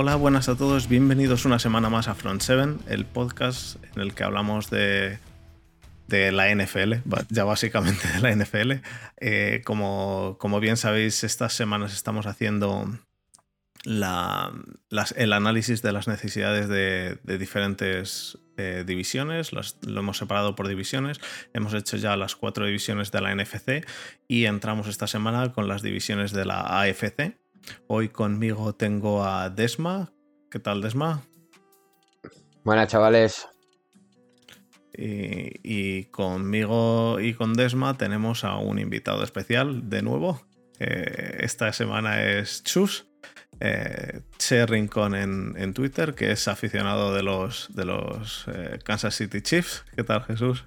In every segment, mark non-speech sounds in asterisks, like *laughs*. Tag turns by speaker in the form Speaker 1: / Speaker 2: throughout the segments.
Speaker 1: Hola, buenas a todos, bienvenidos una semana más a Front 7, el podcast en el que hablamos de, la NFL, ya básicamente de la NFL. Eh, como, bien sabéis, estas semanas estamos haciendo el análisis de las necesidades de, diferentes eh, divisiones, lo hemos separado por divisiones, hemos hecho ya las cuatro divisiones de la NFC y entramos esta semana con las divisiones de la AFC. Hoy conmigo tengo a Desma. ¿Qué tal, Desma?
Speaker 2: Buenas, chavales.
Speaker 1: Y, conmigo y con Desma tenemos a un invitado especial de nuevo. esta semana es Chus, eh, Che Rincón en, Twitter, que es aficionado de los, de los eh, Kansas City Chiefs. ¿Qué tal, Jesús?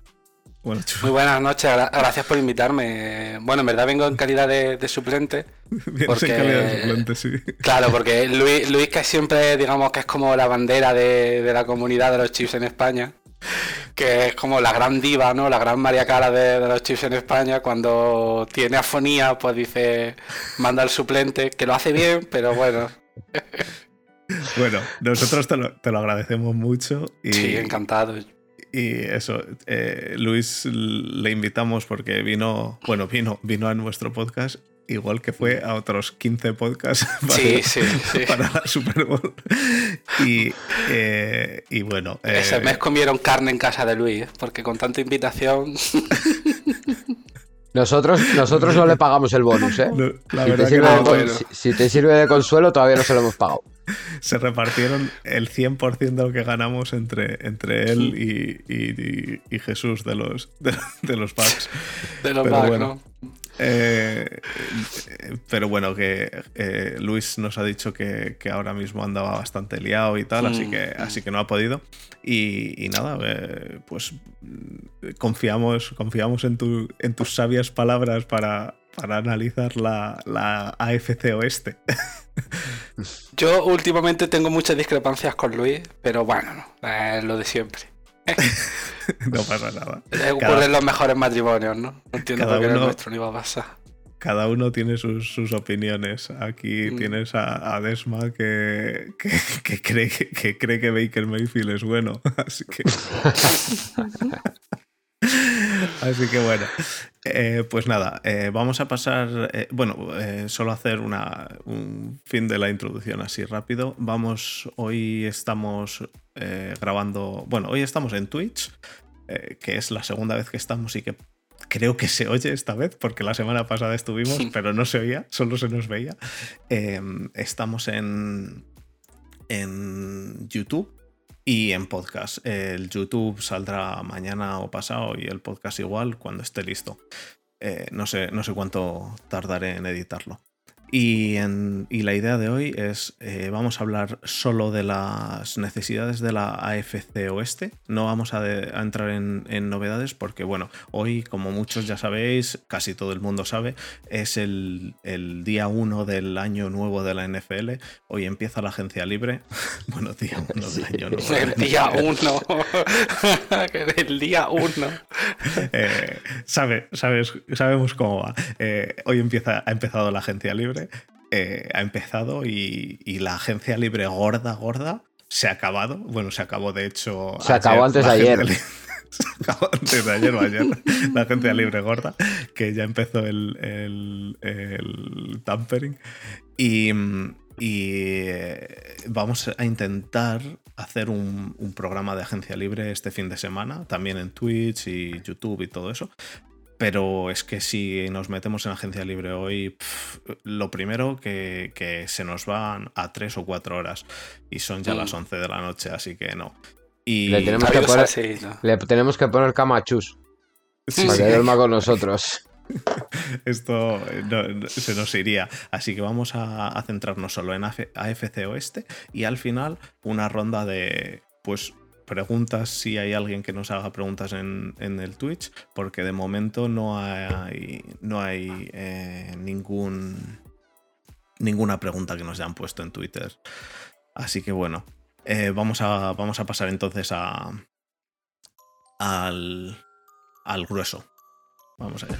Speaker 3: Muy buenas noches, gracias por invitarme. Bueno, en verdad vengo en calidad de, suplente. *laughs*
Speaker 1: Porque, en calidad de suplente, sí. *laughs*
Speaker 3: Claro, porque Luis, Luis que siempre, digamos que es como la bandera de, la comunidad de los chips en España, que es como la gran diva, ¿no? La gran María Cara de, los chips en España, cuando tiene afonía, pues dice, manda al suplente, que lo hace bien, pero bueno. *laughs*
Speaker 1: Bueno, nosotros te lo, te lo agradecemos mucho. Y...
Speaker 3: Sí, encantado.
Speaker 1: Y eso, eh, Luis le invitamos porque vino, bueno, vino, vino a nuestro podcast, igual que fue a otros 15 podcasts *laughs* para, la Super Bowl. Y, eh, y bueno.
Speaker 3: Ese mes comieron carne en casa de Luis, porque con tanta invitación. *laughs*
Speaker 2: Nosotros, nosotros no le pagamos el bonus, ¿eh? si, te sirve de consuelo, todavía no se lo hemos pagado. *laughs*
Speaker 1: Se repartieron el 100% de lo que ganamos entre, entre él y, Jesús de los, de, los packs.
Speaker 3: De los packs, *laughs* ¿no?
Speaker 1: Eh, pero bueno, que eh, Luis nos ha dicho que, ahora mismo andaba bastante liado y tal, así, mm, que, mm. así que no ha podido. Y, nada, eh, pues confiamos, confiamos en, tu, en tus sabias palabras para, para analizar la, la AFC Oeste. *laughs*
Speaker 3: Yo últimamente tengo muchas discrepancias con Luis, pero bueno, es lo de siempre. *laughs*
Speaker 1: no pasa nada.
Speaker 3: Ocurren los mejores matrimonios, ¿no? No entiendo por qué uno, nuestro ni va a pasar.
Speaker 1: Cada uno tiene sus, opiniones. Aquí mm. tienes a, Desma que, que, cree, que, cree que Baker Mayfield es bueno. *laughs* Así que. Así que bueno, eh, pues nada, eh, vamos a pasar, eh, bueno, solo hacer una, un fin de la introducción así rápido. Vamos, hoy estamos grabando, bueno, hoy estamos en Twitch, que es la segunda vez que estamos y que creo que se oye esta vez, porque la semana pasada estuvimos, pero no se oía, solo se nos veía. estamos en, en YouTube y en podcast. El YouTube saldrá mañana o pasado y el podcast igual cuando esté listo. Eh, no, sé, no sé cuánto tardaré en editarlo. Y, la idea de hoy es, eh, vamos a hablar solo de las necesidades de la AFC Oeste. No vamos a, entrar en, novedades porque, bueno, hoy, como muchos ya sabéis, casi todo el mundo sabe, es el, día 1 del año nuevo de la NFL. Hoy empieza la agencia libre. bueno, día 1 del año *laughs* nuevo.
Speaker 3: el día 1. *laughs* el día 1. *laughs*
Speaker 1: Eh, sabe, sabes, sabemos cómo va. Eh, hoy empieza, ha empezado la agencia libre. Eh, ha empezado y, la agencia libre gorda, gorda, se ha acabado. Bueno, se acabó de hecho.
Speaker 2: Se acabó antes de ayer. *laughs*
Speaker 1: se acabó antes de ayer o ayer. la agencia libre gorda, que ya empezó el, el, tampering. Y, eh, vamos a intentar hacer un, un, programa de agencia libre este fin de semana, también en Twitch y YouTube y todo eso, pero es que si nos metemos en agencia libre hoy, lo primero que, se nos van a tres o cuatro horas y son ya las 11 de la noche, así que no. Y
Speaker 2: le tenemos, que poner, le tenemos que poner camachus para que duerma con nosotros. *laughs*
Speaker 1: Esto se nos iría. Así que vamos a, centrarnos solo en AFC Oeste y al final una ronda de pues preguntas si hay alguien que nos haga preguntas en, el Twitch, porque de momento no hay, no hay eh, ningún, ninguna pregunta que nos hayan puesto en Twitter. Así que bueno, eh, vamos, a, vamos a pasar entonces a, al, al grueso. Vamos allá.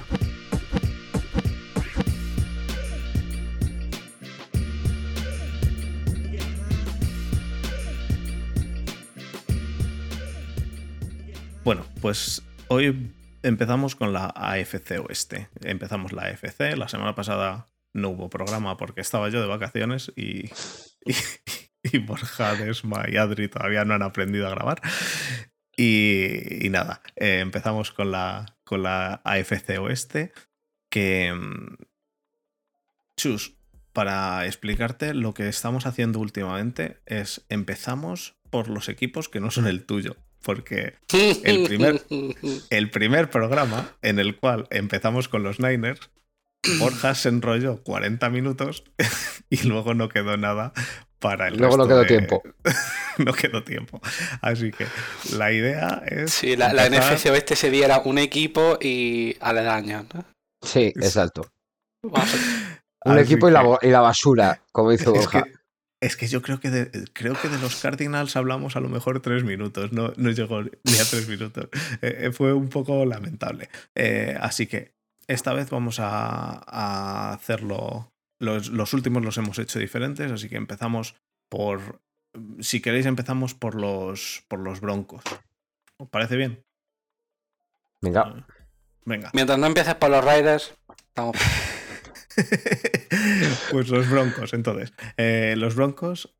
Speaker 1: Bueno, pues hoy empezamos con la AFC Oeste. Empezamos la AFC. La semana pasada no hubo programa porque estaba yo de vacaciones y, y, Borja, Desma y Adri todavía no han aprendido a grabar. Y, nada, eh, empezamos con la, con la AFC Oeste, que... Mm, chus, para explicarte lo que estamos haciendo últimamente es empezamos por los equipos que no son el tuyo. Porque *laughs* el primer, el primer programa en el cual empezamos con los Niners Borja se enrolló 40 minutos *laughs* y luego no quedó nada para el
Speaker 2: Luego no quedó tiempo. *laughs*
Speaker 1: no quedó tiempo. Así que la idea es.
Speaker 3: Sí, la, NFC Oeste se diera un equipo y aledaño, ¿no?
Speaker 2: Sí, exacto. un equipo y la, y la, basura, como dice Borja.
Speaker 1: Es que yo creo que de, creo que de los Cardinals hablamos a lo mejor tres minutos, no, no llegó ni a tres minutos. *laughs* Eh, fue un poco lamentable. Eh, así que esta vez vamos a, hacerlo. Los, últimos los hemos hecho diferentes, así que empezamos por. Si queréis, empezamos por los, por los broncos. ¿Os parece bien?
Speaker 2: Venga.
Speaker 1: Venga.
Speaker 3: Mientras no empieces por los Riders, estamos. *laughs*
Speaker 1: pues los broncos, entonces. Eh, los broncos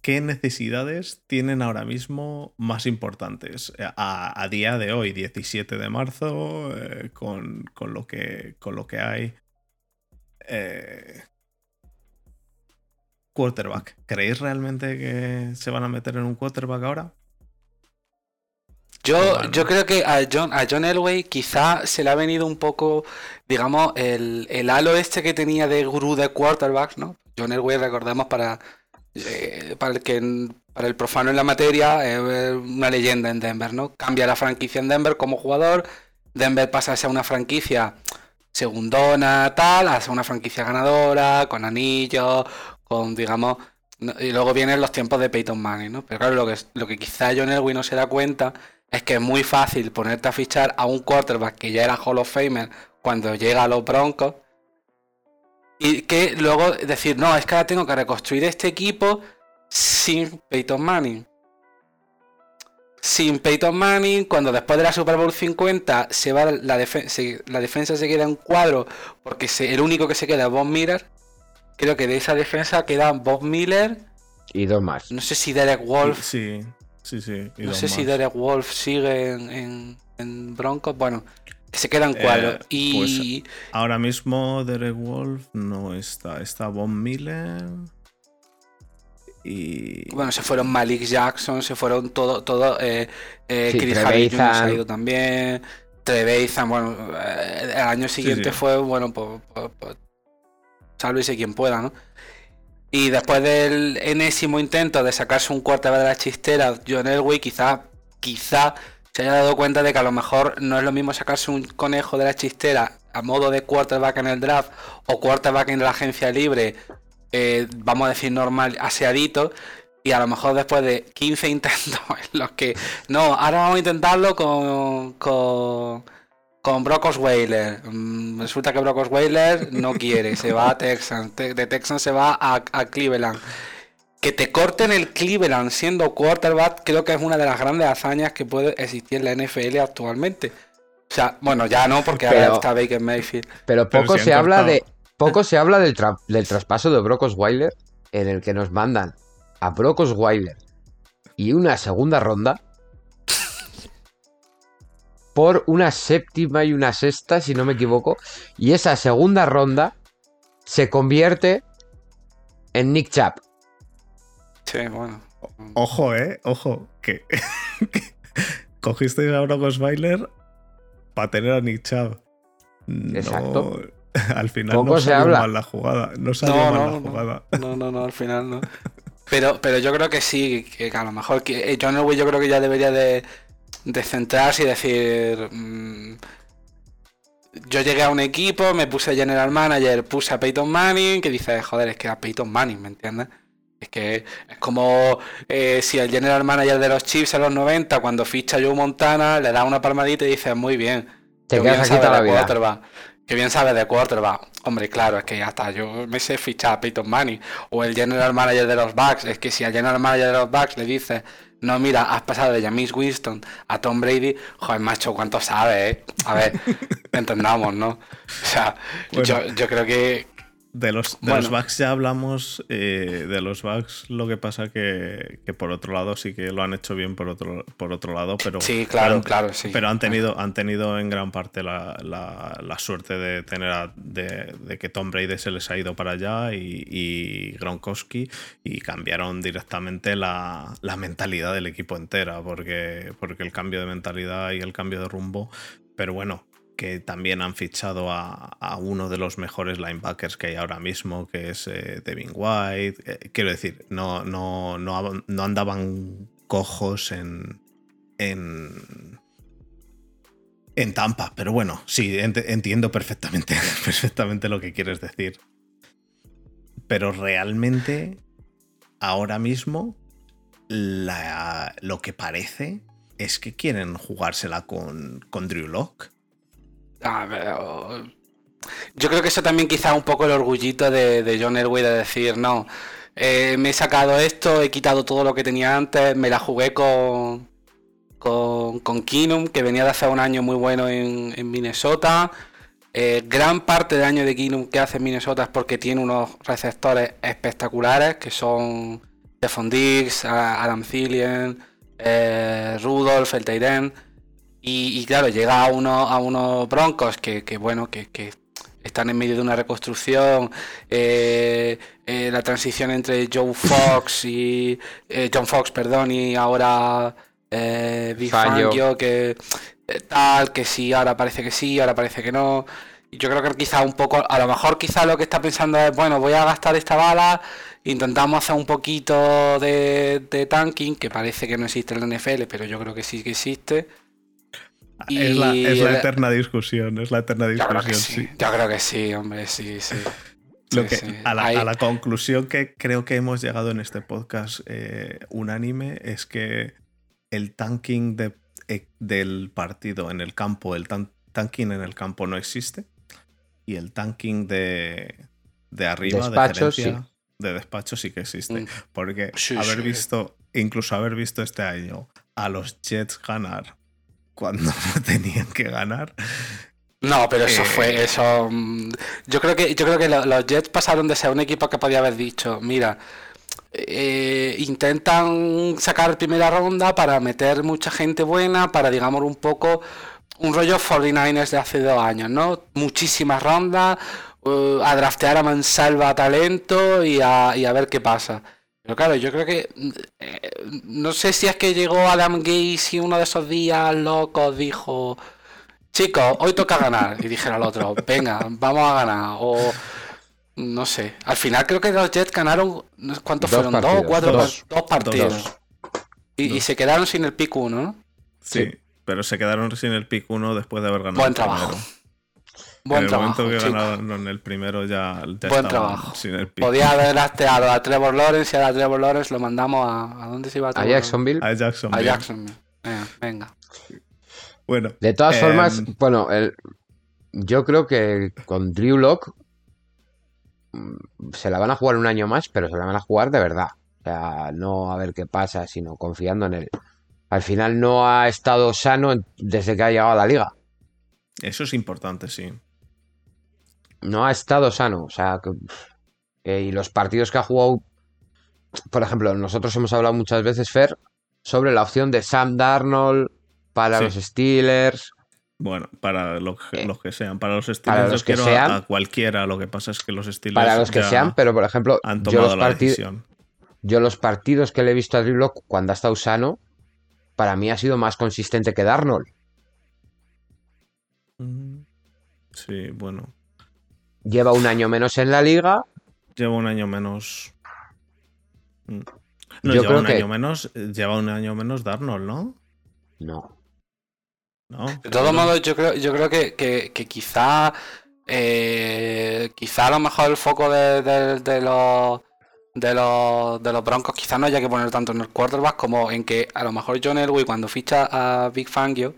Speaker 1: ¿qué necesidades tienen ahora mismo más importantes eh, a, día de hoy, 17 de marzo, eh, con, lo que, con lo que hay? Quarterback. ¿Creéis realmente que se van a meter en un quarterback ahora?
Speaker 3: Yo, yo creo que a John, a John Elway quizá se le ha venido un poco, digamos, el, el halo este que tenía de gurú de quarterbacks, ¿no? John Elway, recordemos, para eh, para, el que, para el profano en la materia, es una leyenda en Denver, ¿no? Cambia la franquicia en Denver como jugador, Denver pasa a ser una franquicia segundona, tal, a ser una franquicia ganadora, con anillos, con, digamos, y luego vienen los tiempos de Peyton Manning, ¿no? Pero claro, lo que, lo que quizá John Elway no se da cuenta es que es muy fácil ponerte a fichar a un quarterback que ya era Hall of Famer cuando llega a los Broncos y que luego decir, no, es que ahora tengo que reconstruir este equipo sin Peyton Manning. Sin Peyton Manning, cuando después de la Super Bowl 50 se va la, la defensa se queda en cuadro porque el único que se queda es Bob Miller. Creo que de esa defensa quedan Bob Miller
Speaker 2: y dos más.
Speaker 3: No sé si Derek Wolf.
Speaker 1: Sí, sí, sí.
Speaker 3: no sé si Derek Wolf sigue en, en Broncos. Bueno, se quedan cuatro. Eh, y.
Speaker 1: Pues, ahora mismo Derek Wolf no está. Está Von Miller. Y.
Speaker 3: Bueno, se fueron Malik Jackson, se fueron todo. todo eh, eh Chris Harris ha ido también. Trevezan, bueno, eh, el año siguiente fue, bueno, pues, pues, pues sálvese quien pueda, ¿no? Y después del enésimo intento de sacarse un quarterback de la chistera, John Elway quizá, quizá se haya dado cuenta de que a lo mejor no es lo mismo sacarse un conejo de la chistera a modo de quarterback en el draft o quarterback en la agencia libre, eh, vamos a decir normal, aseadito, y a lo mejor después de 15 *laughs* intentos en los que, no, ahora vamos a intentarlo con, con, con Brock mm, resulta que Brock Osweiler no quiere, se va a Texas, de Texas se va a, a Cleveland que te corten el Cleveland siendo quarterback, creo que es una de las grandes hazañas que puede existir en la NFL actualmente. O sea, bueno, ya no, porque ahora está Baker Mayfield.
Speaker 2: Pero poco se habla de. *laughs* Poco se habla del, del traspaso de Brock Osweiler, en el que nos mandan a Brock Osweiler y una segunda ronda por una séptima y una sexta, si no me equivoco. Y esa segunda ronda se convierte en Nick Chubb.
Speaker 3: Sí, bueno.
Speaker 1: Ojo, eh, ojo, que, *laughs* cogisteis a Brock Osweiler para tener a Nick Chubb. Exacto. *laughs* al final no se habla. mal la jugada. No salió no, mal la jugada.
Speaker 3: No, no, no, al final no. Pero, pero yo creo que sí, que a lo mejor que eh, John Elway yo creo que ya debería de, de centrarse y decir. Mm, yo llegué a un equipo, me puse General Manager, puse a Peyton Manning, que dice, joder, es que era Peyton Manning, ¿me entiendes? Es que es como eh, si el general manager de los Chiefs en los 90, cuando ficha Joe Montana, le da una palmadita y dice, muy bien.
Speaker 2: Te que bien sabe de
Speaker 3: quarterback. Que bien sabe de quarterback. Hombre, claro, es que ya está. Yo me sé fichar a Peyton Manning. O el general manager de los Bucks. Es que si al general manager de los Bucks le dice, No, mira, has pasado de James Winston a Tom Brady. Joder, macho, ¿cuánto sabes, eh? A ver, *laughs* entendamos, ¿no? O sea, yo, yo creo que,
Speaker 1: de los, de los bugs ya hablamos. Eh, de los bugs, lo que pasa que, que por otro lado sí que lo han hecho bien por otro, por otro lado, pero.
Speaker 3: Sí, claro, claro, sí.
Speaker 1: Pero han tenido, han tenido en gran parte la, la, suerte de tener de, de, que Tom Brady se les ha ido para allá y, y Gronkowski y cambiaron directamente la, la, mentalidad del equipo entera, porque, porque el cambio de mentalidad y el cambio de rumbo. Pero bueno, que también han fichado a, uno de los mejores linebackers que hay ahora mismo, que es eh, Devin White. Eh, quiero decir, no, no, no, andaban cojos en, en, en Tampa, pero bueno, sí, entiendo perfectamente, *laughs* perfectamente lo que quieres decir. Pero realmente, ahora mismo, lo que parece es que quieren jugársela con, con Drew Locke.
Speaker 3: Yo creo que eso también quizá un poco el orgullito de, John Elway de decir, no, eh, me he sacado esto, he quitado todo lo que tenía antes, me la jugué con, con, con Keenum, que venía de hace un año muy bueno en, Minnesota. Eh, gran parte del año de Keenum que hace en Minnesota es porque tiene unos receptores espectaculares, que son Stephon Diggs, Adam Thielen, eh, Rudolph, el Tyrant y, claro, llega a, uno, a unos broncos que, bueno, que, están en medio de una reconstrucción, eh, eh, la transición entre Joe Fox y eh, John Fox, perdón, y ahora Big Fangio, que tal, que sí, ahora parece que sí, ahora parece que no. Y yo creo que quizá un poco, a lo mejor quizá lo que está pensando es, bueno, voy a gastar esta bala, intentamos hacer un poquito de, de tanking, que parece que no existe en la NFL, pero yo creo que sí que existe
Speaker 1: es, la, eterna discusión, es la eterna discusión,
Speaker 3: sí. Yo creo que sí, hombre, sí, sí.
Speaker 1: A, la, conclusión que creo que hemos llegado en este podcast eh, unánime es que el tanking de, eh, del partido en el campo, el tanking en el campo no existe y el tanking de, de arriba, de de despacho sí que existe. Mm. Porque haber visto, incluso haber visto este año a los Jets ganar cuando *laughs* no tenían que ganar.
Speaker 3: No, pero eso fue eh, eso. Mm, yo creo que yo creo que los Jets pasaron de ser un equipo que podía haber dicho, mira, eh, intentan sacar primera ronda para meter mucha gente buena, para digamos un poco un rollo 49ers de hace dos años, ¿no? Muchísimas rondas, uh, a draftear a mansalva talento y a, y a ver qué pasa. Pero claro, yo creo que. Eh, no sé si es que llegó Adam Gates y uno de esos días locos dijo. Chicos, hoy toca ganar. Y dijera al otro, venga, vamos a ganar. O. No sé. Al final creo que los Jets ganaron. ¿Cuántos fueron? ¿Dos o cuatro? Dos, partidos. Y, se quedaron sin el pick 1, ¿no?
Speaker 1: Sí, pero se quedaron sin el pick 1 después de haber ganado.
Speaker 3: Buen trabajo. Buen
Speaker 1: en el
Speaker 3: trabajo,
Speaker 1: momento que ganaron el primero ya,
Speaker 3: Buen trabajo. Podía haber lasteado a Trevor Lawrence y a Trevor Lawrence lo mandamos a. ¿A dónde se iba
Speaker 2: a Jacksonville.
Speaker 1: A Jacksonville.
Speaker 3: A Jacksonville. venga.
Speaker 1: Bueno.
Speaker 2: De todas formas, em, bueno, el, yo creo que con Drew Lock mm, se la van a jugar un año más, pero se la van a jugar de verdad. O sea, no a ver qué pasa, sino confiando en él. Al final no ha estado sano desde que ha llegado a la liga.
Speaker 1: Eso es importante, sí
Speaker 2: no ha estado sano. O sea, y los partidos que ha jugado, por ejemplo, nosotros hemos hablado muchas veces, Fer, sobre la opción de Sam Darnold para los Steelers.
Speaker 1: Bueno, para los, que sean, para los Steelers para los que sean, a, cualquiera, lo que pasa es que los Steelers
Speaker 2: Para los que sean, pero por ejemplo,
Speaker 1: han tomado yo, los la decisión.
Speaker 2: yo los partidos que le he visto a Drew cuando ha estado sano, para mí ha sido más consistente que Darnold.
Speaker 1: Mm, sí, bueno.
Speaker 2: Lleva un año menos en la liga.
Speaker 1: Lleva un año menos. Mm. No, lleva un año menos. Lleva un año menos Darnold, ¿no?
Speaker 2: No.
Speaker 1: No.
Speaker 3: De todos modos, yo creo, yo creo que, que, quizá. Eh, quizá a lo mejor el foco de, de, los. De los, de los Broncos quizá no haya que poner tanto en el quarterback como en que a lo mejor John Elway cuando ficha a Big Fangio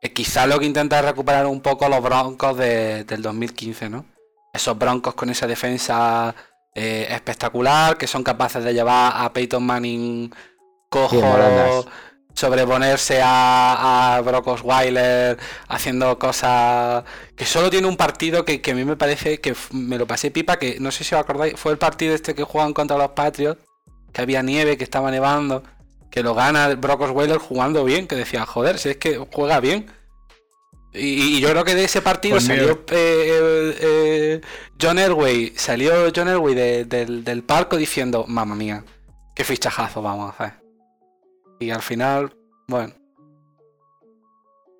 Speaker 3: eh, quizá lo que intenta es recuperar un poco los Broncos de, del 2015, ¿no? Esos Broncos con esa defensa eh, espectacular, que son capaces de llevar a Peyton Manning cojo sobreponerse a, a Brock Osweiler haciendo cosas que solo tiene un partido que, a mí me parece que me lo pasé pipa que no sé si os acordáis fue el partido este que juegan contra los Patriots que había nieve que estaba nevando que lo gana Brock Osweiler jugando bien que decía joder si es que juega bien y, yo creo que de ese partido pues salió eh, eh, John Elway salió John Elway del, del parco diciendo mamá mía qué fichajazo vamos a hacer y al final, bueno.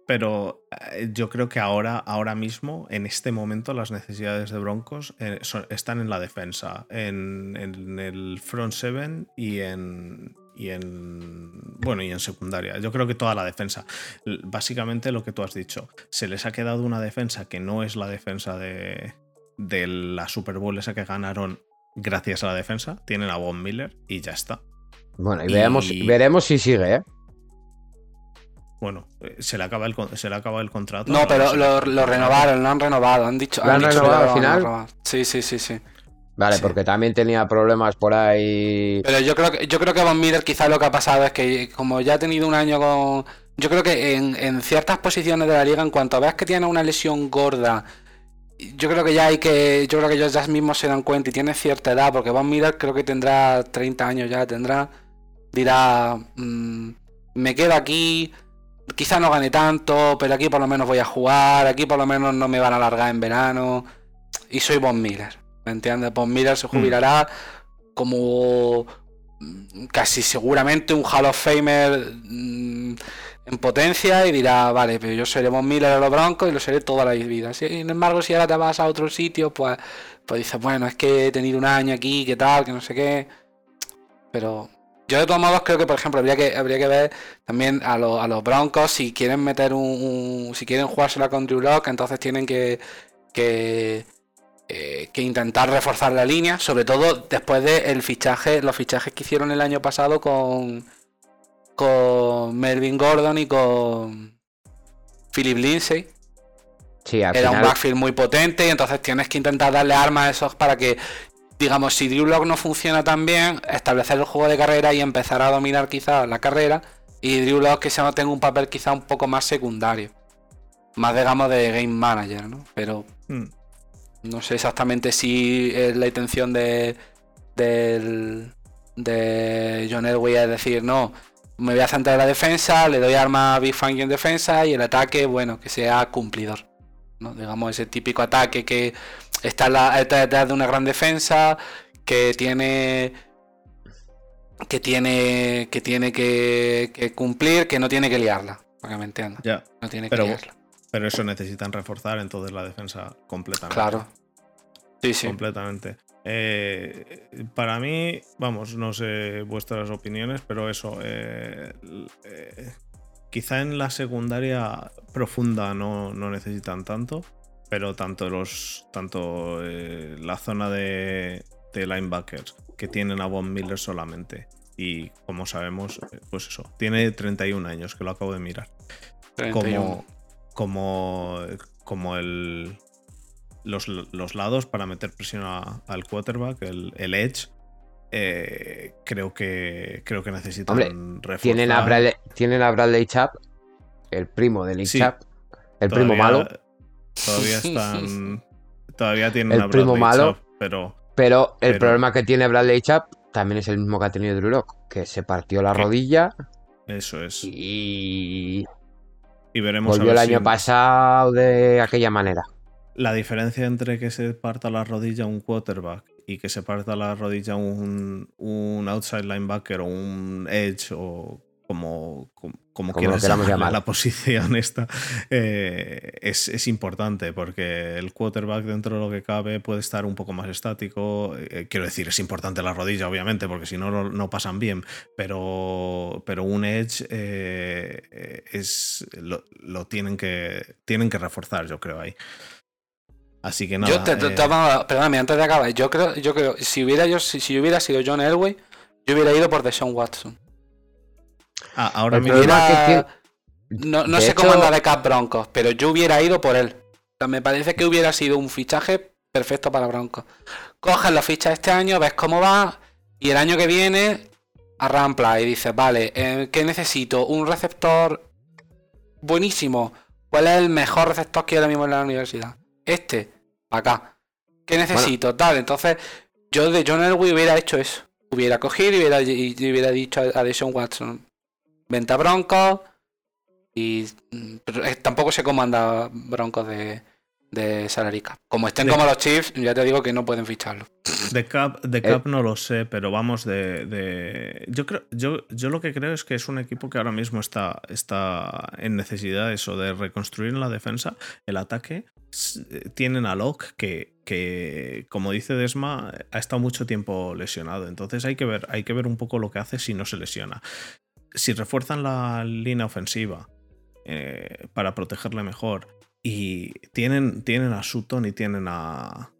Speaker 1: Pero eh, yo creo que ahora, ahora mismo, en este momento, las necesidades de Broncos eh, están en la defensa, en, el front seven y en, y en bueno y en secundaria. Yo creo que toda la defensa. Básicamente lo que tú has dicho, se les ha quedado una defensa que no es la defensa de, de la Super Bowl esa que ganaron gracias a la defensa. Tienen a Von Miller y ya está.
Speaker 2: Bueno, y, veremos si sigue, ¿eh?
Speaker 1: Bueno, eh, se le acaba el, se le acaba el contrato.
Speaker 3: No, pero lo, renovaron, lo han renovado. Han dicho,
Speaker 2: ¿Lo han, renovado al final?
Speaker 3: Sí, sí, sí, sí.
Speaker 2: Vale, porque también tenía problemas por ahí.
Speaker 3: Pero yo creo que yo creo que Von Miller quizás lo que ha pasado es que como ya ha tenido un año con. Yo creo que en, en ciertas posiciones de la liga, en cuanto veas que tiene una lesión gorda, yo creo que ya hay que. Yo creo que ellos ya mismos se dan cuenta y tiene cierta edad, porque Von Miller creo que tendrá 30 años ya, tendrá dirá, mm, me quedo aquí, quizá no gane tanto, pero aquí por lo menos voy a jugar, aquí por lo menos no me van a alargar en verano. Y soy Von Miller, ¿me entiendes? Von Miller se mm. jubilará como mm, casi seguramente un Hall of Famer en potencia y dirá, vale, pero yo seré Miller a los Broncos y lo seré toda la vida. Sin embargo, si ahora te vas a otro sitio, pues, pues dices, bueno, es que he tenido un año aquí, qué tal, que no sé qué. Pero yo de todos modos creo que, por ejemplo, habría que, habría que ver también a, a los Broncos si quieren meter un, si quieren jugársela con Drew Lock, entonces tienen que, que, eh, que intentar reforzar la línea, sobre todo después de el fichaje, los fichajes que hicieron el año pasado con, con Melvin Gordon y con Philip Lindsay.
Speaker 2: Sí,
Speaker 3: Era un backfield muy potente y entonces tienes que intentar darle armas a esos para que digamos, si Drew Lock no funciona tan bien, establecer el juego de carrera y empezar a dominar quizás la carrera. Y Drew Lock que se tenga un papel quizá un poco más secundario. Más, digamos, de game manager, ¿no? Pero hmm. No sé exactamente si es la intención de, de John Elway es decir, no, me voy a centrar en la defensa, le doy arma a Big Fang en defensa y el ataque, bueno, que sea cumplidor. ¿no? Digamos, ese típico ataque que está, detrás de una gran defensa, que tiene que tiene que tiene que, cumplir, que no tiene que liarla, para que me.
Speaker 1: Ya.
Speaker 3: No tiene
Speaker 1: pero,
Speaker 3: que liarla.
Speaker 1: Pero eso necesitan reforzar entonces la defensa completamente.
Speaker 3: Claro. Sí, sí.
Speaker 1: Completamente. Eh, para mí, vamos, no sé vuestras opiniones, pero eso, eh, eh, quizá en la secundaria profunda no, no necesitan tanto pero tanto los tanto la zona de, linebackers que tienen a Von Miller solamente y como sabemos pues eso tiene 31 años que lo acabo de mirar como como como el los, lados para meter presión al quarterback el, edge eh, creo que creo que necesitan
Speaker 2: tienen a Bradley, tienen a Bradley Chap el primo de Nick Chap el primo malo
Speaker 1: Todavía *laughs* están. todavía tienen
Speaker 2: el una primo malo.
Speaker 1: pero.
Speaker 2: Pero el problema que tiene Bradley Chap también es el mismo que ha tenido Drew que se partió la rodilla.
Speaker 1: Eso es.
Speaker 2: Y.
Speaker 1: Y veremos.
Speaker 2: Volvió el año pasado de aquella manera.
Speaker 1: La diferencia entre que se parta la rodilla un quarterback y que se parta la rodilla un, un outside linebacker o un edge o como, como, quieras llamar la posición *laughs* esta, eh, es, importante porque el quarterback dentro de lo que cabe puede estar un poco más estático. Eh, quiero decir, es importante la rodilla, obviamente, porque si no, no pasan bien, pero, pero un edge eh, es, lo, tienen, que, tienen que reforzar, yo creo, ahí. Así que nada.
Speaker 3: Yo te, perdóname, antes de acabar, yo creo, yo creo, si hubiera yo, si, si hubiera sido John Elway, yo hubiera ido por Deshaun Watson.
Speaker 1: Ah, ahora mismo.
Speaker 3: No, sé cómo anda de Cap Broncos, pero yo hubiera ido por él. me parece que hubiera sido un fichaje perfecto para Broncos. Coges la ficha este año, ves cómo va, y el año que viene a Rampla y dices, vale, eh, ¿qué necesito? Un receptor buenísimo. ¿Cuál es el mejor receptor que hay ahora mismo en la universidad? Este, acá. ¿Qué necesito? Tal, entonces yo de John Elway hubiera hecho eso. Hubiera cogido y hubiera, y hubiera dicho a Deshaun Watson, venta Broncos y pero, eh, tampoco sé cómo anda Broncos de, de salary cap. Como estén
Speaker 1: De-
Speaker 3: como los Chiefs, ya te digo que no pueden ficharlo.
Speaker 1: De Cap, de *laughs* Cap no lo sé, pero vamos de. de- Yo creo, yo, yo lo que creo es que es un equipo que ahora mismo está, está en necesidad eso, de reconstruir en la defensa. El ataque. s- Tienen a Locke que, que, como dice Desma, ha estado mucho tiempo lesionado. Entonces hay que ver, hay que ver un poco lo que hace si no se lesiona. Si refuerzan la línea ofensiva eh, para protegerle mejor. Y tienen, tienen a Sutton y tienen a,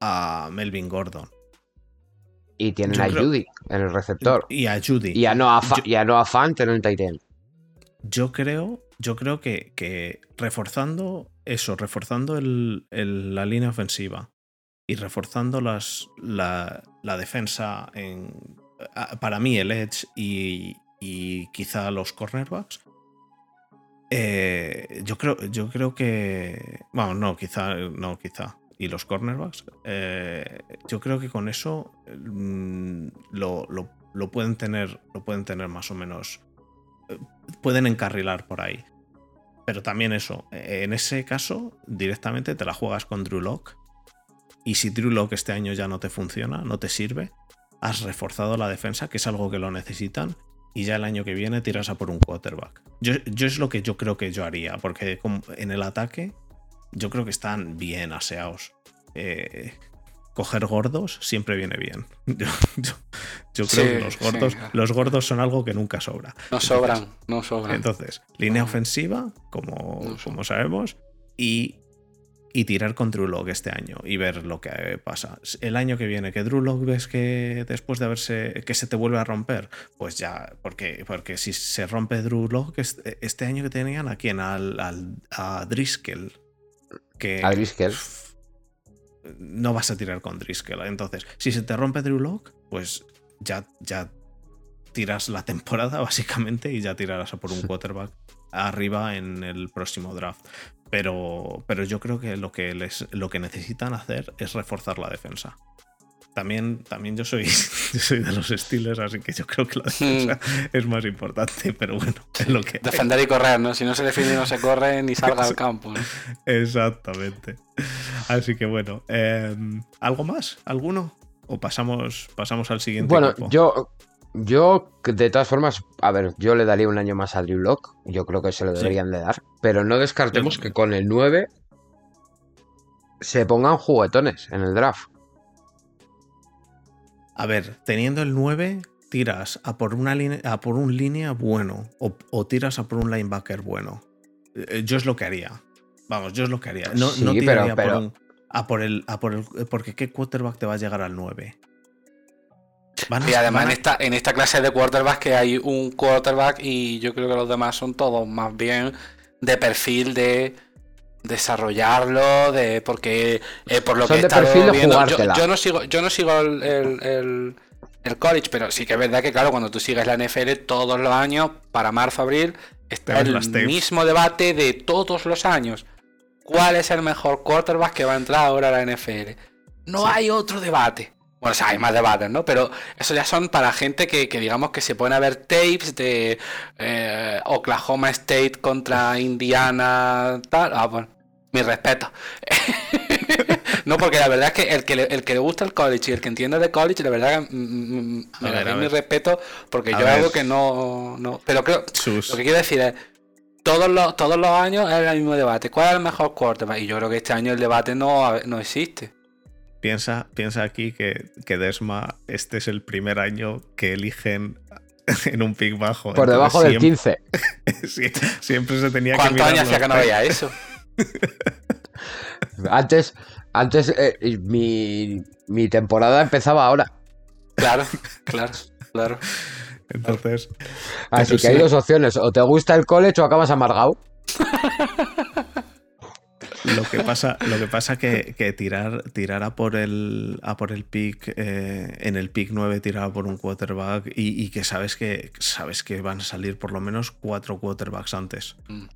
Speaker 1: a Melvin Gordon.
Speaker 2: Y tienen
Speaker 1: Yo
Speaker 2: a
Speaker 1: creo-
Speaker 2: Judy en el receptor.
Speaker 1: Y a Judy.
Speaker 2: Y a Noah, Fa-
Speaker 1: Yo-
Speaker 2: y a Noah Fant en el Titan.
Speaker 1: Yo creo, yo creo que, que reforzando eso, reforzando el- el- la línea ofensiva y reforzando las, la, la defensa en. Para mí, el Edge y, y quizá los cornerbacks. eh, yo creo, yo creo que. Vamos, no, quizá, no, quizá. Y los cornerbacks. eh, yo creo que con eso mm, lo, lo- lo pueden tener. Lo pueden tener más o menos pueden encarrilar por ahí. Pero también eso, eh, en ese caso, directamente te la juegas con Drew Lock. Y si Drew Lock este año ya no te funciona, no te sirve, has reforzado la defensa, que es algo que lo necesitan, y ya el año que viene tiras a por un quarterback. Yo, yo es lo que yo creo que yo haría, porque en el ataque yo creo que están bien aseados. Eh, coger gordos siempre viene bien. *laughs* Yo, yo- yo creo
Speaker 3: Sí,
Speaker 1: que los
Speaker 3: sí,
Speaker 1: gordos,
Speaker 3: claro.
Speaker 1: los gordos son algo que nunca sobra.
Speaker 3: No sobran, no sobran.
Speaker 1: Entonces, línea ofensiva, como,
Speaker 3: No
Speaker 1: como sabemos, y, y tirar con Drew este año y ver lo que pasa. El año que viene, que Drew ves que después de haberse. que se te vuelve a romper, pues ya, porque, porque si se rompe Drew este, este año que tenían a quién? Al, al- a Driscoll. Que,
Speaker 2: A Driscoll.
Speaker 1: no vas a tirar con Driscoll. Entonces, si se te rompe Drew pues ya, ya tiras la temporada, *laughs* básicamente, y ya tirarás a por un *laughs* quarterback arriba en el próximo draft. Pero, pero yo creo que lo que, les, lo que necesitan hacer es reforzar la defensa. También, también yo, soy, *laughs* yo soy de los Steelers, así que yo creo que la defensa es más importante, pero bueno, *laughs* es lo que hay.
Speaker 3: Defender y correr, ¿no? Si no se defiende, no se corre ni *laughs* salga al campo. ¿no?
Speaker 1: Exactamente. Así que bueno, eh, ¿algo más? ¿Alguno? ¿O pasamos, pasamos al siguiente?
Speaker 2: Bueno,
Speaker 1: equipo?
Speaker 2: yo, yo, de todas formas, a ver, yo le daría un año más a Drew Lock. Yo creo que se lo
Speaker 1: Sí.
Speaker 2: deberían de dar. Pero no descartemos que con el 9 se pongan juguetones en el draft.
Speaker 1: A ver, teniendo el 9, tiras a por, una line- a por un línea bueno o, o tiras a por un linebacker bueno. Eh, Yo es lo que haría. Vamos, yo es lo que haría. No,
Speaker 2: Sí,
Speaker 1: no
Speaker 2: pero-
Speaker 1: tiraría
Speaker 2: pero-
Speaker 1: por un. A por el. A por el porque ¿qué quarterback te va a llegar al 9?
Speaker 3: Y además en esta, en esta clase de quarterbacks que hay un quarterback y yo creo que los demás son todos más bien de perfil de desarrollarlo, de porque eh, por lo
Speaker 2: Son
Speaker 3: que he estado viendo, yo, yo no sigo, yo no sigo el, el- el- el college, pero sí que es verdad que claro, cuando tú sigues la NFL todos los años, para marzo, abril, está el mismo debate de todos los años. ¿Cuál es el mejor quarterback que va a entrar ahora a la NFL? No
Speaker 1: Sí.
Speaker 3: hay otro debate. Bueno, o sea, hay más debates, ¿no? Pero eso ya son para gente que, que digamos que se pone a ver tapes de eh, Oklahoma State contra Indiana, tal. Ah, bueno, mi respeto. *laughs* no, porque la verdad es que el que, le, el que le gusta el college y el que entiende de college, la verdad mm, mm,
Speaker 1: A
Speaker 3: me da mi respeto porque
Speaker 1: A
Speaker 3: yo algo que no, no... Pero creo,
Speaker 1: Sus-
Speaker 3: lo que quiero decir es, todos los, todos los años es el mismo debate. ¿Cuál es el mejor quarterback? Y yo creo que este año el debate no, no existe.
Speaker 1: Piensa, piensa aquí que, que Desma, este es el primer año que eligen *laughs* en un pick bajo.
Speaker 2: Por
Speaker 1: Entonces,
Speaker 2: debajo del
Speaker 1: siempre-
Speaker 2: 15. *laughs*
Speaker 1: sie- siempre se tenía que
Speaker 3: ¿Cuántos
Speaker 1: mirar
Speaker 3: hacía que no veía eso? *laughs*
Speaker 2: Antes, antes eh, mi, mi temporada empezaba ahora.
Speaker 3: Claro, claro, claro.
Speaker 1: Entonces,
Speaker 2: Así que hay dos opciones. O te gusta el college o acabas amargado.
Speaker 1: Lo que pasa, lo que pasa que, que tirar, tirar a por el a por el pick, eh, en el pick 9 tirar por un quarterback y, y que sabes que sabes que van a salir por lo menos cuatro quarterbacks antes.
Speaker 3: Mm.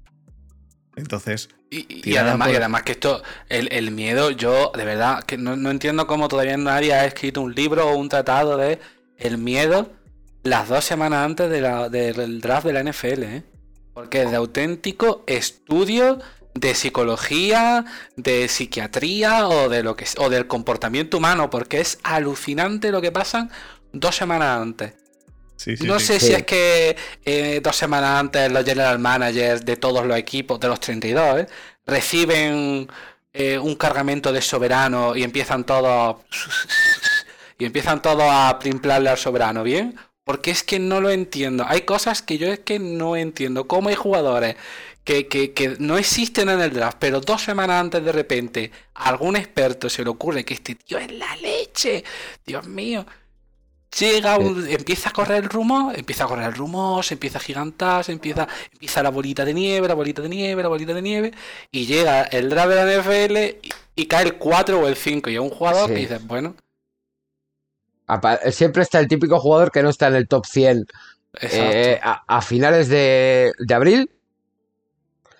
Speaker 1: Entonces,
Speaker 3: Y, y además,
Speaker 1: por-
Speaker 3: y además que esto, el, el miedo, yo de verdad que no, no entiendo cómo todavía nadie ha escrito un libro o un tratado de el miedo las dos semanas antes de la- del draft de la NFL, ¿eh? Porque es de auténtico estudio de psicología, de psiquiatría o de lo que o del comportamiento humano, porque es alucinante lo que pasan dos semanas antes.
Speaker 1: sí, sí,
Speaker 3: no
Speaker 1: sí.
Speaker 3: sé
Speaker 2: Sí.
Speaker 3: si es que eh, dos semanas antes los general managers de todos los equipos, de los 32, ¿eh? reciben eh, un cargamento de soberano y empiezan todos y empiezan todos a primplarle al soberano, ¿bien? Porque es que no lo entiendo. Hay cosas que yo es que no entiendo. ¿Cómo hay jugadores que, que- que no existen en el draft, pero dos semanas antes de repente a algún experto se le ocurre que este tío es la leche? Dios mío. Llega un, empieza a correr el rumor, empieza a correr el rumor, se empieza a gigantar, se empieza, empieza la bolita de nieve, la bolita de nieve, la bolita de nieve, y llega el draft de la NFL y, y cae el 4 o el 5, y es un jugador
Speaker 2: Sí.
Speaker 3: que dices, bueno,
Speaker 2: Siempre está el típico jugador que no está en el top 100
Speaker 3: exacto.
Speaker 2: eh, a, a finales de, de abril.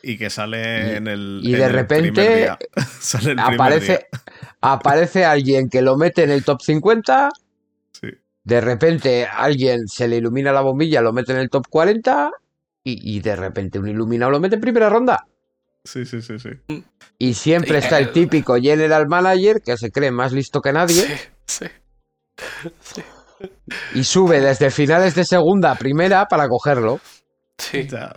Speaker 1: Y que sale
Speaker 2: Y-
Speaker 1: en el.
Speaker 2: y
Speaker 1: en
Speaker 2: de
Speaker 1: el
Speaker 2: repente
Speaker 1: primer día. *laughs* sale el primer
Speaker 2: Aparece,
Speaker 1: día.
Speaker 2: aparece alguien que lo mete en el top 50.
Speaker 1: Sí.
Speaker 2: De repente alguien se le ilumina la bombilla, lo mete en el top 40. Y, y de repente un iluminado lo mete en primera ronda.
Speaker 1: Sí, sí, sí, sí.
Speaker 2: Y siempre
Speaker 3: Sí,
Speaker 2: está el
Speaker 3: el-
Speaker 2: típico general manager que se cree más listo que nadie
Speaker 3: Sí, sí. Sí,
Speaker 2: y sube desde finales de segunda a primera para cogerlo.
Speaker 3: sí.
Speaker 1: Ya.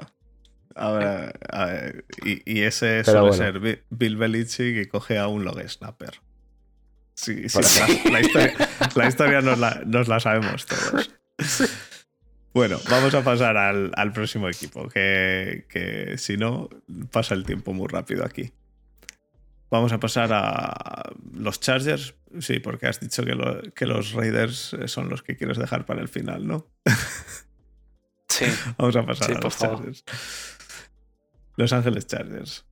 Speaker 1: Ahora, a ver, y, y ese
Speaker 2: Pero
Speaker 1: suele
Speaker 2: bueno.
Speaker 1: ser Bi- Bill Belichick que coge a un log snapper. Sí, sí, la, la historia, la historia nos, la, nos la sabemos todos. Bueno, vamos a pasar al, al próximo equipo, que, que si no, pasa el tiempo muy rápido aquí. Vamos a pasar a los Chargers. Sí, porque has dicho que, lo- que los Raiders son los que quieres dejar para el final, ¿no?
Speaker 3: Sí. *laughs*
Speaker 1: Vamos a pasar
Speaker 3: Sí,
Speaker 1: a los
Speaker 3: favor.
Speaker 1: Los Ángeles Chargers.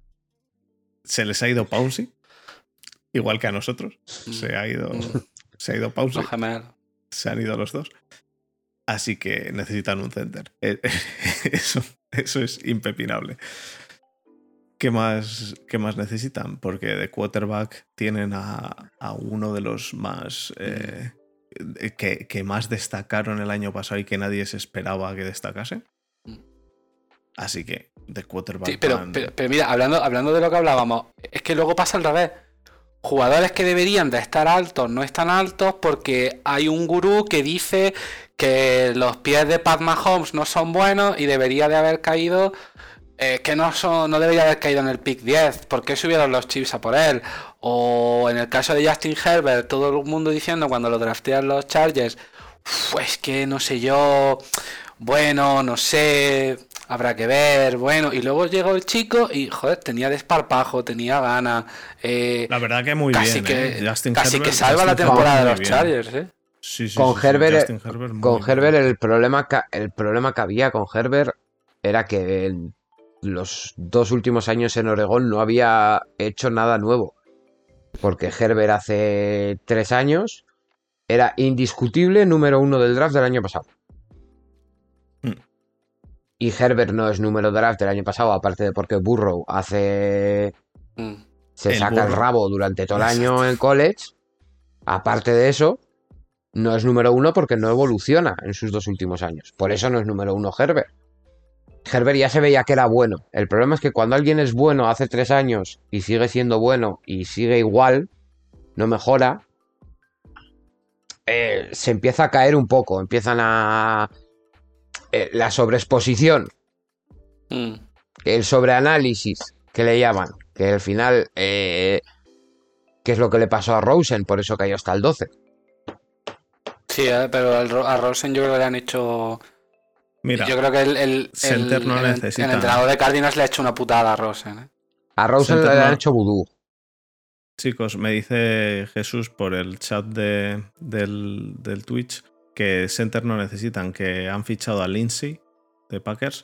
Speaker 1: Se les ha ido Pausi, igual que a nosotros. Se ha ido,
Speaker 3: Mm.
Speaker 1: se ha ido Pausi, se han ido los dos. Así que necesitan un center. *laughs* Eso, eso es impepinable. ¿Qué más, ¿Qué más necesitan? Porque de quarterback tienen a, a uno de los más eh, que, que más destacaron el año pasado y que nadie se esperaba que destacase.
Speaker 3: Mm.
Speaker 1: Así que de quarterback.
Speaker 3: Sí, pero,
Speaker 1: van-
Speaker 3: pero, pero mira, hablando, hablando de lo que hablábamos, es que luego pasa al revés. Jugadores que deberían de estar altos no están altos porque hay un gurú que dice que los pies de Pat Mahomes no son buenos y debería de haber caído, eh, que no son, no debería haber caído en el pick 10, ¿por qué subieron los chips a por él? O en el caso de Justin Herbert, todo el mundo diciendo cuando lo draftean los Chargers, pues que no sé yo, bueno, no sé, habrá que ver, bueno, y luego llegó el chico y, joder, tenía desparpajo, tenía ganas, eh,
Speaker 1: La verdad que muy
Speaker 3: casi
Speaker 1: bien.
Speaker 3: que,
Speaker 1: ¿eh? Justin
Speaker 3: casi
Speaker 1: Herbert-
Speaker 3: que salva la temporada de los. Chargers, ¿eh?
Speaker 1: Sí, sí,
Speaker 2: Con
Speaker 1: sí,
Speaker 2: Herbert, Con. Herbert el problema, ca- el problema que había con Herbert era que en los dos últimos años en Oregón no había hecho nada nuevo. Porque Herbert hace tres años era indiscutible número uno del draft del año pasado. Y Herbert no es número draft del año pasado, aparte de porque Burrow hace.
Speaker 3: Mm.
Speaker 2: se
Speaker 1: El
Speaker 2: saca el rabo durante todo el año en college. Aparte de eso, no es número uno porque no evoluciona en sus dos últimos años. Por eso no es número uno Herbert. Herbert ya se veía que era bueno. El problema es que cuando alguien es bueno hace tres años y sigue siendo bueno y sigue igual, no mejora, eh, se empieza a caer un poco. Empiezan a... eh, la sobreexposición
Speaker 3: Mm.
Speaker 2: el sobreanálisis que le llaman, que al final, eh, ¿qué es lo que le pasó a Rosen? Por eso cayó hasta el 12.
Speaker 3: Sí, eh, pero a Rosen yo creo que le han hecho...
Speaker 1: Mira,
Speaker 3: yo creo que el, el, el-
Speaker 1: no
Speaker 3: el- el
Speaker 1: necesita.
Speaker 3: entrenador de Cardinals le ha hecho una putada a Rosen. ¿eh?
Speaker 2: A Rosen
Speaker 1: Center
Speaker 2: le han
Speaker 1: no-
Speaker 2: hecho vudú.
Speaker 1: chicos, me dice Jesús por el chat de, del, del Twitch que Center no necesitan, que han fichado a Lindsay de Packers.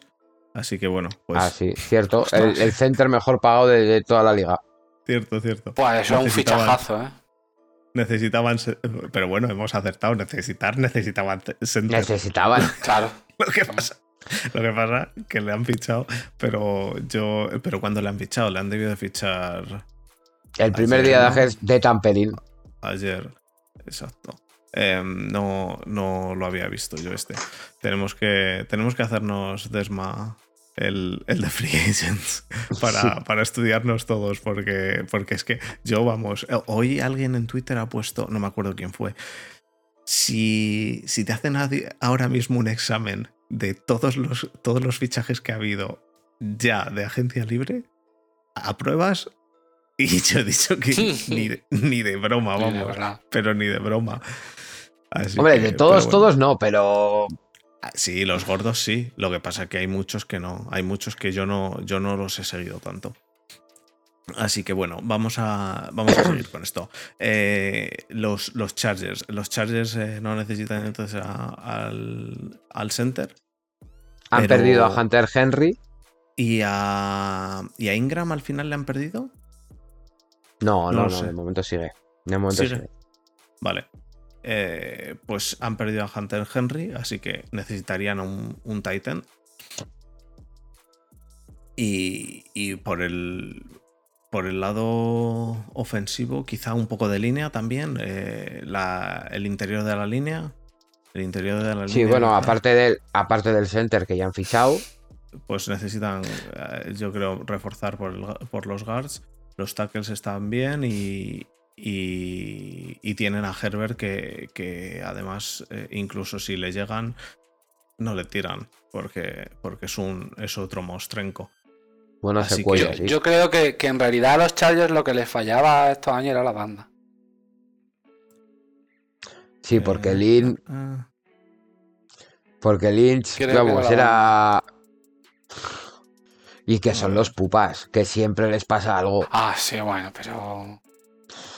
Speaker 1: Así que bueno, pues
Speaker 2: ah, sí, cierto. *laughs* El, el center mejor pagado de, de toda la liga.
Speaker 1: Cierto, cierto.
Speaker 3: Pues eso es un fichajazo, ¿eh?
Speaker 1: Necesitaban. Pero bueno, hemos acertado. Necesitar, necesitaban te- center.
Speaker 2: Necesitaban. *laughs*
Speaker 3: Claro.
Speaker 1: Lo que pasa. Lo que pasa que le han fichado, pero yo. Pero cuando le han fichado, le han debido de fichar
Speaker 2: El primer
Speaker 1: Ayer,
Speaker 2: día de de Tamperín.
Speaker 1: ayer. Exacto. Em, no, no lo había visto yo este. Tenemos que, tenemos que hacernos Desma el, el de Free Agents *laughs* para, para estudiarnos todos, porque, porque es que yo, vamos, eh, hoy alguien en Twitter ha puesto, no me acuerdo quién fue, si, si te hacen ahora mismo un examen de todos los, todos los fichajes que ha habido ya de agencia libre, apruebas. *laughs* Y yo he dicho que ni de, ni de broma, vamos pero ni de broma. Así
Speaker 2: Hombre,
Speaker 1: que,
Speaker 2: de todos,
Speaker 1: bueno.
Speaker 2: todos no, pero.
Speaker 1: Ah, Sí, los gordos sí. Lo que pasa es que hay muchos que no. Hay muchos que yo no, yo no los he seguido tanto. Así que bueno, vamos a, vamos a seguir con esto. Eh, los, los Chargers. Los Chargers eh, no necesitan entonces a- al, al center.
Speaker 2: Han
Speaker 1: Pero-
Speaker 2: perdido a Hunter Henry.
Speaker 1: Y a, y a Ingram al final le han perdido.
Speaker 2: No,
Speaker 1: No
Speaker 2: no, no, de momento sigue. De momento
Speaker 1: Sigue.
Speaker 2: sigue.
Speaker 1: Vale. Eh, pues han perdido a Hunter Henry, así que necesitarían un, un Titan. Y, y por el. Por el lado ofensivo, quizá un poco de línea también. eh, la- el interior de la línea. El interior de la
Speaker 2: Sí,
Speaker 1: línea.
Speaker 2: bueno, aparte del, aparte del center que ya han fichado.
Speaker 1: Pues necesitan, eh, yo creo, reforzar por, el- por los guards. Los tackles están bien y, y, y tienen a Herbert que, que además, eh, incluso si le llegan, no le tiran porque, porque es, un, es otro mostrenco.
Speaker 2: Bueno,
Speaker 1: Así que
Speaker 2: cuello,
Speaker 3: Yo,
Speaker 2: sí.
Speaker 3: yo creo que, que en realidad a los Chargers lo que les fallaba estos años era la banda.
Speaker 2: Sí, porque
Speaker 1: Eh,
Speaker 2: Lynch,
Speaker 1: ah,
Speaker 2: porque Lynch,
Speaker 3: Creo
Speaker 2: vamos,
Speaker 3: era.
Speaker 2: Y que son los pupas, que siempre les pasa algo.
Speaker 3: Ah, sí, bueno, pero.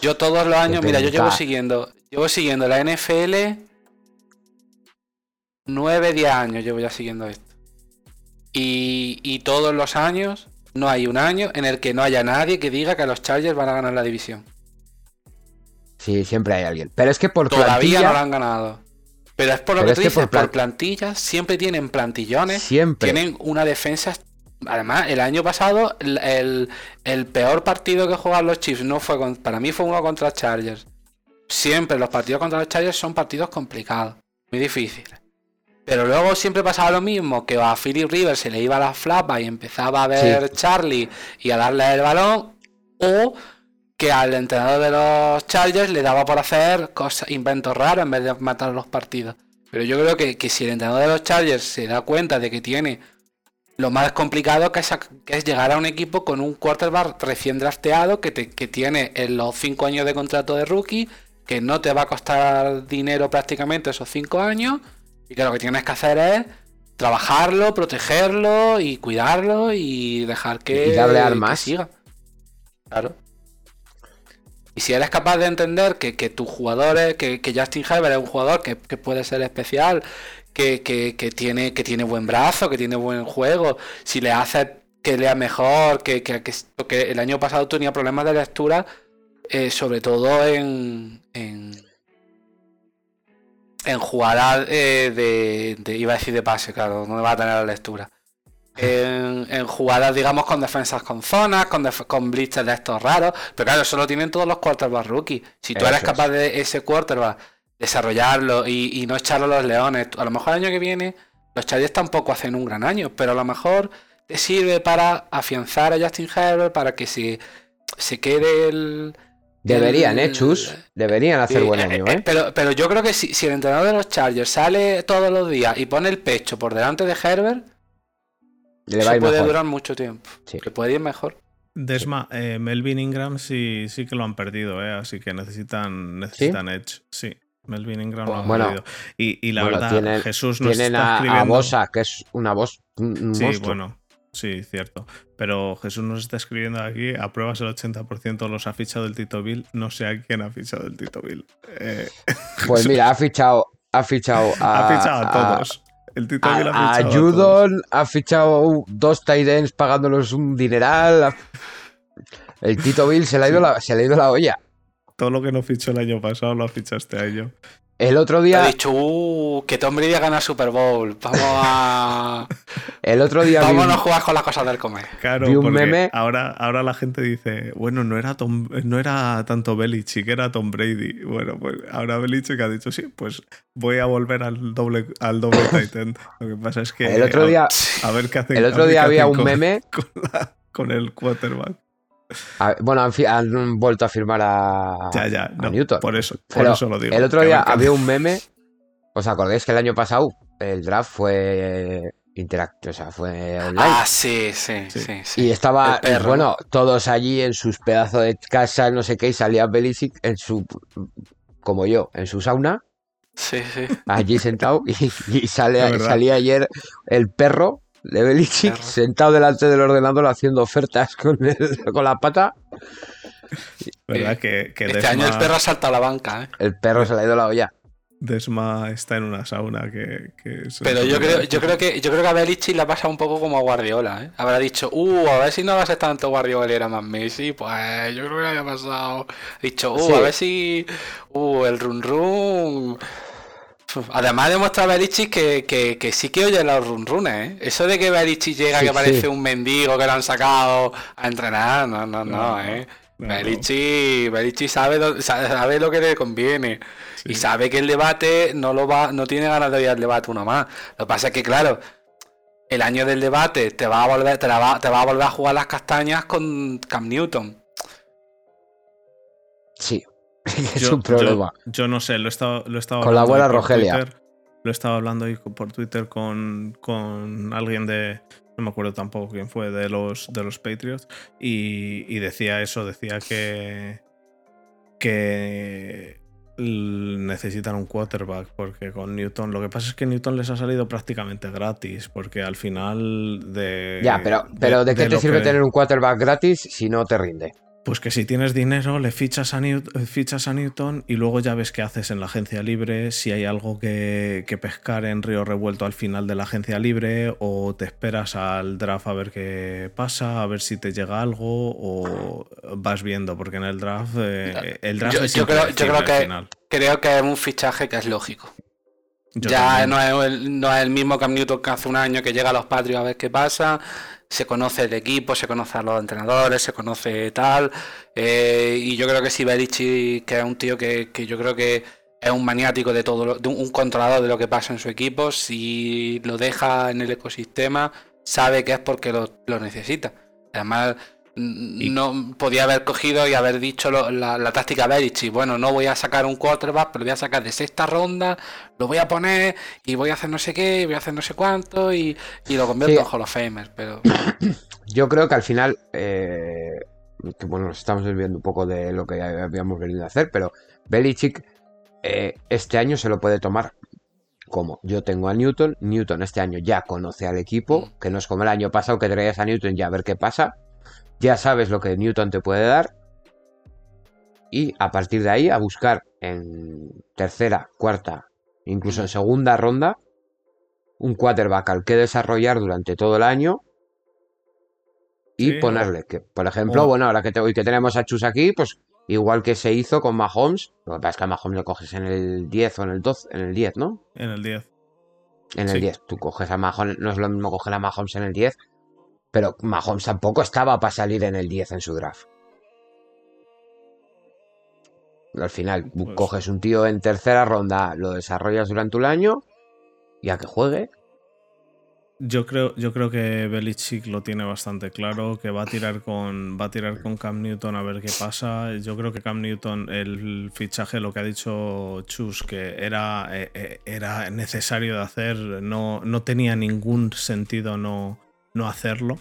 Speaker 3: Yo todos los años, mira, yo llevo siguiendo. Llevo siguiendo la NFL. 9, 10 años llevo ya siguiendo esto. Y, y todos los años, no hay un año en el que no haya nadie que diga que los Chargers van a ganar la división.
Speaker 2: Sí, siempre hay alguien. Pero es que por
Speaker 3: Todavía
Speaker 2: plantilla,
Speaker 3: no la han ganado. Pero es por lo que
Speaker 2: es
Speaker 3: tú
Speaker 2: que
Speaker 3: dices,
Speaker 2: por
Speaker 3: por,
Speaker 2: plan-
Speaker 3: plantillas, siempre tienen plantillones,
Speaker 2: siempre.
Speaker 3: tienen una defensa. Además, el año pasado, el, el- el peor partido que jugaron los Chiefs no fue con- para mí fue uno contra Chargers. Siempre los partidos contra los Chargers son partidos complicados, muy difíciles. Pero luego siempre pasaba lo mismo, que a Philip Rivers se le iba la flapa y empezaba a ver Charlie y a darle el balón, o que al entrenador de los Chargers le daba por hacer cosas, inventos raros en vez de matar los partidos. Pero yo creo que, que si el entrenador de los Chargers se da cuenta de que tiene lo más complicado que es, que es llegar a un equipo con un quarterback recién drafteado que, te- que tiene en los 5 años de contrato de rookie, que no te va a costar dinero prácticamente esos 5 años, y que lo que tienes que hacer es trabajarlo, protegerlo y cuidarlo y dejar que,
Speaker 2: Y darle
Speaker 3: que
Speaker 2: armas.
Speaker 3: siga. Claro. Y si eres capaz de entender que, que tus jugadores, que, que Justin Herbert es un jugador que, que puede ser especial, que, que- que tiene, que tiene buen brazo, que tiene buen juego, si le haces que lea mejor, que, que, que- porque el año pasado tenía problemas de lectura, eh, sobre todo en, en, en jugadas eh, de, de- iba a decir de pase, claro, no va a tener la lectura. *laughs* En, en jugadas, digamos, con defensas con zonas, con, con blitzes de estos raros, pero claro, eso lo tienen todos los quarterbacks rookies. Si tú eres
Speaker 2: es.
Speaker 3: capaz de ese quarterback desarrollarlo y, y no echarlo a los leones, a lo mejor el año que viene los Chargers tampoco hacen un gran año, pero a lo mejor te sirve para afianzar a Justin Herbert, para que se, se quede el...
Speaker 2: Deberían,
Speaker 3: el-
Speaker 2: ¿eh, Chus? Deberían hacer
Speaker 3: Sí,
Speaker 2: buen
Speaker 3: eh,
Speaker 2: año,
Speaker 3: eh,
Speaker 2: ¿eh?
Speaker 3: Pero, pero yo creo que si, si el entrenador de los Chargers sale todos los días y pone el pecho por delante de Herbert,
Speaker 2: Le va a
Speaker 3: eso
Speaker 2: ir
Speaker 3: puede
Speaker 2: mejor.
Speaker 3: durar mucho tiempo.
Speaker 2: Sí.
Speaker 3: Que puede ir mejor.
Speaker 1: Desma, eh, Melvin Ingram sí, sí que lo han perdido, eh, así que necesitan, necesitan Edge. Sí, Melvin Ingram han
Speaker 2: Bueno.
Speaker 1: perdido. Y, y la
Speaker 2: Bueno,
Speaker 1: verdad,
Speaker 2: tienen-
Speaker 1: Jesús nos
Speaker 2: Tienen
Speaker 1: está
Speaker 2: a, a
Speaker 1: escribiendo.
Speaker 2: Bosa, que es una voz. Un,
Speaker 1: Sí,
Speaker 2: monstruo.
Speaker 1: bueno, sí, cierto. Pero Jesús nos está escribiendo aquí, apruebas el 80% los ha fichado el Tito Bill. No sé a quién ha fichado el Tito Bill. Eh, *laughs*
Speaker 2: Pues mira, ha fichado. Ha fichado *laughs* a.
Speaker 1: ha fichado a todos. El Tito Bill ha
Speaker 2: A, a
Speaker 1: fichado a todos.
Speaker 2: Judon, ha fichado dos tight ends pagándolos un dineral. ha- El Tito Bill se le ha ido, la, se le ha ido la olla.
Speaker 1: Todo lo que no fichó el año pasado lo ha fichado este año.
Speaker 2: El otro
Speaker 3: Ha
Speaker 2: día,
Speaker 3: dicho, uh, que Tom Brady gana Super Bowl. Vamos a. *laughs*
Speaker 2: el otro día vi
Speaker 3: Vámonos a jugar con las cosas del comer.
Speaker 1: Claro,
Speaker 2: Vi un
Speaker 1: porque
Speaker 2: meme-
Speaker 1: Ahora, ahora la gente dice, bueno, no era Tom, no era tanto Belichick, era Tom Brady. Bueno, pues ahora Belichick ha dicho, sí, pues voy a volver al doble, al doble *laughs* Titan. Lo que pasa es que
Speaker 2: el otro día,
Speaker 1: a, ver qué hacen.
Speaker 2: el otro día había un
Speaker 1: con-
Speaker 2: meme. *laughs*
Speaker 1: con, la- con el quarterback.
Speaker 2: A- bueno, han, vuelto a firmar a,
Speaker 1: Ya, ya,
Speaker 2: a
Speaker 1: no,
Speaker 2: Newton.
Speaker 1: por eso, por
Speaker 2: Pero
Speaker 1: eso lo digo.
Speaker 2: el otro día había un meme. ¿Os acordáis que el año pasado el draft fue interactivo? O sea, fue online.
Speaker 3: Ah, sí, sí,
Speaker 1: Sí.
Speaker 3: sí. sí.
Speaker 2: Y estaba, bueno, todos allí en sus pedazos de casa, no sé qué, y salía Belichick en su, como yo, en su sauna,
Speaker 3: Sí, sí.
Speaker 2: allí sentado, y, y sale, *laughs* salía ayer el perro de Belichick sentado delante del ordenador haciendo ofertas con, el- *laughs* con la pata.
Speaker 1: ¿Verdad? Que, que
Speaker 3: Este año el perro ha saltado a la banca, ¿eh?
Speaker 2: El perro se le ha ido la olla.
Speaker 1: Desma está en una sauna que...
Speaker 3: Pero yo creo, yo creo que yo creo que a Belichick le ha pasado un poco como a Guardiola, ¿eh? Habrá dicho, uh, a ver si no va a ser tanto Guardiola y era más Messi, pues yo creo que le había pasado. Ha dicho, uh,
Speaker 2: Sí.
Speaker 3: a ver si. Uh, el run run. Además demuestra Belichick que, que, que sí que oye los run runes, ¿eh? Eso de que Belichick llega
Speaker 2: Sí,
Speaker 3: que parece
Speaker 2: sí.
Speaker 3: un mendigo que lo han sacado a entrenar, no, no, no,
Speaker 1: No,
Speaker 3: ¿eh?
Speaker 1: no,
Speaker 3: Belichick, Belichick sabe, dó- sabe, sabe lo que le conviene. Y sabe que el debate no lo va, no tiene ganas de ir al debate uno más. Lo que pasa es que, claro, el año del debate te va a volver, te, la va, te va a volver a jugar las castañas con Cam Newton.
Speaker 2: Sí, *laughs* es
Speaker 1: Yo-
Speaker 2: un problema.
Speaker 1: Yo, yo no sé, lo he estado, lo he estado
Speaker 2: Con la
Speaker 1: hablando
Speaker 2: abuela Rogelia.
Speaker 1: Twitter, lo he estado hablando hoy por Twitter con, con alguien de. No me acuerdo tampoco quién fue, de los, de los Patriots. Y, y decía eso, decía que. que necesitan un quarterback porque con Newton lo que pasa es que Newton les ha salido prácticamente gratis porque al final de
Speaker 2: Ya, pero, pero ¿de, qué te sirve
Speaker 1: que-
Speaker 2: tener un quarterback gratis si no te rinde?
Speaker 1: Pues que si tienes dinero, le fichas a, Newt- eh, fichas a Newton y luego ya ves qué haces en la agencia libre, si hay algo que, que pescar en Río Revuelto al final de la agencia libre, o te esperas al draft a ver qué pasa, a ver si te llega algo, o vas viendo, porque en el draft, eh, el draft
Speaker 3: Yo-
Speaker 1: es
Speaker 3: yo creo- yo que-
Speaker 1: final.
Speaker 3: Creo que es un fichaje que es lógico.
Speaker 1: Yo
Speaker 3: ya no es, el, no es el mismo Cam Newton que hace un año que llega a los Patriots a ver qué pasa. Se conoce el equipo, se conoce a los entrenadores, se conoce tal. eh, y yo creo que si Belichick, que es un tío que, que yo creo que es un maniático de todo, lo- de un, un controlador de lo que pasa en su equipo, si lo deja en el ecosistema, sabe que es porque lo, lo necesita. Además,
Speaker 1: Y-
Speaker 3: no podía haber cogido y haber dicho lo- la, la táctica Belichick. Bueno, no voy a sacar un quarterback, pero voy a sacar de sexta ronda, lo voy a poner y voy a hacer no sé qué, y voy a hacer no sé cuánto y, y lo convierto
Speaker 2: Sí.
Speaker 3: en Hall of Famer. Pero *coughs*
Speaker 2: Yo creo que al final, eh, que bueno, nos estamos desviando un poco de lo que habíamos venido a hacer, pero Belichick eh, este año se lo puede tomar como yo tengo a Newton, Newton este año ya conoce al equipo, que no es como el año pasado que traías a Newton ya a ver qué pasa, ya sabes lo que Newton te puede dar y a partir de ahí a buscar en tercera, cuarta, incluso en segunda ronda un quarterback al que desarrollar durante todo el año y
Speaker 1: Sí,
Speaker 2: ponerle que, por ejemplo,
Speaker 1: o-
Speaker 2: bueno, ahora que, te- hoy que tenemos a Chus aquí, pues igual que se hizo con Mahomes, lo que pasa es que a Mahomes lo coges en el 10 o en el 12, en el 10, ¿no?
Speaker 1: En el 10.
Speaker 2: En el
Speaker 1: Sí.
Speaker 2: 10. Tú coges a Mahomes, no es lo mismo coger a Mahomes en el 10, pero Mahomes tampoco estaba para salir en el 10 en su draft. Al final,
Speaker 1: Pues-
Speaker 2: coges un tío en tercera ronda, lo desarrollas durante un año y a que juegue.
Speaker 1: Yo creo, yo creo que Belichick lo tiene bastante claro, que va a tirar con va a tirar con Cam Newton a ver qué pasa. Yo creo que Cam Newton, el fichaje, lo que ha dicho Chus, que era, eh, eh, era necesario de hacer, no, no tenía ningún sentido no, no hacerlo.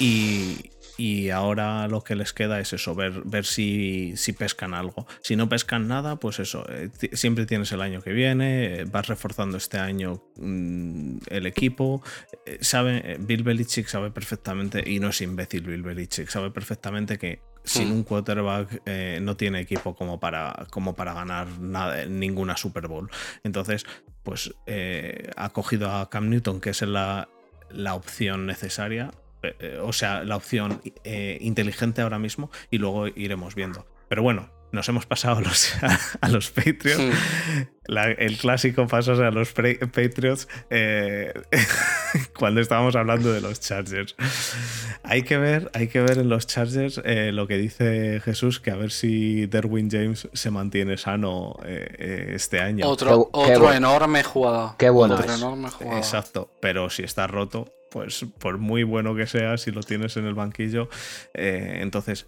Speaker 1: Y, y ahora lo que les queda es eso, ver, ver si, si pescan algo. Si no pescan nada, pues eso, eh, siempre tienes el año que viene, eh, vas reforzando este año mm, el equipo. Eh, sabe, Bill Belichick sabe perfectamente, y no es imbécil Bill Belichick, sabe perfectamente que sin
Speaker 3: Hmm.
Speaker 1: un quarterback eh, no tiene equipo como para, como para ganar nada, ninguna Super Bowl. Entonces, pues eh, ha cogido a Cam Newton, que es la, la opción necesaria. Eh, o sea, la opción eh, inteligente ahora mismo y luego iremos viendo. Pero bueno, nos hemos pasado a los, *laughs* a, los Patriots. el clásico pasarse a los Patriots eh, *laughs* cuando estábamos hablando de los Chargers. Hay que ver, hay que ver en los Chargers eh, lo que dice Jesús, que a ver si Derwin James se mantiene sano eh, este año.
Speaker 3: Otro, otro enorme jugador.
Speaker 2: Qué bueno.
Speaker 3: Otro enorme jugador.
Speaker 1: Exacto, pero si está roto, pues por muy bueno que sea, si lo tienes en el banquillo, entonces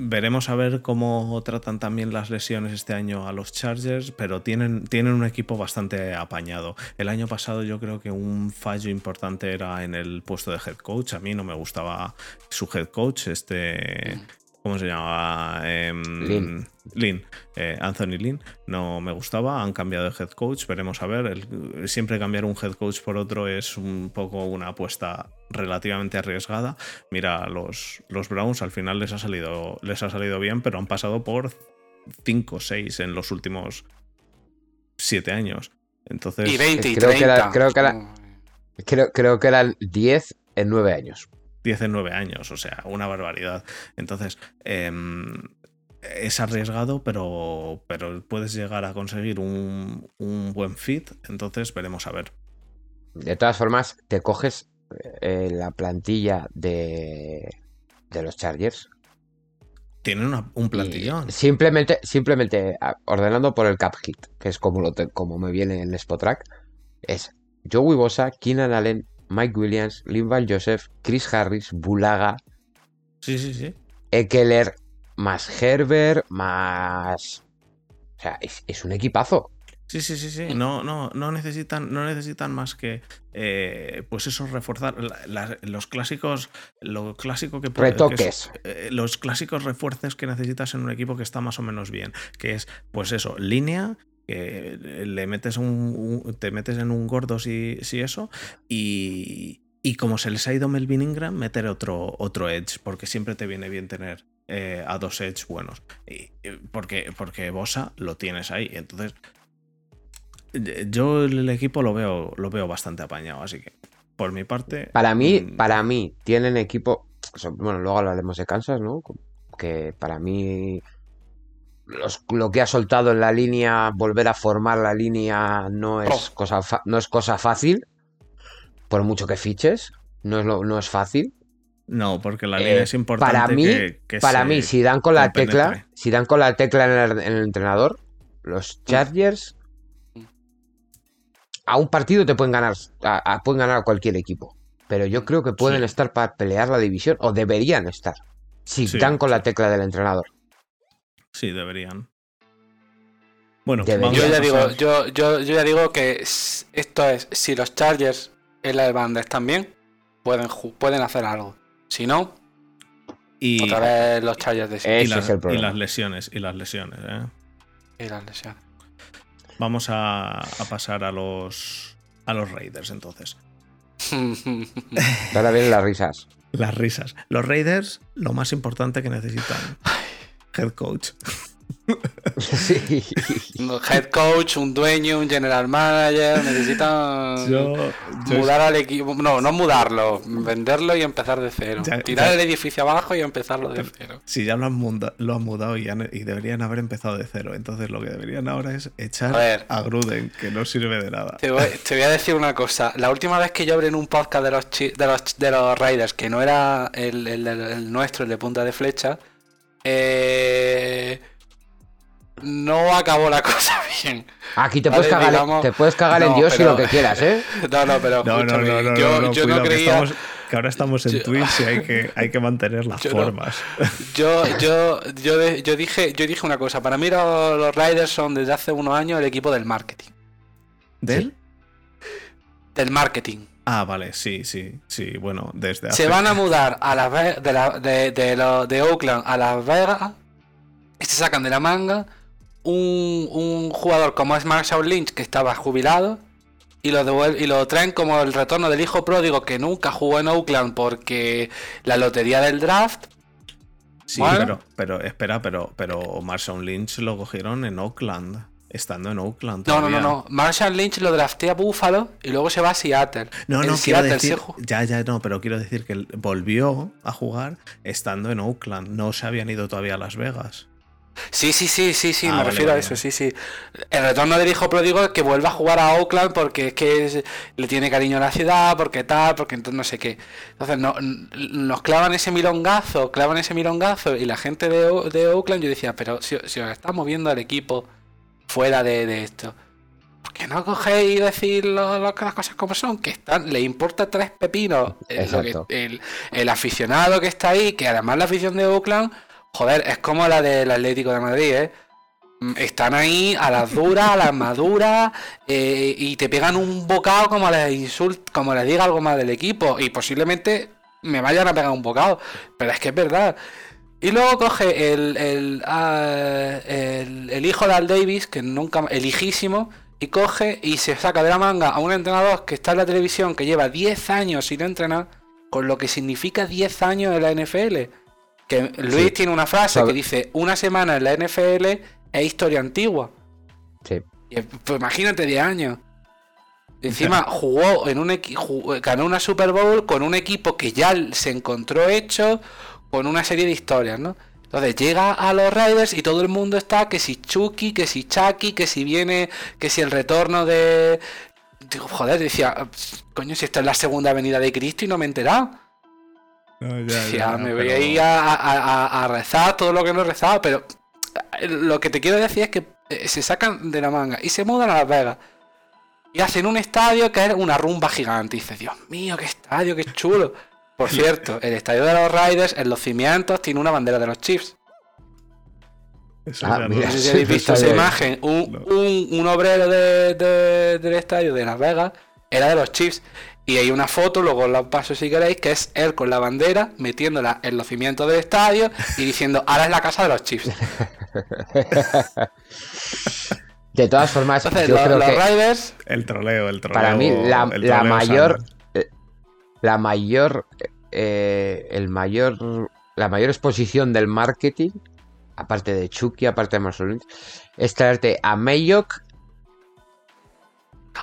Speaker 1: Veremos a ver cómo tratan también las lesiones este año a los Chargers, pero tienen, tienen un equipo bastante apañado. El año pasado yo creo que un fallo importante era en el puesto de head coach. A mí no me gustaba su head coach, este... Mm. ¿Cómo se llamaba?
Speaker 2: Em,
Speaker 1: Lin. Eh, Anthony Lin. No me gustaba, han cambiado de head coach, veremos a ver. siempre cambiar un head coach por otro es un poco una apuesta relativamente arriesgada. Mira, los, los Browns al final les ha, salido, les ha salido bien, pero han pasado por 5 o 6 en los últimos 7 años. Entonces,
Speaker 3: y 20 y
Speaker 2: creo
Speaker 3: 30.
Speaker 2: Que era, creo, que era, creo, creo que eran 10 en 9 años.
Speaker 1: 10 en 9 años, o sea, una barbaridad. Entonces, em, es arriesgado, pero, pero puedes llegar a conseguir un, buen fit, entonces veremos a ver.
Speaker 2: De todas formas, te coges eh, la plantilla de, de los Chargers.
Speaker 1: Tienen un plantillón.
Speaker 2: Simplemente, simplemente ordenando por el cap hit, que es como, lo como me viene en Spotrack, es Joey Bosa, Keenan Allen, Mike Williams, Linval Joseph, Chris Harris, Bulaga.
Speaker 1: Sí, sí, sí.
Speaker 2: Ekeler, más Herbert, más. O sea, es, un equipazo.
Speaker 1: Sí, sí, sí, sí. No, no, no necesitan, no necesitan más que, eh, pues eso, reforzar los clásicos, lo clásico que
Speaker 2: Retoques.
Speaker 1: Eh, los clásicos refuerzos que necesitas en un equipo que está más o menos bien, que es, pues eso, línea, que le metes un, te metes en un gordo si, si eso y, y, como se les ha ido Melvin Ingram meter otro, otro edge porque siempre te viene bien tener eh, a dos edge buenos. Y, porque, porque Bosa lo tienes ahí. Entonces yo el equipo lo veo lo veo bastante apañado así que por mi parte
Speaker 2: para mí mm, para mí tienen equipo bueno luego hablaremos de Kansas no que para mí lo que ha soltado en la línea, volver a formar la línea no es, oh. cosa, no es cosa fácil, por mucho que fiches, no es, no es fácil.
Speaker 1: No, porque la línea es importante.
Speaker 2: Para mí, para mí si dan con la tecla, si dan con la tecla en el, entrenador, los Chargers a un partido te pueden ganar, a, pueden ganar a cualquier equipo. Pero yo creo que pueden estar para pelear la división, o deberían estar, si dan con la tecla del entrenador.
Speaker 1: Sí, deberían. Bueno,
Speaker 3: yo ya digo, yo, yo, ya digo que esto es, si los Chargers en la banda están bien, pueden, pueden hacer algo. Si no, y, otra vez los Chargers
Speaker 1: de y las, y las lesiones, y las lesiones, ¿eh?
Speaker 3: Y las lesiones.
Speaker 1: Vamos a, a pasar a los a los Raiders entonces. *laughs*
Speaker 2: Ahora vienen las risas.
Speaker 1: Las risas. Los Raiders, lo más importante que necesitan *laughs* head coach.
Speaker 3: Sí. Head coach, un dueño, un general manager, necesitan mudar al equipo. No, no mudarlo, venderlo y empezar de cero. Tirar el edificio abajo y empezarlo de cero.
Speaker 1: Si ya lo han, mudado, lo han mudado y, deberían haber empezado de cero. Entonces lo que deberían ahora es echar a, Gruden, que no sirve de nada.
Speaker 3: Te voy, a decir una cosa. La última vez que yo abrí en un podcast de los, de los, de los Raiders, que no era el, el nuestro, el de punta de flecha, eh, no acabó la *laughs* cosa bien.
Speaker 2: Aquí te puedes cagar, te puedes cagar en Dios y lo que quieras, ¿eh? *laughs*
Speaker 3: No, no, pero
Speaker 1: no, no, no, yo, yo no creía... Que, ahora estamos en Twitch y hay que, *laughs* hay que mantener las formas.
Speaker 3: Yo, yo, yo, yo, dije, yo dije una cosa. Para mí los, los Riders son desde hace unos años el equipo del marketing.
Speaker 1: ¿Del?
Speaker 3: Del marketing.
Speaker 1: Ah, vale, sí, sí, sí. Bueno, desde
Speaker 3: Se van a mudar a la de, la, de, de, de Oakland a Las Vegas y se sacan de la manga un, un jugador como es Marshall Lynch que estaba jubilado y lo, y lo traen como el retorno del hijo pródigo que nunca jugó en Oakland porque la lotería del draft.
Speaker 1: Sí, pero, pero espera, pero, pero Marshall Lynch lo cogieron en Oakland. Estando en Oakland.
Speaker 3: No, no, no, no. Marshall Lynch lo draftea a Buffalo y luego se va a Seattle.
Speaker 1: No,
Speaker 3: En
Speaker 1: no, quiero
Speaker 3: Seattle
Speaker 1: decir,
Speaker 3: se
Speaker 1: ya, ya, no, pero quiero decir que volvió a jugar estando en Oakland, no se habían ido todavía a Las Vegas.
Speaker 3: Sí, sí, sí, sí, sí,
Speaker 1: Ah,
Speaker 3: me
Speaker 1: vale,
Speaker 3: refiero
Speaker 1: vale,
Speaker 3: a eso, sí, sí. El retorno del hijo pródigo es que vuelva a jugar a Oakland porque es que es- le tiene cariño a la ciudad, porque tal, porque entonces no sé qué. Entonces no, nos clavan ese milongazo, clavan ese milongazo y la gente de, de Oakland yo decía, pero si, si os está moviendo el equipo fuera de, de esto, ¿por qué no cogéis y decir lo- las cosas como son? Que están, le importa tres pepinos que- el, el aficionado que está ahí, que además la afición de Oakland, joder, es como la del Atlético de Madrid, ¿eh? Mm, Están ahí a las duras, a las maduras, eh, y te pegan un bocado como les insult, como les diga algo más del equipo, y posiblemente me vayan a pegar un bocado, pero es que es verdad. Y luego coge el, el, ah, el, el hijo de Al Davis, que nunca, el hijísimo, y coge y se saca de la manga a un entrenador que está en la televisión, que lleva 10 años sin entrenar, con lo que significa 10 años en la NFL. Que Luis
Speaker 2: Sí.
Speaker 3: tiene una frase
Speaker 2: Sabe-
Speaker 3: que dice, una semana en la NFL es historia antigua.
Speaker 2: Sí.
Speaker 3: Y, pues imagínate 10 años. Encima *laughs* jugó en un jugó- ganó una Super Bowl con un equipo que ya se encontró hecho con una serie de historias, ¿no? Entonces llega a los Raiders y todo el mundo está que si Chucky, que si Chucky, que si viene, que si el retorno de Digo, joder, decía, coño, si esta es la segunda venida de Cristo y no me he enterado.
Speaker 1: No, ya,
Speaker 3: me voy a ir a, a- a- a rezar todo lo que no he rezado, pero eh, lo que te quiero decir es que eh, se sacan de la manga y se mudan a Las Vegas. Y hacen un estadio que es una rumba gigante. Y dices, Dios mío, qué estadio, qué chulo. Por cierto, el estadio de los Raiders en los cimientos tiene una bandera de los Chiefs.
Speaker 1: Eso
Speaker 2: Ah, mira,
Speaker 3: No sé si habéis visto esa imagen. Un,
Speaker 1: No.
Speaker 3: un- un obrero de- de- del estadio de Las Vegas era de los Chiefs. Y hay una foto, luego os la paso si queréis, que es él con la bandera, metiéndola en los cimientos del estadio y diciendo, ahora es la casa de los Chiefs. *laughs*
Speaker 2: De todas formas,
Speaker 3: Entonces,
Speaker 2: yo
Speaker 3: los,
Speaker 2: creo
Speaker 3: los
Speaker 2: que
Speaker 3: Raiders,
Speaker 1: El troleo, el troleo.
Speaker 2: para mí la, la mayor. La mayor, eh, el mayor, la mayor exposición del marketing, aparte de Chucky, aparte de Lynch, es traerte a Mayock.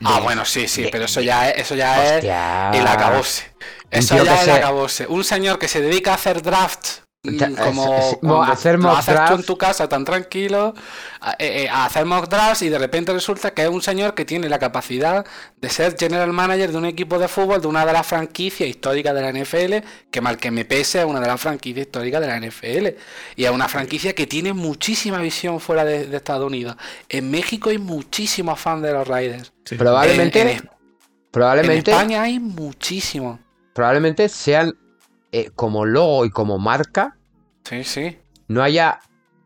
Speaker 3: Ah,
Speaker 2: de-
Speaker 3: bueno, sí, sí,
Speaker 2: de-
Speaker 3: pero eso ya es, eso ya es
Speaker 2: Hostia.
Speaker 3: el acabose. Eso ya es el
Speaker 2: se-
Speaker 3: acabose. Un señor que se dedica a hacer drafts
Speaker 2: Ya,
Speaker 3: como
Speaker 2: es- es-
Speaker 3: cuando
Speaker 2: hacer
Speaker 3: lo
Speaker 2: mock
Speaker 3: haces tú en tu casa tan tranquilo, eh, eh, a hacer mock drafts y de repente resulta que es un señor que tiene la capacidad de ser general manager de un equipo de fútbol de una de las franquicias históricas de la NFL, que mal que me pese es una de las franquicias históricas de la NFL. Y es una franquicia que tiene muchísima visión fuera de, de Estados Unidos. En México hay muchísimos fans de los Raiders.
Speaker 1: Sí.
Speaker 2: Probablemente,
Speaker 3: En- en- En
Speaker 2: probablemente,
Speaker 3: España hay muchísimo.
Speaker 2: probablemente sean eh, como logo y como marca,
Speaker 3: Sí, sí.
Speaker 2: no haya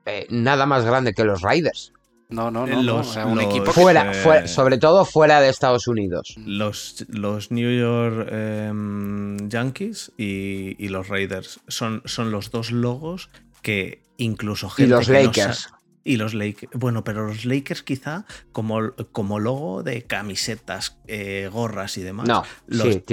Speaker 2: eh, nada más grande que los Raiders.
Speaker 3: No, no, no. no,
Speaker 1: los-
Speaker 3: o sea, un
Speaker 1: los-
Speaker 3: equipo que-
Speaker 2: Fuera, fue- sobre todo fuera de Estados Unidos.
Speaker 1: Los, los New York em, Yankees y, y los Raiders son, son los dos logos que incluso
Speaker 2: Y
Speaker 1: gente
Speaker 2: los
Speaker 1: que no
Speaker 2: Lakers.
Speaker 1: Y los Lakers. Bueno, pero los Lakers quizá como, como logo de camisetas, eh, gorras y demás.
Speaker 2: No,
Speaker 1: los,
Speaker 2: sí.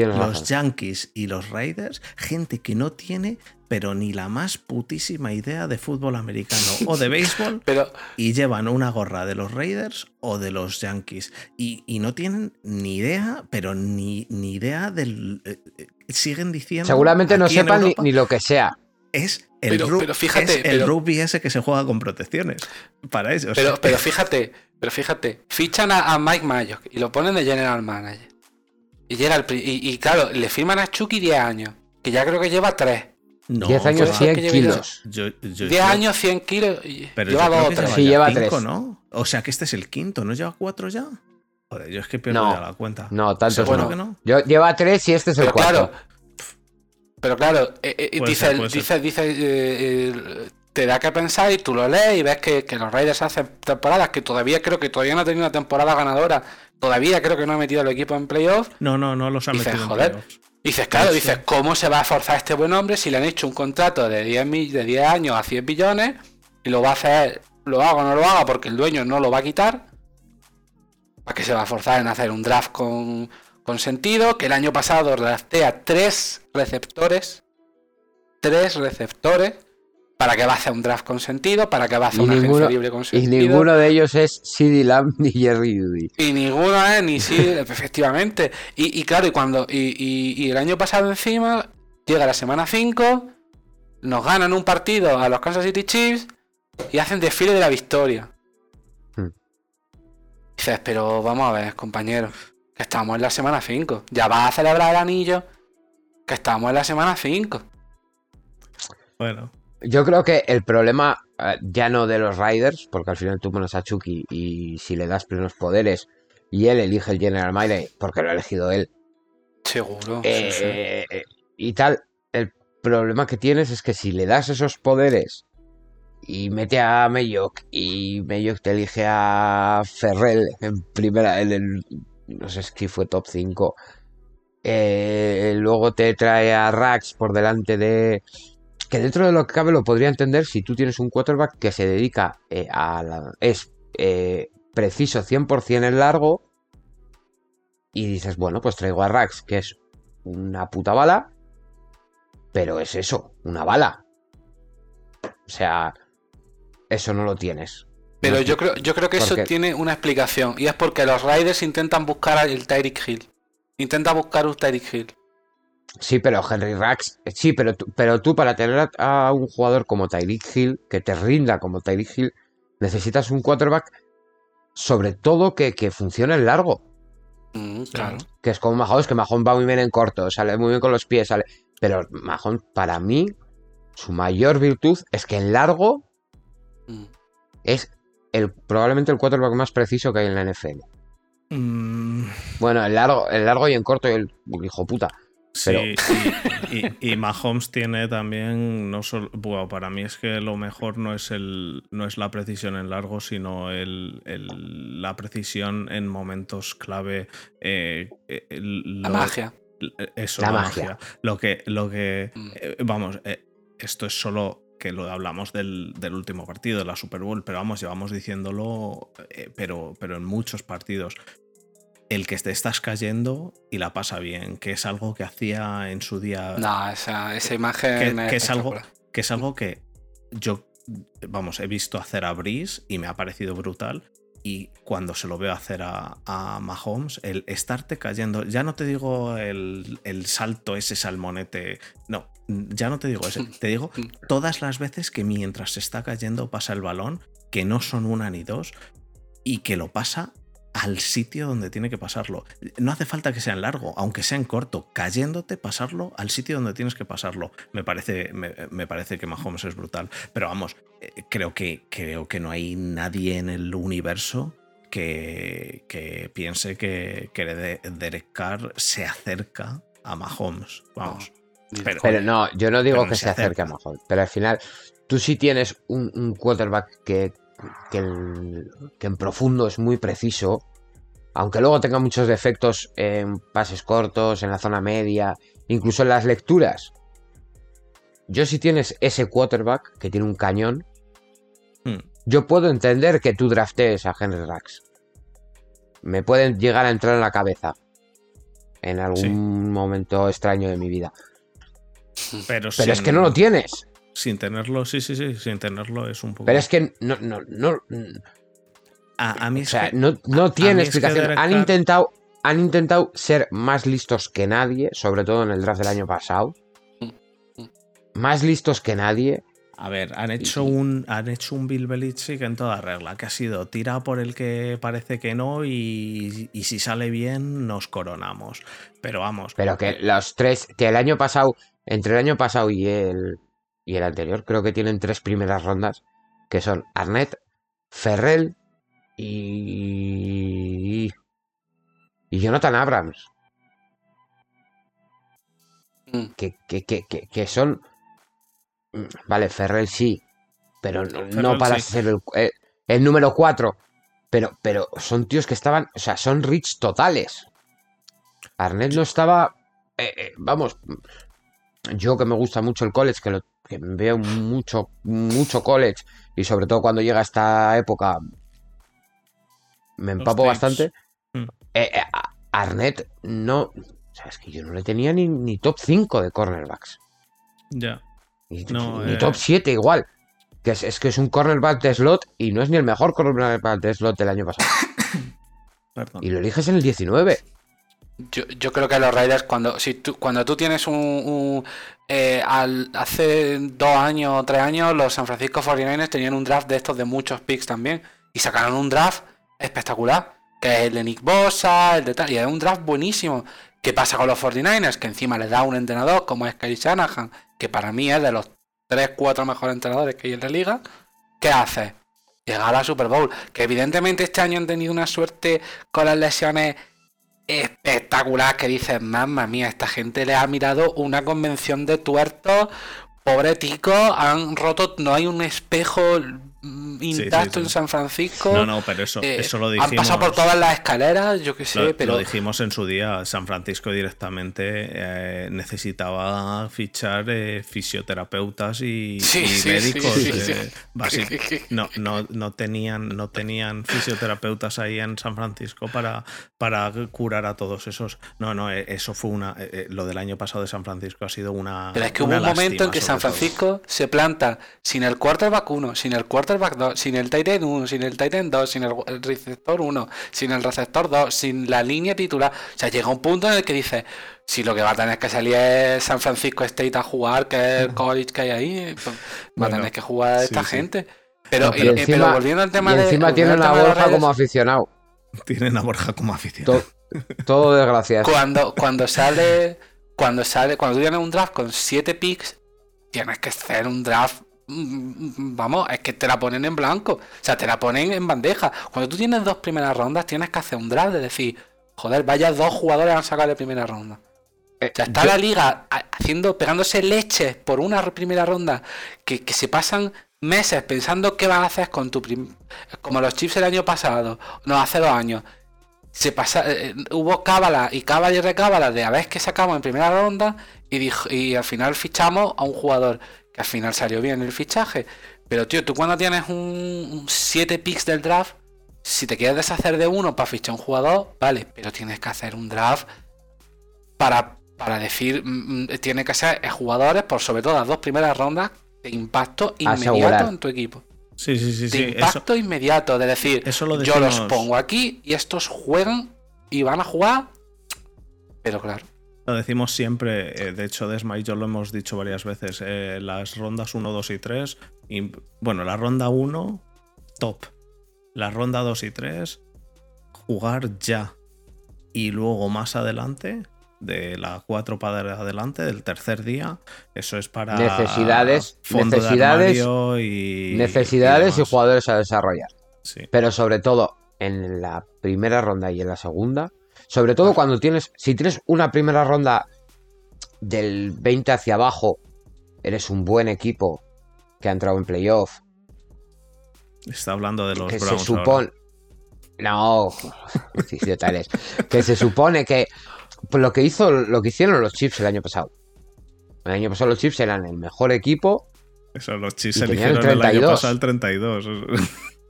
Speaker 1: Yankees y los Raiders, gente que no tiene pero ni la más putísima idea de fútbol americano o de *laughs* béisbol
Speaker 3: Pero,
Speaker 1: y llevan una gorra de los Raiders o de los Yankees. Y, y no tienen ni idea, pero ni, ni idea del. eh, eh, siguen diciendo.
Speaker 2: Seguramente no sepan ni, ni lo que sea.
Speaker 1: Es el,
Speaker 3: Pero- pero fíjate,
Speaker 1: es el
Speaker 3: pero-
Speaker 1: rugby ese que se juega con protecciones. Para eso.
Speaker 3: pero, pero fíjate, pero fíjate, fichan a, a Mike Mayock y lo ponen de general manager. Y llega el pri- y, y claro, le firman a Chucky 10 años, que ya creo que lleva 3.
Speaker 1: no,
Speaker 2: 10 años,
Speaker 3: puede ser
Speaker 2: 100
Speaker 3: que lleve
Speaker 2: kilos.
Speaker 1: Yo, yo-
Speaker 3: 10
Speaker 1: yo-
Speaker 3: años, 100 kilos. Y
Speaker 1: Pero
Speaker 3: lleva
Speaker 1: yo creo
Speaker 3: 2 o
Speaker 1: que
Speaker 3: 3.
Speaker 2: Sí, lleva
Speaker 1: cinco,
Speaker 2: tres.
Speaker 1: ¿no? O sea que este es el quinto, ¿no lleva cuatro ya? Joder, yo es que pierdo
Speaker 2: No.
Speaker 1: ya la cuenta.
Speaker 2: No, tantos
Speaker 1: ¿Seguro
Speaker 2: no.
Speaker 1: que no?
Speaker 2: Yo, lleva tres y este es el cuarto.
Speaker 3: claro, pero claro, eh, eh, dice,
Speaker 1: ser,
Speaker 3: dice, dice, eh, te da que pensar y tú lo lees y ves que, que los Raiders hacen temporadas que todavía creo que todavía no ha tenido una temporada ganadora, todavía creo que no ha metido el equipo en playoff.
Speaker 1: No, no, no los han
Speaker 3: Dices,
Speaker 1: metido
Speaker 3: joder,
Speaker 1: playoffs.
Speaker 3: Dices, claro, dices, ¿cómo se va a forzar este buen hombre si le han hecho un contrato de 10, mi- de 10 años a 100 billones y lo va a hacer, lo haga o no lo haga porque el dueño no lo va a quitar? ¿Para qué se va a forzar en hacer un draft con, con sentido? Que el año pasado draftea tres receptores, tres receptores, ¿Para qué va a hacer un draft con sentido? ¿Para qué va a hacer
Speaker 2: Y
Speaker 3: una
Speaker 2: ninguno,
Speaker 3: agencia libre con
Speaker 2: y
Speaker 3: sentido?
Speaker 2: ninguno de ellos es CD Lamb ni Jerry Judy.
Speaker 3: Y ninguno es ni sí, *laughs* efectivamente. Y, y claro, y cuando. Y, y- y el año pasado encima, llega la semana 5, nos ganan un partido a los Kansas City Chiefs y hacen desfile de la victoria.
Speaker 2: Hmm.
Speaker 3: Dices, pero vamos a ver, compañeros, que estamos en la semana 5. Ya vas a celebrar el anillo, que estamos en la semana 5.
Speaker 1: Bueno,
Speaker 2: Yo creo que el problema eh, ya no de los Riders, porque al final tú pones a Chucky y si le das plenos poderes y él elige el General Mile, porque lo ha elegido él,
Speaker 3: Seguro.
Speaker 2: eh,
Speaker 3: sí, sí.
Speaker 2: eh, y tal, el problema que tienes es que si le das esos poderes y mete a Mayok y Mayok te elige a Ferrell en primera, en el, no sé si fue top 5, eh, luego te trae a Rax por delante de... Que dentro de lo que cabe lo podría entender si tú tienes un quarterback que se dedica eh, a la... es eh, preciso 100% en largo y dices, bueno, pues traigo a Rax, que es una puta bala, pero es eso, una bala. O sea, eso no lo tienes.
Speaker 3: Pero
Speaker 2: No,
Speaker 3: yo creo, yo creo que eso tiene una explicación. Y es porque los Raiders intentan buscar el Tyreek Hill. Intenta buscar un Tyreek Hill.
Speaker 2: Sí, pero Henry Rax, sí, pero tú, pero tú para tener a, a un jugador como Tyreek Hill, que te rinda como Tyreek Hill, necesitas un quarterback, sobre todo que, que funcione en largo.
Speaker 3: Mm, claro.
Speaker 2: Que es como Mahomes, que Mahomes va muy bien en corto, sale muy bien con los pies, sale. Pero Mahomes, para mí, su mayor virtud es que en largo
Speaker 3: Mm.
Speaker 2: es el, probablemente el quarterback más preciso que hay en la NFL.
Speaker 1: Mm,
Speaker 2: Bueno, en largo, en largo y en corto, el hijo puta.
Speaker 1: sí,
Speaker 2: Pero-
Speaker 1: y, y- y Mahomes tiene también, no solo, bueno, para mí es que lo mejor no es el, no es la precisión en largo, sino el, el- la precisión en momentos clave. eh, el-
Speaker 3: La
Speaker 1: lo-
Speaker 3: magia.
Speaker 1: Eso,
Speaker 2: La
Speaker 1: la,
Speaker 2: magia.
Speaker 1: magia. Lo que, lo que
Speaker 3: Mm.
Speaker 1: eh, vamos, eh, esto es solo que lo hablamos del, del último partido, de la Super Bowl, pero vamos, llevamos diciéndolo, eh, pero, pero en muchos partidos. El que te estás cayendo y la pasa bien, que es algo que hacía en su día,
Speaker 3: No, esa, esa imagen
Speaker 1: que, que es algo, que es algo que yo, vamos, he visto hacer a Breeze y me ha parecido brutal. Y cuando se lo veo hacer a, a Mahomes, el estarte cayendo, ya no te digo el, el salto, ese salmonete, no, ya no te digo ese, te digo *laughs* todas las veces que mientras se está cayendo pasa el balón, que no son una ni dos, y que lo pasa al sitio donde tiene que pasarlo. No hace falta que sea en largo, aunque sea en corto, cayéndote, pasarlo al sitio donde tienes que pasarlo. Me parece, me, me parece que Mahomes es brutal. Pero vamos, eh, creo que, creo que no hay nadie en el universo que, que piense que, que de- Derek Carr se acerca a Mahomes. Vamos. Pero,
Speaker 2: Pero no, yo no digo que
Speaker 1: se
Speaker 2: se acerque a. Mahomes. Pero al final, tú sí tienes un, un quarterback que, que, el- que en profundo es muy preciso. Aunque luego tenga muchos defectos en pases cortos, en la zona media, incluso en las lecturas. Yo si tienes ese quarterback que tiene un cañón,
Speaker 1: Hmm.
Speaker 2: yo puedo entender que tú draftees a Henry Rax. Me pueden llegar a entrar en la cabeza en algún
Speaker 1: Sí.
Speaker 2: momento extraño de mi vida.
Speaker 1: Pero,
Speaker 2: Pero es que no lo tienes.
Speaker 1: Sin tenerlo, sí, sí, sí, sin tenerlo es un poco.
Speaker 2: Pero es que no, no, no,
Speaker 1: a, a mí
Speaker 2: o sea,
Speaker 1: que-
Speaker 2: no, no
Speaker 1: a
Speaker 2: tiene
Speaker 1: mí es que
Speaker 2: explicación. Han intentado, han intentado ser más listos que nadie, sobre todo en el draft del año pasado. Más listos que nadie.
Speaker 1: A ver, han hecho un, han hecho un Bill Belichick en toda regla, que ha sido tira por el que parece que no y, y si sale bien nos coronamos. Pero vamos,
Speaker 2: Pero que los tres, que el año pasado, entre el año pasado y el, y el anterior, creo que tienen tres primeras rondas, que son Arnett, Ferrell y. y Jonathan Abrams.
Speaker 3: Mm.
Speaker 2: que, que, que, que, son. mm, Vale, Ferrell sí, pero no, para
Speaker 1: sí.
Speaker 2: ser el, eh, el número 4. Pero, pero son tíos que estaban. O sea, son rich totales. Arnett no estaba. eh, eh, vamos. Yo que me gusta mucho el college, que, lo, que veo mucho, mucho college, y sobre todo cuando llega esta época, me empapo bastante.
Speaker 1: Mm.
Speaker 2: Eh, eh, Arnett no. O sea, es que yo no le tenía ni, ni top 5 de cornerbacks.
Speaker 1: ya.
Speaker 2: Ni,
Speaker 1: No,
Speaker 2: ni
Speaker 1: eh.
Speaker 2: top 7 igual. Que es, es que es un cornerback de slot y no es ni el mejor cornerback de slot del año pasado. *coughs*
Speaker 1: Perdón.
Speaker 2: Y lo eliges en el 19.
Speaker 3: Yo, yo creo que los Raiders, cuando, si tú, cuando tú tienes un. eh, al- hace dos años o tres años, los San Francisco 49ers tenían un draft de estos de muchos picks también. Y sacaron un draft espectacular. Que es el de Nick Bosa, el de tal. Y es un draft buenísimo. ¿Qué pasa con los 49ers? Que encima les da un entrenador como es Kyle Shanahan, que para mí es de los 3, 4 mejores entrenadores que hay en la liga. ¿Qué hace? Llegar a la Super Bowl. Que evidentemente este año han tenido una suerte con las lesiones espectacular que dices, mamma mía, esta gente le ha mirado una convención de tuertos, pobre tico, han roto, no hay un espejo mm,
Speaker 1: sí,
Speaker 3: intacto
Speaker 1: sí.
Speaker 3: en San Francisco.
Speaker 1: No, no, pero eso,
Speaker 3: Eh,
Speaker 1: eso lo
Speaker 3: han
Speaker 1: dijimos.
Speaker 3: pasado por todas las escaleras, yo qué sé,
Speaker 1: Lo,
Speaker 3: pero
Speaker 1: lo dijimos en su día, San Francisco directamente eh, necesitaba fichar eh, fisioterapeutas y, y médicos.
Speaker 3: sí, sí,
Speaker 1: eh, *laughs* No, no, no, tenían, no tenían fisioterapeutas ahí en San Francisco para, para curar a todos esos. No, no, eso fue una. lo del año pasado de San Francisco ha sido una.
Speaker 3: Pero es que hubo un momento en que San
Speaker 1: todo.
Speaker 3: Francisco se planta sin el quarterback 1, sin el quarterback 2, sin el tight end 1, sin el tight end 2, sin el, receptor 1, sin el receptor 2, sin la línea titular. O sea, llega un punto en el que dices, si lo que va a tener que salir es San Francisco State a jugar, que es el college que hay ahí, pues, va a tener que jugar
Speaker 1: sí,
Speaker 3: esta
Speaker 1: sí.
Speaker 3: gente. Pero,
Speaker 2: No,
Speaker 3: eh,
Speaker 2: y
Speaker 3: eh,
Speaker 2: encima,
Speaker 3: pero volviendo al tema
Speaker 2: y
Speaker 3: de.
Speaker 2: encima tiene
Speaker 3: volviendo
Speaker 2: una
Speaker 3: al tema de los
Speaker 2: Borja como aficionado.
Speaker 1: Tienen a Borja como aficionado.
Speaker 2: To- todo desgraciado.
Speaker 3: cuando, cuando sale, cuando sale, cuando tú tienes un draft con 7 picks, tienes que hacer un draft. Mm, Vamos, es que te la ponen en blanco. O sea, te la ponen en bandeja. Cuando tú tienes dos primeras rondas, tienes que hacer un draft de decir, joder, vaya dos jugadores han sacado de primera ronda.
Speaker 2: Eh,
Speaker 3: O sea, está
Speaker 2: yo-
Speaker 3: la liga ha- haciendo, pegándose leches por una primera ronda que, que se pasan meses pensando qué vas a hacer con tu prim- como los chips el año pasado, no, hace dos años. Se pasa, eh, hubo cábala y cábala y recábala de a ver que sacamos en primera ronda y, dijo, y al final fichamos a un jugador que al final salió bien el fichaje. Pero tío, tú cuando tienes un 7 picks del draft, si te quieres deshacer de uno para fichar un jugador, vale, pero tienes que hacer un draft para, para decir, mm, mm, tiene que ser jugadores por sobre todo las dos primeras rondas de impacto inmediato
Speaker 2: Asegurar.
Speaker 3: en tu equipo.
Speaker 1: Sí, sí, sí,
Speaker 3: De
Speaker 1: sí. Eso,
Speaker 3: impacto inmediato, de decir,
Speaker 1: eso lo
Speaker 3: yo los pongo aquí y estos juegan y van a jugar. Pero claro,
Speaker 1: Lo decimos siempre, eh, de hecho, Desma y yo lo hemos dicho varias veces, eh, las rondas 1, 2 y 3, y, bueno, la ronda 1, top. La ronda 2 y 3, jugar ya. Y luego más adelante, de la 4 para adelante, del tercer día, eso es para
Speaker 2: Necesidades, necesidades,
Speaker 1: y
Speaker 2: Necesidades y,
Speaker 1: demás.
Speaker 2: jugadores a desarrollar.
Speaker 1: Sí.
Speaker 2: Pero sobre todo en la primera ronda y en la segunda. Sobre todo cuando tienes. Si tienes una primera ronda del 20 hacia abajo, eres un buen equipo que ha entrado en playoff.
Speaker 1: Está hablando de los
Speaker 2: que se
Speaker 1: Browns. ahora.
Speaker 2: supone. No, *laughs* eres. Que se supone que. pues lo que hizo, lo que hicieron los Chiefs el año pasado. El año pasado los Chiefs eran el mejor equipo.
Speaker 1: Eso, los
Speaker 2: Y tenían el
Speaker 1: eligieron el, año
Speaker 2: 32.
Speaker 1: pasado el 32.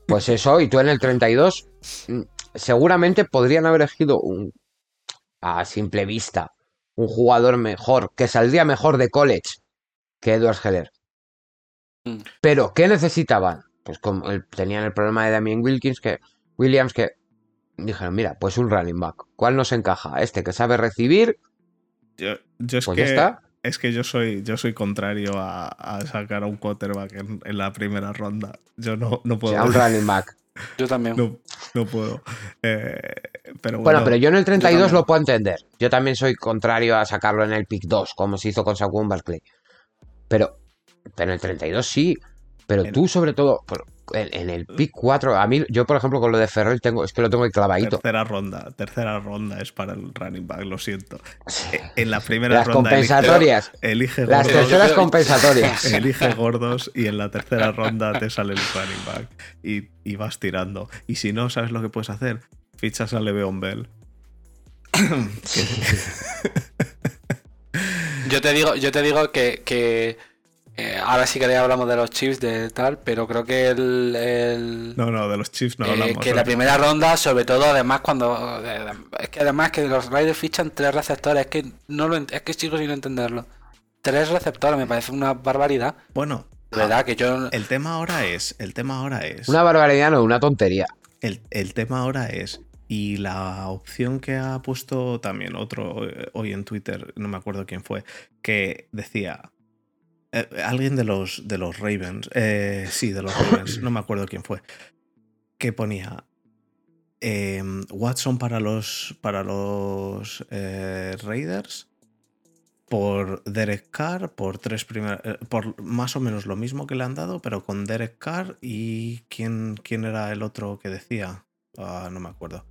Speaker 2: Pues eso, y tú en el 32, mm, seguramente podrían haber elegido un, a simple vista, un jugador mejor, que saldría mejor de college que Edward Heller.
Speaker 3: Mm.
Speaker 2: Pero, ¿qué necesitaban? Pues como el- tenían el problema de Damien Wilkins, que Williams, que dijeron, mira, pues un running back. ¿Cuál nos encaja? Este que sabe recibir,
Speaker 1: Yo, yo es
Speaker 2: pues
Speaker 1: que
Speaker 2: ya está.
Speaker 1: Es que yo soy, yo soy contrario a, a sacar a un quarterback en, en la primera ronda. Yo no, no
Speaker 2: O
Speaker 1: puedo.
Speaker 2: sea, un running back. *laughs*
Speaker 3: yo también.
Speaker 1: no, no puedo. Eh, pero bueno,
Speaker 2: Bueno, pero yo en el 32
Speaker 3: también.
Speaker 2: lo puedo entender. Yo también soy contrario a sacarlo en el pick 2, como se hizo con Saquon Barkley. Pero, pero en el 32 sí. Pero
Speaker 1: En-
Speaker 2: tú, sobre todo, por- en, en el pick 4, a mí, yo por ejemplo, con lo de Ferrell, tengo, es que lo tengo clavadito.
Speaker 1: tercera ronda. Tercera ronda es para el running back, lo siento. Eh, En la primera
Speaker 2: Las
Speaker 1: ronda elige-
Speaker 2: compensatorias.
Speaker 1: elige,
Speaker 2: Las
Speaker 1: gordos,
Speaker 2: terceras compensatorias. *laughs*
Speaker 1: elige gordos y en la tercera ronda te sale el running back y, y vas tirando. Y si no, ¿sabes lo que puedes hacer? Fichas a Le'Veon Bell.
Speaker 3: Yo te digo, yo te digo que, que, eh, ahora sí que ya hablamos de los chips de tal, pero creo que el, el-
Speaker 1: No, no, de los Chiefs no
Speaker 3: eh,
Speaker 1: hablamos.
Speaker 3: que
Speaker 1: ¿no?
Speaker 3: la primera ronda, sobre todo, además cuando eh, es que además que los Raiders fichan tres receptores, es que no lo es que sigo sin entenderlo. tres receptores, me parece una barbaridad.
Speaker 1: Bueno,
Speaker 3: verdad que yo.
Speaker 1: el tema ahora es, el tema ahora es,
Speaker 2: Una barbaridad, no, una tontería.
Speaker 1: el, el tema ahora es, y la opción que ha puesto también otro eh, hoy en Twitter, no me acuerdo quién fue, que decía, eh, alguien de los, de los Ravens, eh, sí, de los Ravens, no me acuerdo quién fue, que ponía em, Watson para los, para los eh, Raiders por Derek Carr, por tres primeras, por más o menos lo mismo que le han dado, pero con Derek Carr y quién, quién era el otro que decía, Ah, no me acuerdo.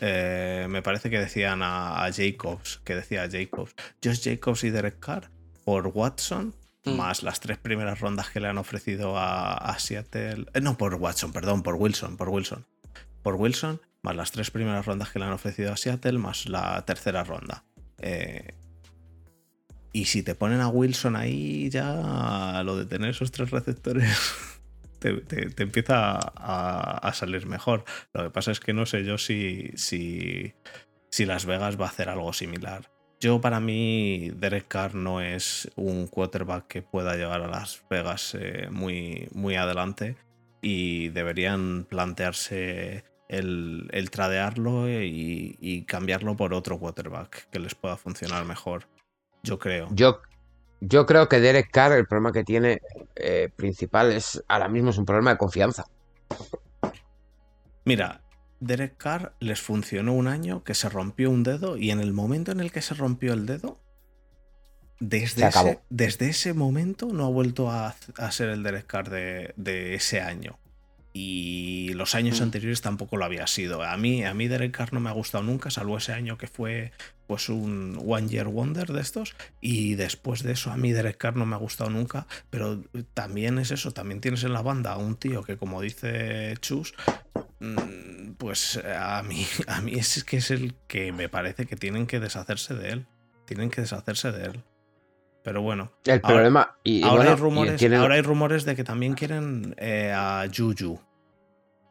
Speaker 1: Me parece que decían a, a Jacobs, que decía Jacobs, Josh Jacobs y Derek Carr por Watson,
Speaker 3: Mm.
Speaker 1: más las tres primeras rondas que le han ofrecido a, Seattle. eh, no, por Watson, perdón, por Wilson, por Wilson. Por Wilson, más las tres primeras rondas que le han ofrecido a Seattle, más la tercera ronda. Eh, y si te ponen a Wilson ahí, ya lo de tener esos tres receptores *laughs* te, te- te empieza a, a salir mejor. Lo que pasa es que no sé yo si, si, si Las Vegas va a hacer algo similar. Yo, para mí, Derek Carr no es un quarterback que pueda llevar a Las Vegas eh, muy, muy adelante y deberían plantearse el, el tradearlo y, y cambiarlo por otro quarterback que les pueda funcionar mejor. Yo creo.
Speaker 2: Yo, yo creo que Derek Carr, el problema que tiene eh, principal es ahora mismo es un problema de confianza.
Speaker 1: Mira, Derek Carr les funcionó un año que se rompió un dedo y en el momento en el que se rompió el dedo, desde, ese, desde ese momento no ha vuelto a, a ser el Derek Carr de, de ese año. Y los años
Speaker 3: Mm.
Speaker 1: anteriores tampoco lo había sido. A mí, a mí Derek Carr no me ha gustado nunca, salvo ese año que fue pues un One Year Wonder de estos. Y después de eso, a mí Derek Carr no me ha gustado nunca. Pero también es eso, también tienes en la banda a un tío que, como dice Chus, mm, pues a mí, *laughs* a mí es que es el que me parece que tienen que deshacerse de él. Tienen que deshacerse de él. Pero bueno,
Speaker 2: El
Speaker 1: Ahora-
Speaker 2: problema. Y,
Speaker 1: ahora,
Speaker 2: bueno,
Speaker 1: hay
Speaker 2: y
Speaker 1: rumores,
Speaker 2: tiene-
Speaker 1: ahora hay rumores de que también quieren eh, a Juju.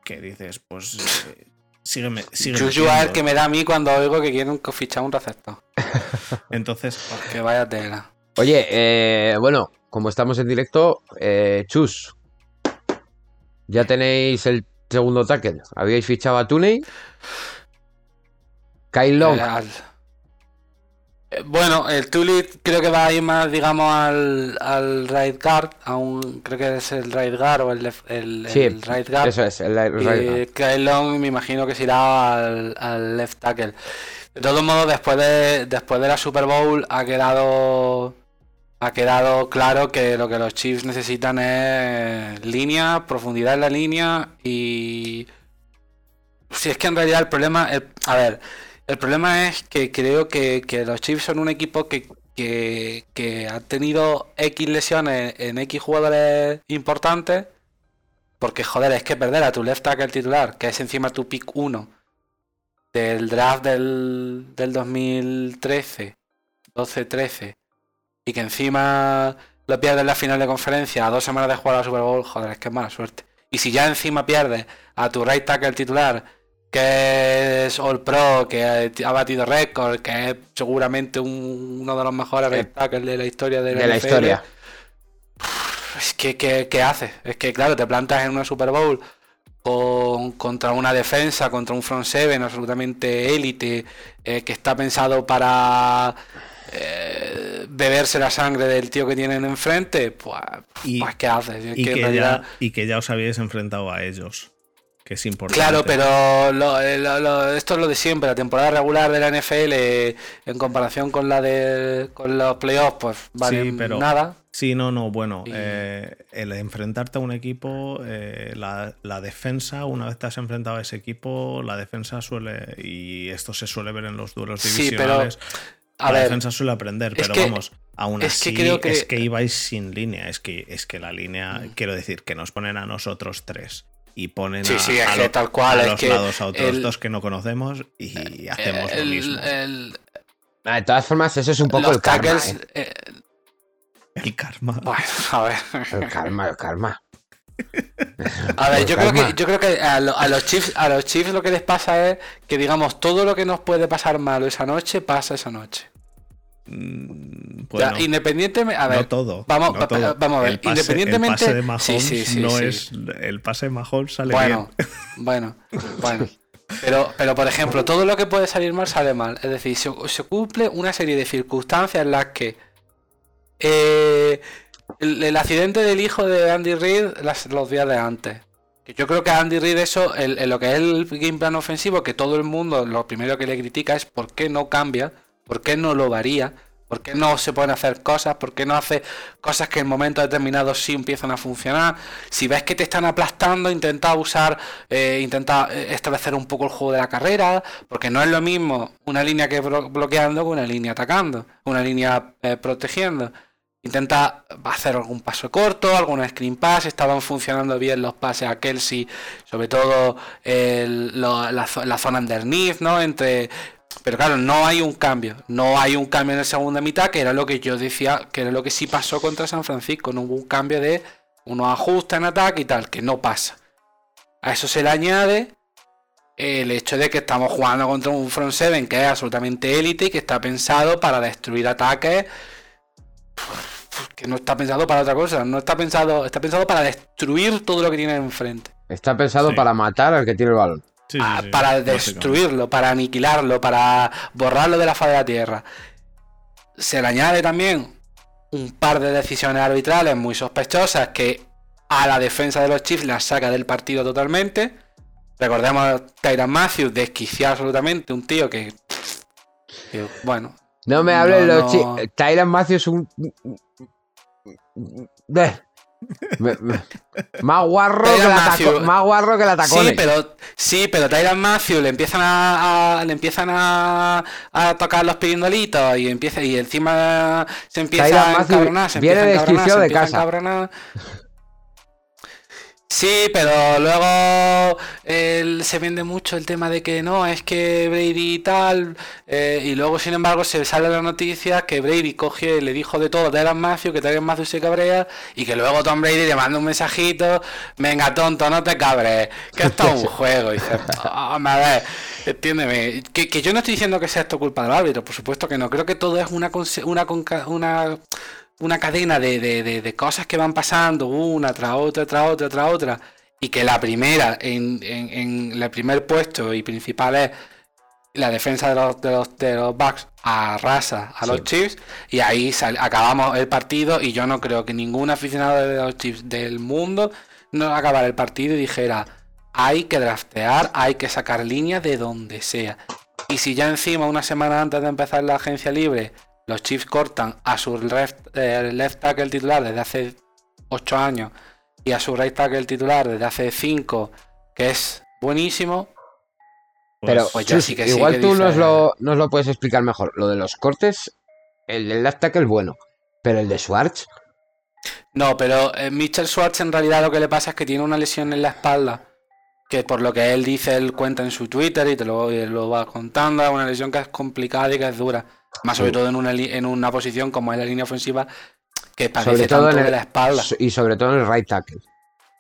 Speaker 1: Que dices, pues eh, sígueme. sígueme
Speaker 3: Juju es el
Speaker 1: metiendo.
Speaker 3: que me da a mí cuando oigo que quieren que fichar un receptor. *laughs*
Speaker 1: Entonces,
Speaker 3: Que vaya tela.
Speaker 2: Oye, eh, bueno, como estamos en directo, eh, Chus, ya tenéis el segundo tackle. ¿Habíais fichado a Tooney? Kyle Long.
Speaker 3: Al- Eh, Bueno, el Tulit creo que va a ir más, digamos, al, al right guard, a un, creo que es el right guard o el, left- el,
Speaker 2: Sí,
Speaker 3: el right guard.
Speaker 2: Eso es, el, el right guard.
Speaker 3: Y Kyle Long me imagino que se irá al, al left tackle. De todos modos, después de, después de la Super Bowl ha quedado ha quedado claro que lo que los Chiefs necesitan es línea, profundidad en la línea y si es que en realidad el problema, el- a ver, el problema es que creo que, que los Chiefs son un equipo que, que, que ha tenido X lesiones en X jugadores importantes. Porque, joder, es que perder a tu left tackle titular, que es encima tu pick 1 del draft del, del 2013, 12-13, y que encima lo pierdes en la final de conferencia a dos semanas de jugar a la Super Bowl, joder, es que es mala suerte. Y si ya encima pierdes a tu right tackle titular, que es All Pro, que ha batido récord, que es seguramente un- uno de los mejores tackles de la historia de la,
Speaker 2: historia.
Speaker 3: es que, ¿qué, qué haces? Es que, claro, te plantas en una Super Bowl con- contra una defensa, contra un front seven absolutamente élite, eh, que está pensado para eh, beberse la sangre del tío que tienen enfrente, pues,
Speaker 1: Y-
Speaker 3: pues ¿qué haces? Es
Speaker 1: y
Speaker 3: que en
Speaker 1: que,
Speaker 3: realidad-
Speaker 1: ya, y que ya os habíais enfrentado a ellos. Que es importante.
Speaker 3: Claro, pero lo- eh, lo- lo- esto es lo de siempre. La temporada regular de la NFL eh, en comparación con la de con los playoffs, pues vale
Speaker 1: Sí, pero-
Speaker 3: nada.
Speaker 1: Sí, no, no, bueno,
Speaker 3: Y-
Speaker 1: eh, el enfrentarte a un equipo, eh, la, la defensa, una vez te has enfrentado a ese equipo, la defensa suele, y esto se suele ver en los duelos
Speaker 3: Sí, pero,
Speaker 1: divisionales,
Speaker 3: A
Speaker 1: la
Speaker 3: ver,
Speaker 1: defensa suele aprender, pero
Speaker 3: que-
Speaker 1: vamos, aún
Speaker 3: es que
Speaker 1: así
Speaker 3: creo que-
Speaker 1: es que ibais sin línea, es que, es que la línea,
Speaker 3: Mm.
Speaker 1: quiero decir, que nos ponen a nosotros tres y ponen
Speaker 3: Sí,
Speaker 1: a,
Speaker 3: sí, es
Speaker 1: a
Speaker 3: que
Speaker 1: lo-
Speaker 3: tal cual,
Speaker 1: a
Speaker 3: es
Speaker 1: los
Speaker 3: que
Speaker 1: lados a otros
Speaker 3: el-
Speaker 1: dos que no conocemos y hacemos lo
Speaker 3: el-
Speaker 1: mismo.
Speaker 3: el-
Speaker 2: Ah, De todas formas, eso es un poco
Speaker 3: los
Speaker 2: el karma.
Speaker 3: tackles,
Speaker 2: ¿eh?
Speaker 3: eh,
Speaker 1: El karma.
Speaker 3: bueno, a ver.
Speaker 2: El karma, el karma.
Speaker 3: A ver, yo creo
Speaker 2: karma.
Speaker 3: que, yo creo que a, lo- a los Chiefs, a los Chiefs lo que les pasa es que digamos todo lo que nos puede pasar malo esa noche pasa esa noche.
Speaker 1: Mm,
Speaker 3: Ya, independientemente. A ver,
Speaker 1: no todo.
Speaker 3: Vamos,
Speaker 1: no
Speaker 3: pa-
Speaker 1: todo.
Speaker 3: vamos a ver.
Speaker 1: El pase,
Speaker 3: independientemente.
Speaker 1: El pase de Mahomes
Speaker 3: sí, sí, sí,
Speaker 1: no es. El pase de Mahomes sale
Speaker 3: Bueno,
Speaker 1: bien. *laughs*
Speaker 3: bueno, bueno. Pero, pero, por ejemplo, todo lo que puede salir mal sale mal. Es decir, se, se cumple una serie de circunstancias en las que eh, el, el accidente del hijo de Andy Reid las- los días de antes. Que yo creo que a Andy Reid eso, en lo que es el game plan ofensivo, que todo el mundo lo primero que le critica es por qué no cambia, por qué no lo varía, por qué no se pueden hacer cosas, por qué no hace cosas que en momentos determinados sí empiezan a funcionar. Si ves que te están aplastando, intenta usar, eh, intenta eh, establecer un poco el juego de la carrera, porque no es lo mismo una línea que blo- bloqueando que una línea atacando, una línea eh, protegiendo. Intenta hacer algún paso corto, algún screen pass, estaban funcionando bien los pases a Kelsey, sobre todo la, la zona underneath, ¿no? Entre pero claro, no hay un cambio. No hay un cambio en la segunda mitad, que era lo que yo decía, que era lo que sí pasó contra San Francisco. No hubo un cambio de unos ajustes en ataque y tal, que no pasa. A eso se le añade el hecho de que estamos jugando contra un front seven que es absolutamente élite y que está pensado para destruir ataques. Que no está pensado para otra cosa. No está pensado, está pensado para destruir todo lo que tiene enfrente.
Speaker 2: Está pensado
Speaker 1: Sí.
Speaker 2: para matar al que tiene el balón.
Speaker 1: Sí,
Speaker 3: Ah,
Speaker 1: sí,
Speaker 3: para destruirlo, para aniquilarlo, para borrarlo de la faz de la tierra. Se le añade también un par de decisiones arbitrales muy sospechosas que a la defensa de los Chiefs la saca del partido totalmente. Recordemos a Tyron Matthews, desquiciado absolutamente, un tío que. que, bueno,
Speaker 2: No me
Speaker 3: No,
Speaker 2: hables los
Speaker 3: no.
Speaker 2: Tyron Matthews es un. Más guarro que
Speaker 3: Matthew.
Speaker 2: más guarro que la tacones.
Speaker 3: Sí, pero sí, pero Tyron Matthews le empiezan a, a- le empiezan a, a tocar los pirindolitos y empieza y encima se empieza
Speaker 2: Tyrann
Speaker 3: a
Speaker 2: Matthew
Speaker 3: encabronar, se
Speaker 2: viene de
Speaker 3: empieza a
Speaker 2: casa.
Speaker 3: Sí, pero luego él se vende mucho el tema de que no, es que Brady y tal, eh, y luego sin embargo se sale la noticia que Brady coge, le dijo de todo a Tyrann Matthew, que Tyrann Matthew se cabrea, y que luego Tom Brady le manda un mensajito, venga tonto, no te cabres, que esto es un *laughs* juego, y dice, "Ah, a ver, entiéndeme, que, que yo no estoy diciendo que sea esto culpa del árbitro, por supuesto que no, creo que todo es una, una, una una cadena de, de- de- de cosas que van pasando una tras otra, tras otra, tras otra, y que la primera, en, en, en el primer puesto y principal es la defensa de los, de los, de los Bucks arrasa a los. Chiefs, y ahí sal- acabamos el partido, y yo no creo que ningún aficionado de los Chiefs del mundo no acabara el partido y dijera, hay que draftear, hay que sacar líneas de donde sea. Y si ya encima, una semana antes de empezar la agencia libre, los Chiefs cortan a su left, eh, left tackle titular desde hace 8 años y a su right tackle titular desde hace 5, que es buenísimo.
Speaker 1: Pues,
Speaker 2: Pero
Speaker 3: pues ya
Speaker 2: Chus,
Speaker 3: sí que sí
Speaker 2: igual
Speaker 3: que
Speaker 2: tú nos, lo, nos lo puedes explicar mejor. Lo de los cortes, el del left tackle es bueno. Pero el de Schwartz,
Speaker 3: No, pero eh, Mitchell Schwartz en realidad lo que le pasa es que tiene una lesión en la espalda. Que por lo que él dice, él cuenta en su Twitter y te lo, y lo va contando. Es una lesión que es complicada y que es dura. Más sobre
Speaker 2: Sí.
Speaker 3: todo en una, en una posición como es la línea ofensiva, que padece
Speaker 2: sobre todo
Speaker 3: tanto de la espalda.
Speaker 2: y sobre todo en el right tackle.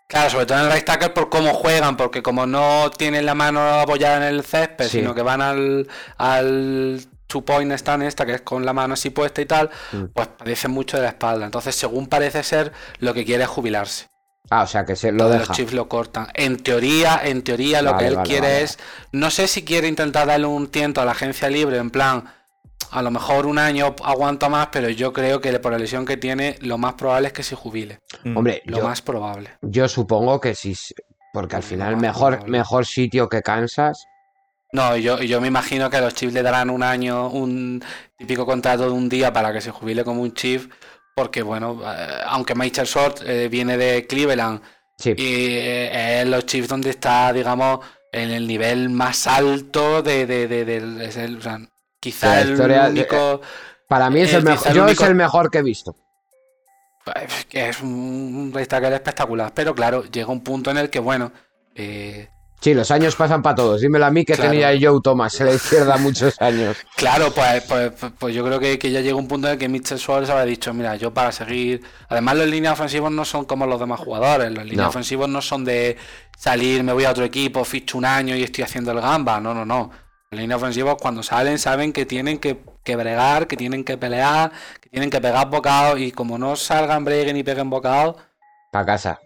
Speaker 3: Claro, sobre todo en el right tackle por cómo juegan, porque como no tienen la mano apoyada en el césped,
Speaker 2: Sí.
Speaker 3: sino que van al, al two point stand esta, que es con la mano así puesta y tal,
Speaker 2: Mm.
Speaker 3: pues padecen mucho de la espalda. Entonces, según parece ser, lo que quiere es jubilarse.
Speaker 2: Ah, o sea que se lo
Speaker 3: Todos
Speaker 2: deja.
Speaker 3: Los Chiefs lo cortan. En teoría, en teoría, lo que él
Speaker 2: vale,
Speaker 3: quiere
Speaker 2: vale.
Speaker 3: es. No sé si quiere intentar darle un tiento a la agencia libre, en plan. A lo mejor un año aguanta más, pero yo creo que por la lesión que tiene, lo más probable es que se jubile.
Speaker 1: mm,
Speaker 2: Hombre,
Speaker 3: Lo
Speaker 2: yo,
Speaker 3: más probable.
Speaker 2: yo supongo que sí. Porque al final mejor, mejor sitio que Kansas.
Speaker 3: No, yo, yo me imagino que a los Chiefs le darán un año, un típico contrato de un día para que se jubile como un Chief, porque bueno, eh, aunque Michael Short eh, viene de Cleveland
Speaker 2: Sí.
Speaker 3: y eh, es los Chiefs donde está, digamos, en el nivel más alto de, de, de- del- es el- o sea, quizá
Speaker 2: La
Speaker 3: el
Speaker 2: historia de-
Speaker 3: único
Speaker 2: Para mí es
Speaker 3: eh,
Speaker 2: el mejor.
Speaker 3: el
Speaker 2: Yo
Speaker 3: único-
Speaker 2: es el mejor que he visto.
Speaker 3: eh, que es un tackle espectacular, pero claro, llega un punto en el que bueno, eh,
Speaker 2: Sí, los años pasan para todos. Dímelo a mí que
Speaker 3: Claro.
Speaker 2: tenía Joe Thomas en la izquierda *laughs* muchos años.
Speaker 3: Claro, pues, pues, pues- pues yo creo que, que ya llega un punto en el que Mitchell Suárez habrá dicho, mira, yo para seguir... Además los líneas ofensivos no son como los demás jugadores, los líneas
Speaker 2: No.
Speaker 3: ofensivos no son de salir, me voy a otro equipo, ficho un año y estoy haciendo el gamba, no, no, no. Los líneas ofensivos cuando salen saben que tienen que, que bregar, que tienen que pelear, que tienen que pegar bocados y como no salgan, breguen y peguen bocados,
Speaker 2: Para casa.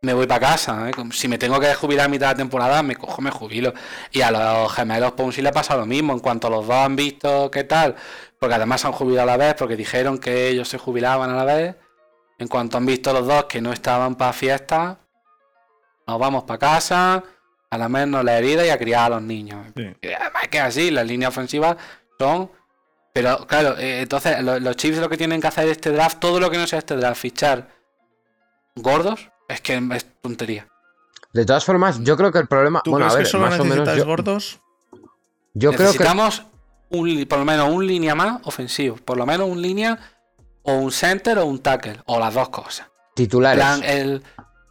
Speaker 3: me voy para casa. ¿eh? Si me tengo que jubilar a mitad de temporada, me cojo, me jubilo. Y a los gemelos Ponzi le pasa lo mismo. En cuanto los dos han visto qué tal, porque además se han jubilado a la vez, porque dijeron que ellos se jubilaban a la vez. En cuanto han visto los dos que no estaban para fiesta, nos vamos para casa, a la menos la herida y a criar a los niños.
Speaker 1: Sí.
Speaker 3: Y además es que así, las líneas ofensivas son. Pero claro, eh, entonces lo- los Chiefs lo que tienen que hacer este draft, todo lo que no sea este draft, fichar gordos, es que es tontería.
Speaker 2: De todas formas, yo creo que el problema.
Speaker 1: ¿Tú
Speaker 2: Bueno, a
Speaker 1: crees
Speaker 2: ver,
Speaker 1: que solo
Speaker 2: más o menos. Yo,
Speaker 1: gordos?
Speaker 2: yo creo que.
Speaker 3: Necesitamos un, por lo menos un línea más ofensivo, por lo menos un línea o un center o un tackle, o las dos cosas.
Speaker 2: Titulares.
Speaker 3: plan, el,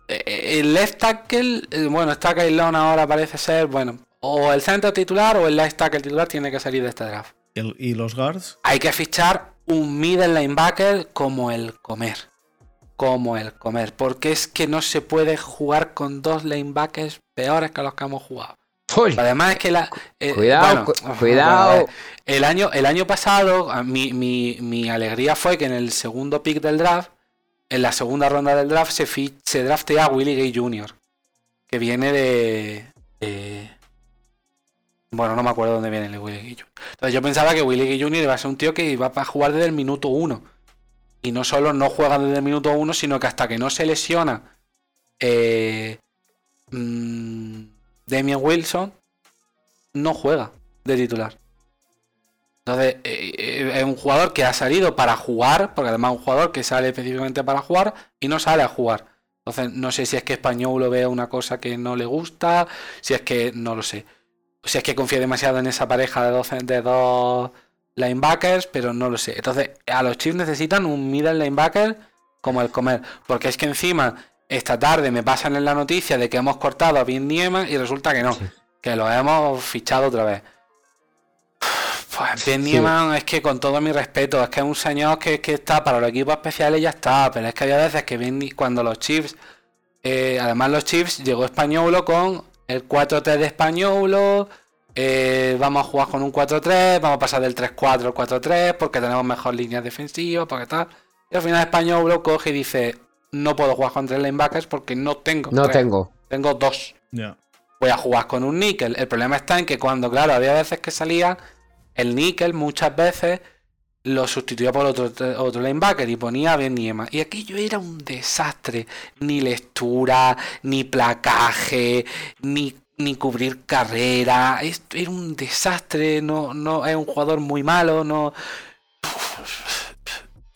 Speaker 3: el left tackle, eh, bueno, está Kailon ahora parece ser, bueno, o el center titular o el left tackle titular tiene que salir de este draft.
Speaker 1: ¿Y, y los guards?
Speaker 3: Hay que fichar un middle linebacker como el comer. Como el comer. Porque es que no se puede jugar con dos linebackers peores que los que hemos jugado.
Speaker 2: Uy,
Speaker 3: Además es que la... eh,
Speaker 2: Cuidado,
Speaker 3: bueno,
Speaker 2: cu- cuidado.
Speaker 3: el, año, el año pasado, mi, mi- mi alegría fue que en el segundo pick del draft, en la segunda ronda del draft, se, draftea a Willie Gay Jr., que viene de, Bueno, no me acuerdo dónde viene el Willie Gay Jr. Entonces yo pensaba que Willie Gay Jr. iba a ser un tío que iba a jugar desde el minuto uno. Y no solo no juega desde el minuto uno, sino que hasta que no se lesiona eh, mm, Damian Wilson, no juega de titular. Entonces, eh, eh, es un jugador que ha salido para jugar, porque además es un jugador que sale específicamente para jugar y no sale a jugar. Entonces, no sé si es que Español lo ve una cosa que no le gusta, si es que no lo sé. Si es que confía demasiado en esa pareja de dos, de dos linebackers, pero no lo sé. Entonces, a los Chiefs necesitan un middle linebacker como el comer, porque es que encima esta tarde me pasan en la noticia de que hemos cortado a Vin y resulta que no, que lo hemos fichado otra vez. Pues Ben
Speaker 2: Sí.
Speaker 3: Es que con todo mi respeto, es que es un señor que, que está para los equipos especiales y ya está, pero es que había veces que Ben cuando los Chiefs, eh, además los Chiefs llegó Españolo con el 4-3 de Españolo, eh, vamos a jugar con un 4-3, vamos a pasar del 3-4 al 4-3 porque tenemos mejor líneas defensivas, porque tal. Y al final Españolo coge y dice, no puedo jugar con tres linebackers porque no tengo.
Speaker 2: no
Speaker 3: tres,
Speaker 2: tengo.
Speaker 3: Tengo dos voy a jugar con un níquel. El problema está en que cuando, claro, había veces que salía el níquel, muchas veces lo sustituía por otro, otro linebacker y ponía bien Niema. Y aquello era un desastre. Ni lectura, ni placaje, ni, ni cubrir carrera. Esto era un desastre. No, no, es un jugador muy malo. No.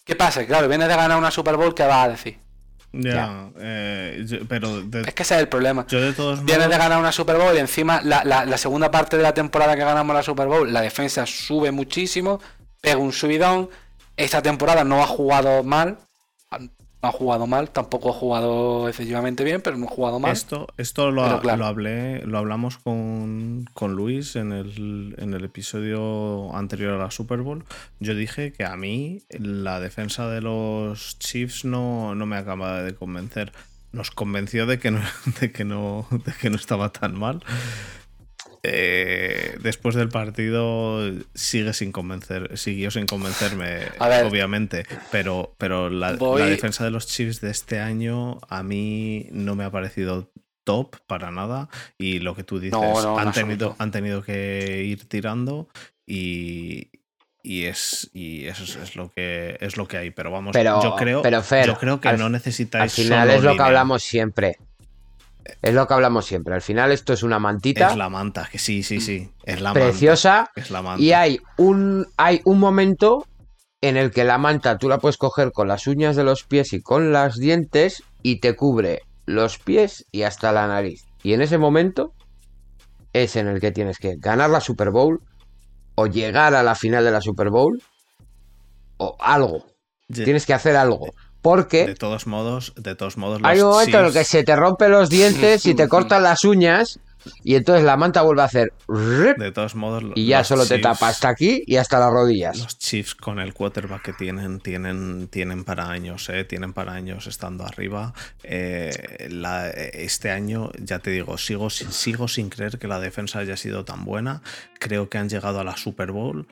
Speaker 3: ¿Qué pasa? Claro, vienes de ganar una Super Bowl, ¿qué vas a decir?
Speaker 1: Ya.
Speaker 2: Ya.
Speaker 1: eh, yo- pero de-
Speaker 3: Es que ese es el problema.
Speaker 1: yo de todos
Speaker 3: Vienes
Speaker 1: modos.
Speaker 3: de ganar una Super Bowl y encima la, la- la segunda parte de la temporada que ganamos la Super Bowl, la defensa sube muchísimo, pega un subidón. Esta temporada no ha jugado mal, no ha jugado mal, tampoco ha jugado excesivamente bien, pero no ha jugado mal.
Speaker 1: Esto, esto lo, ha-
Speaker 3: claro.
Speaker 1: lo hablé, lo hablamos con, con Luis en el, en el episodio anterior a la Super Bowl. Yo dije que a mí la defensa de los Chiefs no, no me acaba de convencer. Nos convenció de que no, *laughs* de que no, de que no estaba tan mal. Eh, después del partido sigue sin convencer, siguió sin convencerme, obviamente, pero, pero la,
Speaker 3: Voy-
Speaker 1: la defensa de los Chiefs de este año a mí no me ha parecido top para nada y lo que tú dices,
Speaker 3: No, no, en
Speaker 1: han, tenido, han tenido que ir tirando y, y es y eso es, es lo que es lo que hay, pero vamos,
Speaker 2: Pero-
Speaker 1: yo creo,
Speaker 2: pero, Fer,
Speaker 1: yo creo que
Speaker 2: al-
Speaker 1: no
Speaker 2: Al
Speaker 1: necesitáis
Speaker 2: final
Speaker 1: solo
Speaker 2: es lo que hablamos siempre. Es lo que hablamos siempre. Al final esto es una mantita
Speaker 1: Es la manta, que sí, sí, sí, es la manta.
Speaker 2: preciosa
Speaker 1: Es la manta.
Speaker 2: y hay un, hay un momento en el que la manta tú la puedes coger con las uñas de los pies y con los dientes y te cubre los pies y hasta la nariz. Y en ese momento es en el que tienes que ganar la Super Bowl o llegar a la final de la Super Bowl o algo. Tienes que hacer algo.
Speaker 1: De
Speaker 2: Porque
Speaker 1: todos modos, de todos modos,
Speaker 2: hay un momento en el que se te rompen los dientes y te *laughs* cortan las uñas y entonces la manta vuelve a hacer
Speaker 1: de todos modos,
Speaker 2: y ya solo te tapa hasta aquí y hasta las rodillas.
Speaker 1: Los Chiefs con el quarterback que tienen, tienen, tienen para años, ¿eh? tienen para años estando arriba. Eh, la- este año, ya te digo, sigo, sin- sigo sin creer que la defensa haya sido tan buena. Creo que han llegado a la Super Bowl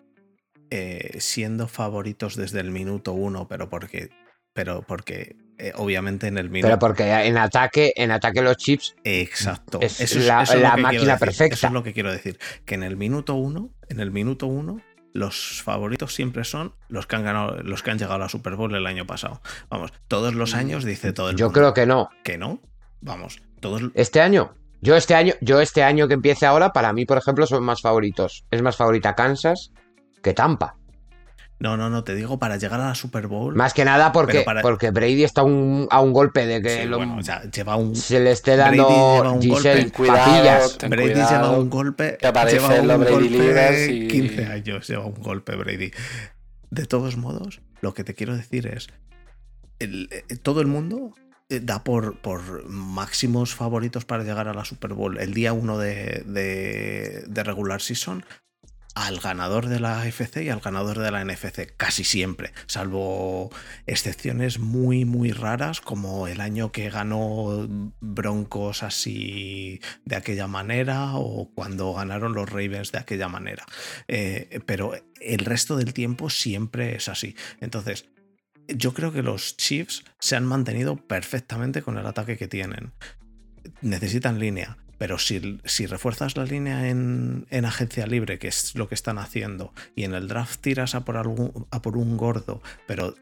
Speaker 1: eh, siendo favoritos desde el minuto uno, pero porque, pero porque eh, obviamente en el minuto.
Speaker 2: Pero porque en ataque, en ataque los chips.
Speaker 1: Exacto.
Speaker 2: Es
Speaker 1: Eso
Speaker 2: la-
Speaker 1: eso es
Speaker 2: la máquina perfecta.
Speaker 1: Eso es lo que quiero decir. Que en el minuto uno, en el minuto uno, los favoritos siempre son los que han ganado, los que han llegado a la Super Bowl el año pasado. Vamos, todos los años dice todo el
Speaker 2: Yo
Speaker 1: mundo
Speaker 2: creo que no.
Speaker 1: que no. Vamos, todos.
Speaker 2: Este año. Yo este año, yo este año que empiece ahora, para mí, por ejemplo, son más favoritos. Es más favorita Kansas que Tampa.
Speaker 1: No, no, no, te digo para llegar a la Super Bowl.
Speaker 2: Más que nada porque,
Speaker 1: para-
Speaker 2: porque Brady está un- a un golpe de que
Speaker 1: Sí,
Speaker 2: lo-
Speaker 1: bueno, o sea, lleva un.
Speaker 2: se le esté
Speaker 1: Brady
Speaker 2: dando
Speaker 1: lleva un golpe.
Speaker 2: Giselle
Speaker 3: cuidado, ten
Speaker 1: Brady
Speaker 3: cuidado,
Speaker 1: lleva un golpe. Lleva un
Speaker 3: Brady
Speaker 1: golpe
Speaker 3: Leaders y-
Speaker 1: 15 años, lleva un golpe Brady. De todos modos, lo que te quiero decir es. el- eh, todo el mundo eh, da por, por máximos favoritos para llegar a la Super Bowl el día 1 de, de, de regular season al ganador de la FC y al ganador de la NFC, casi siempre, salvo excepciones muy, muy raras, como el año que ganó Broncos así de aquella manera o cuando ganaron los Ravens de aquella manera. Eh, pero el resto del tiempo siempre es así. Entonces, yo creo que los Chiefs se han mantenido perfectamente con el ataque que tienen. Necesitan línea, pero si, si refuerzas la línea en, en agencia libre, que es lo que están haciendo, y en el draft tiras a por, algún, a por un gordo, pero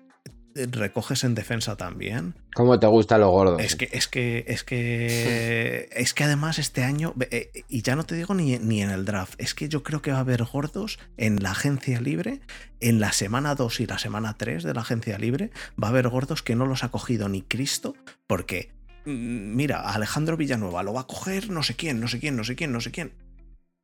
Speaker 1: recoges en defensa también,
Speaker 2: ¿Cómo te gustan los gordos?
Speaker 1: es que, es que, es que, *laughs* es que además este año, eh, y ya no te digo ni, ni en el draft, es que yo creo que va a haber gordos en la agencia libre, en la semana 2 y la semana 3 de la agencia libre, va a haber gordos que no los ha cogido ni Cristo, porque, mm, mira, Alejandro Villanueva lo va a coger no sé quién, no sé quién, no sé quién, no sé quién.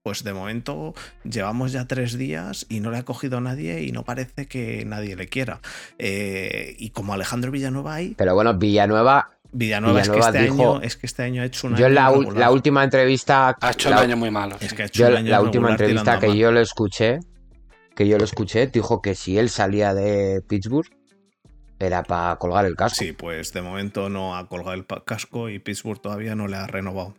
Speaker 1: Pues de momento llevamos ya tres días y no le ha cogido nadie y no parece que nadie le quiera. Eh, y como Alejandro Villanueva hay,
Speaker 2: Pero bueno, Villanueva,
Speaker 1: Villanueva, es, que este
Speaker 2: dijo-
Speaker 1: año, es que este año ha hecho un
Speaker 2: yo en la, la última entrevista.
Speaker 3: Ha hecho
Speaker 2: la-
Speaker 3: un año muy malo.
Speaker 1: Es que ha hecho
Speaker 2: yo
Speaker 1: un
Speaker 2: la,
Speaker 1: año
Speaker 2: la última entrevista que
Speaker 1: mal.
Speaker 2: yo lo escuché, que yo lo escuché, dijo que si él salía de Pittsburgh era para colgar el casco.
Speaker 1: Sí, pues de momento no ha colgado el casco y Pittsburgh todavía no le ha renovado.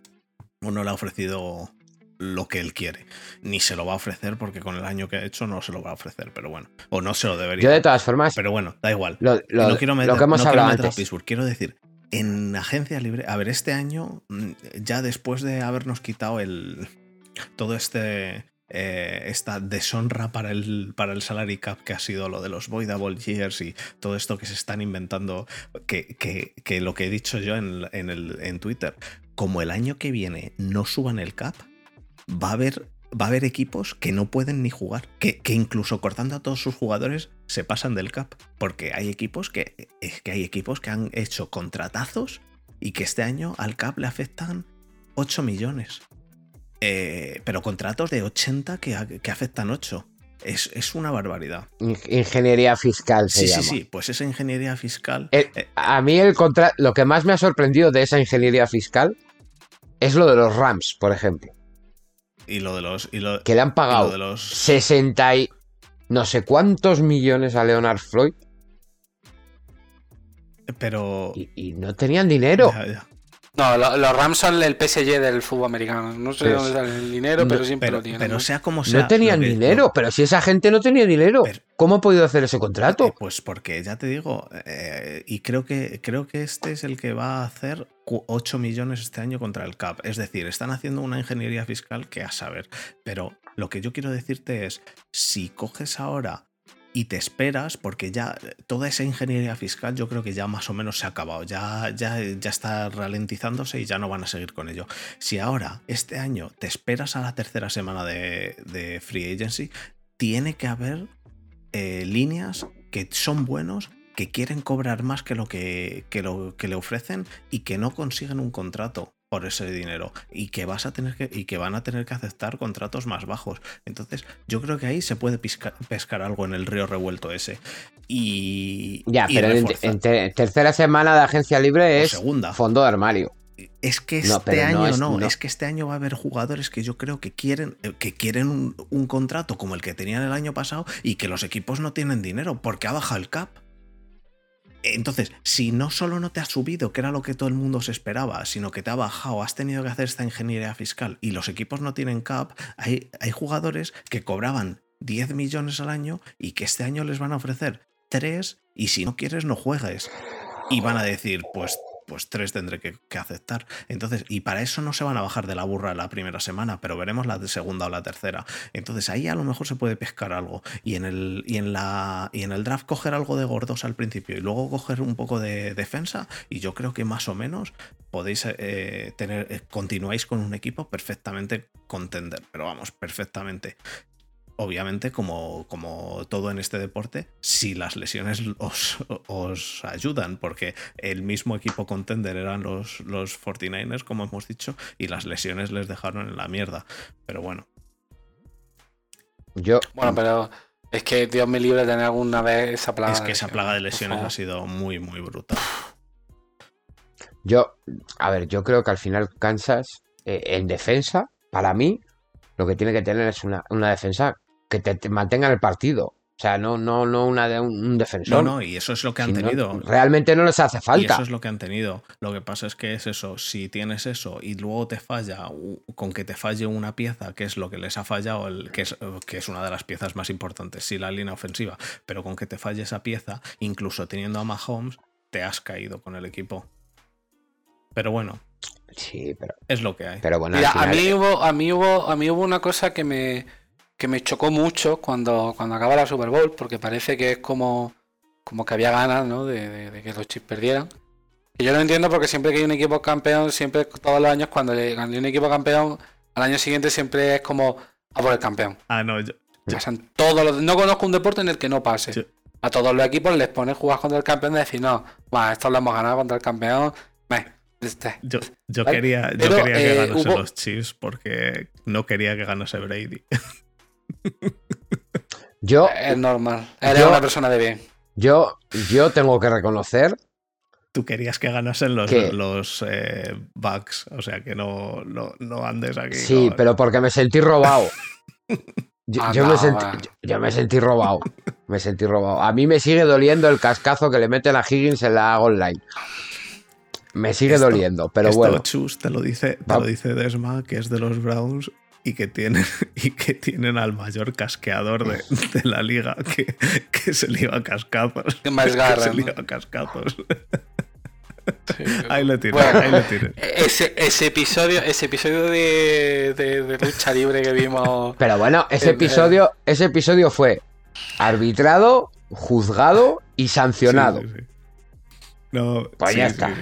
Speaker 1: O no le ha ofrecido lo que él quiere. Ni se lo va a ofrecer porque con el año que ha hecho no se lo va a ofrecer, pero bueno. O no se lo debería.
Speaker 2: Yo de todas formas,
Speaker 1: Pero bueno, da igual.
Speaker 2: lo, lo-
Speaker 1: no quiero meter,
Speaker 2: lo que hemos
Speaker 1: no
Speaker 2: hablado
Speaker 1: meter a
Speaker 2: antes.
Speaker 1: Pittsburgh. Quiero decir, en agencia libre, a ver, este año, mm, ya después de habernos quitado el todo este eh, esta deshonra para el, para el salary cap que ha sido lo de los voidable years y todo esto que se están inventando, que, que- que lo que he dicho yo en, en el, en Twitter, como el año que viene no suban el cap, va a haber, va a haber equipos que no pueden ni jugar, que, que incluso cortando a todos sus jugadores se pasan del cap, porque hay equipos que, es que hay equipos que han hecho contratazos y que este año al cap le afectan 8 millones. Eh, pero contratos de 80 que, que afectan 8. Es, es una barbaridad.
Speaker 2: In- Ingeniería fiscal se
Speaker 1: Sí, sí,
Speaker 2: llama.
Speaker 1: sí, pues esa ingeniería fiscal.
Speaker 2: El-
Speaker 1: eh,
Speaker 2: a mí el contra lo que más me ha sorprendido de esa ingeniería fiscal es lo de los Rams, por ejemplo,
Speaker 1: y lo de los. Y lo,
Speaker 2: que le han pagado
Speaker 1: de los
Speaker 2: 60 y no sé cuántos millones a Leonard Floyd
Speaker 1: pero.
Speaker 2: y, y no tenían dinero.
Speaker 1: Ya, ya.
Speaker 3: No, lo- los Rams son el PSG del fútbol americano. No sé de
Speaker 2: Pues-
Speaker 3: dónde sale el dinero, pero siempre
Speaker 1: pero,
Speaker 3: lo tienen.
Speaker 1: pero
Speaker 3: ¿no?
Speaker 1: sea como sea.
Speaker 2: No tenían
Speaker 1: que-
Speaker 2: dinero, pero si esa gente no tenía dinero,
Speaker 1: Pero-
Speaker 2: ¿cómo ha podido hacer ese contrato?
Speaker 1: Eh, Pues porque ya te digo, eh, y creo que, creo que este es el que va a hacer cu- 8 millones este año contra el CAP. Es decir, están haciendo una ingeniería fiscal que a saber. Pero lo que yo quiero decirte es, si coges ahora y te esperas, porque ya eh, toda esa ingeniería fiscal yo creo que ya más o menos se ha acabado, ya, ya, ya está ralentizándose y ya no van a seguir con ello. Si ahora, este año, te esperas a la tercera semana de, Free Agency, tiene que haber eh, líneas que son buenos, que quieren cobrar más que lo que, que lo que le ofrecen y que no consiguen un contrato por ese dinero y que vas a tener que y que van a tener que aceptar contratos más bajos. Entonces, yo creo que ahí se puede pisca- pescar algo en el río revuelto ese. Y
Speaker 2: Ya,
Speaker 1: y
Speaker 2: pero en, tercera semana de agencia libre es
Speaker 1: segunda.
Speaker 2: fondo de armario.
Speaker 1: Es que este
Speaker 2: No,
Speaker 1: año
Speaker 2: no
Speaker 1: no,
Speaker 2: es-
Speaker 1: que este año va a haber jugadores que yo creo que quieren, que quieren un, un contrato como el que tenían el año pasado y que los equipos no tienen dinero porque ha bajado el cap. Entonces, si no solo no te ha subido, que era lo que todo el mundo se esperaba, sino que te ha bajado, has tenido que hacer esta ingeniería fiscal y los equipos no tienen cap, hay, hay jugadores que cobraban 10 millones al año y que este año les van a ofrecer 3 y si no quieres no juegues. Y van a decir, pues pues tres tendré que, aceptar. Entonces, y para eso no se van a bajar de la burra la primera semana, pero veremos la segunda o la tercera. Entonces ahí a lo mejor se puede pescar algo. Y en el, y en la, y en el draft coger algo de gordos al principio y luego coger un poco de defensa. Y yo creo que más o menos podéis eh, tener, eh, continuáis con un equipo perfectamente contender, pero vamos, perfectamente obviamente, como, como, todo en este deporte, si las lesiones *laughs* os, ayudan, porque el mismo equipo contender eran los, los 49ers, como hemos dicho, y las lesiones les dejaron en la mierda. Pero bueno.
Speaker 3: Yo. Bueno, pero es que Dios me libre de tener alguna vez esa plaga.
Speaker 1: Es que esa plaga de lesiones ha sido muy, muy brutal.
Speaker 2: Yo, a ver, yo creo que al final Kansas, eh, en defensa, para mí, lo que tiene que tener es una, una defensa que te, mantengan el partido. O sea, no, no, no una de un, defensor.
Speaker 1: No, no, y eso es lo que han tenido.
Speaker 2: realmente no les hace falta. Y
Speaker 1: eso es lo que han tenido. Lo que pasa es que es eso. Si tienes eso y luego te falla, con que te falle una pieza, que es lo que les ha fallado, el, que, es, que es una de las piezas más importantes, sí, la línea ofensiva, pero con que te falle esa pieza, incluso teniendo a Mahomes, te has caído con el equipo. Pero bueno.
Speaker 2: Sí, pero.
Speaker 1: Es lo que hay.
Speaker 2: Pero bueno,
Speaker 3: a, mí hubo, a, mí hubo, a mí hubo una cosa que me que me chocó mucho cuando, cuando acaba la Super Bowl, porque parece que es como, como que había ganas ¿no? de, que los Chiefs perdieran. Y yo lo entiendo porque siempre que hay un equipo campeón, siempre todos los años cuando, hay un equipo campeón, al año siguiente siempre es como a por el campeón.
Speaker 1: Ah, no, yo,
Speaker 3: todos no conozco un deporte en el que no pase. A todos los equipos les pones jugar contra el campeón y decir, no, bueno, esto lo hemos ganado contra el campeón. Este,
Speaker 1: yo, yo quería, yo quería que eh, ganase los Chiefs porque no quería que ganase Brady. *laughs*
Speaker 2: Yo.
Speaker 3: Es normal. Eres una persona de bien.
Speaker 2: Yo, yo tengo que reconocer.
Speaker 1: Tú querías que ganasen los, los eh, bugs, o sea que no, no, andes aquí.
Speaker 2: Sí, pero porque me sentí robado. Yo, me sentí, yo, me sentí, robado. Me sentí robado. A mí me sigue doliendo el cascazo que le meten a Higgins en la online. Me sigue doliendo, pero bueno.
Speaker 1: Chus te lo dice, te lo dice Desma, que es de los Browns, y que tienen, *laughs* y que tienen al mayor casqueador de, la liga que, que, se le iba a cascazos. *laughs*
Speaker 3: Que más garra,
Speaker 1: se le iba a cascazos. *laughs* ahí lo tienes, ahí lo tienes.
Speaker 3: Ese, ese, episodio, ese episodio de, de, lucha libre que vimos.
Speaker 2: Pero bueno, ese episodio, ese episodio fue arbitrado, juzgado y sancionado.
Speaker 1: no,
Speaker 2: pues ya está.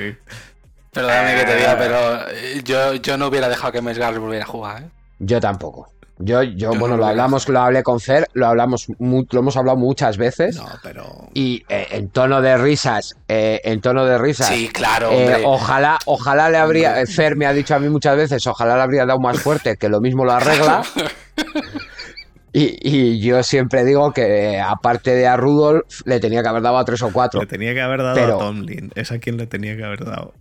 Speaker 3: Perdóname que te diga, pero yo, yo no hubiera dejado que Mesgar volviera a jugar, ¿eh?
Speaker 2: Yo tampoco. Yo, yo, bueno, lo hablamos, lo hablé con Fer, lo hablamos, lo hemos hablado muchas veces.
Speaker 1: No, pero.
Speaker 2: Y eh, en tono de risas, eh, en tono de risas.
Speaker 3: Sí, claro.
Speaker 2: Eh, ojalá, ojalá le habría. Fer me ha dicho a mí muchas veces, ojalá le habría dado más fuerte, que lo mismo lo arregla. *laughs* Y, yo siempre digo que aparte de a Rudolf, le tenía que haber dado a tres o cuatro.
Speaker 1: Le tenía que haber dado a Tomlin. Es a quien le tenía que haber dado.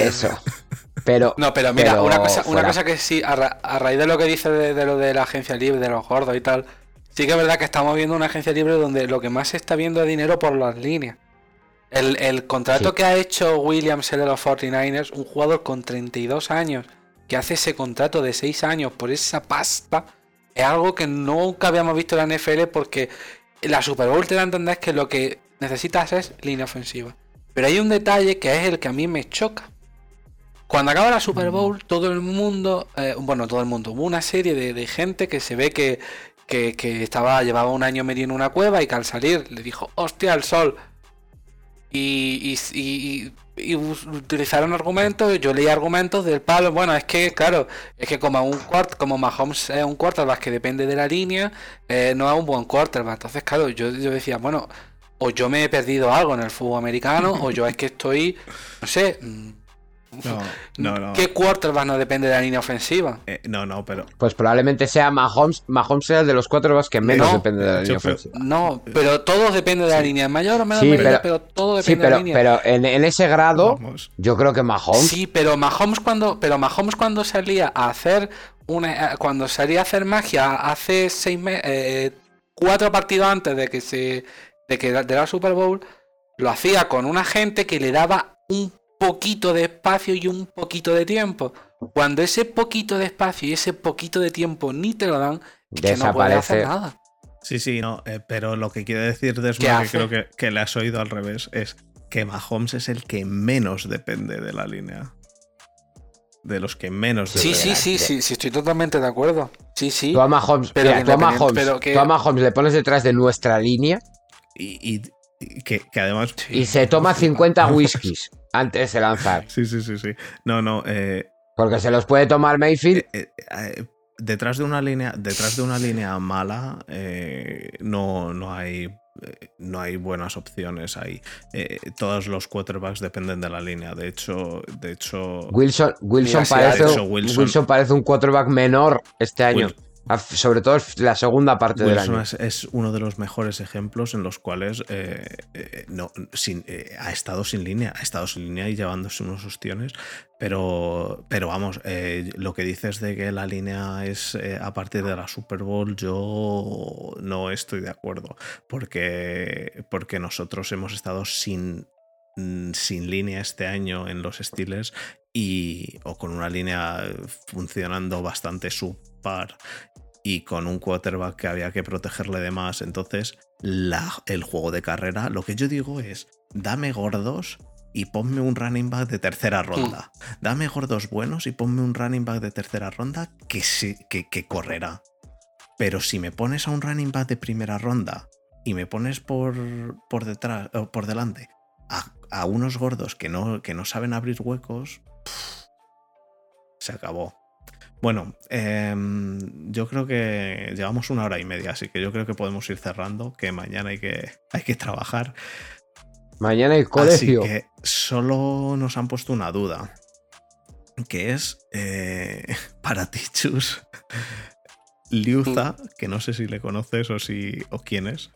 Speaker 2: Eso. *laughs* Pero.
Speaker 3: No, pero mira, una, cosa, una cosa que sí, a, raíz de lo que dice de, lo de la agencia libre, de los gordos y tal, sí que es verdad que estamos viendo una agencia libre donde lo que más se está viendo es dinero por las líneas. El, contrato que ha hecho Williams de los 49ers, un jugador con 32 años, que hace ese contrato de 6 años por esa pasta es algo que nunca habíamos visto en la NFL porque la Super Bowl te da a entender que lo que necesitas es línea ofensiva. Pero hay un detalle que es el que a mí me choca. Cuando acaba la Super Bowl, todo el mundo, eh, bueno, todo el mundo, hubo una serie de, gente que se ve que, estaba, llevaba un año medio en una cueva y que al salir le dijo, hostia, el sol. y, y utilizaron argumentos, yo leí argumentos del palo, bueno, es que claro, es que como un cuart, como Mahomes es un quarterback que depende de la línea, eh, no es un buen quarterback, entonces claro, yo, yo decía, bueno, o yo me he perdido algo en el fútbol americano, o yo es que estoy, no sé, mm, *laughs*
Speaker 1: no, no,
Speaker 3: ¿Qué quarterback no depende de la línea ofensiva?
Speaker 1: Eh, no, no, pero.
Speaker 2: Pues probablemente sea Mahomes. Mahomes sea el de los quarterbacks que menos depende de la línea ofensiva.
Speaker 3: No, pero todos dependen de la línea. Mayor o menor medida, pero, todo depende de la línea.
Speaker 2: Pero en, ese grado, yo creo que Mahomes.
Speaker 3: Sí, pero Mahomes cuando, pero Mahomes cuando salía a hacer una, eh, cuando salía a hacer magia hace seis meses, eh, cuatro partidos antes de que se, de que de la Super Bowl, lo hacía con una gente que le daba un poquito de espacio y un poquito de tiempo. Cuando ese poquito de espacio y ese poquito de tiempo ni te lo dan, es que no puedes hacer nada.
Speaker 1: Sí, sí, no, eh, pero lo que quiere decir
Speaker 3: ¿Qué
Speaker 1: Desmond, que creo que, que le has oído al revés, es que Mahomes es el que menos depende de la línea. De los que menos
Speaker 3: Sí,
Speaker 1: depende.
Speaker 3: sí, sí, sí, sí, estoy totalmente de acuerdo. Sí, sí.
Speaker 2: Tú a Mahomes,
Speaker 3: Pero
Speaker 2: mira,
Speaker 3: que
Speaker 2: tú a
Speaker 3: independiente-
Speaker 2: Mahomes-
Speaker 3: pero que-
Speaker 2: tú a Mahomes le pones detrás de nuestra línea
Speaker 1: Y, y- y que, que además.
Speaker 3: Sí.
Speaker 2: y se toma 50 whiskies *laughs* antes de lanzar. *laughs*
Speaker 1: Sí, sí, sí, sí. No, no. eh,
Speaker 2: Porque se los puede tomar Mayfield.
Speaker 1: eh, eh, detrás de una línea, detrás de una línea mala, eh, no, no hay. No hay buenas opciones ahí. Eh, todos los quarterbacks dependen de la línea. De hecho, de hecho.
Speaker 2: Wilson, Wilson, parece,
Speaker 1: hecho, Wilson-
Speaker 2: Wilson parece un quarterback menor este año. Sobre todo la segunda parte del
Speaker 1: Wilson
Speaker 2: año.
Speaker 1: es, es uno de los mejores ejemplos en los cuales eh, eh, no, sin, eh, ha estado sin línea, ha estado sin línea y llevándose unos ostiones, pero, pero vamos, lo que dices de que la línea es a partir de la Super Bowl, yo no estoy de acuerdo, porque, porque nosotros hemos estado sin, sin línea este año en los Steelers y o con una línea funcionando bastante subpar y con un quarterback que había que protegerle de más. Entonces, la- el juego de carrera, lo que yo digo es, dame gordos y ponme un running back de tercera ronda. Dame gordos buenos y ponme un running back de tercera ronda que, sí, que, que correrá. Pero si me pones a un running back de primera ronda y me pones por, por detrás o por delante a, a unos gordos que no, que no saben abrir huecos, pff, se acabó. Bueno, em, yo creo que llevamos una hora y media, así que yo creo que podemos ir cerrando, que mañana hay que, hay que trabajar.
Speaker 2: Mañana hay colegio.
Speaker 1: Así que solo nos han puesto una duda, que es eh, *laughs* para ti, Chus, Liuza, que no sé si le conoces o, si, o quién es.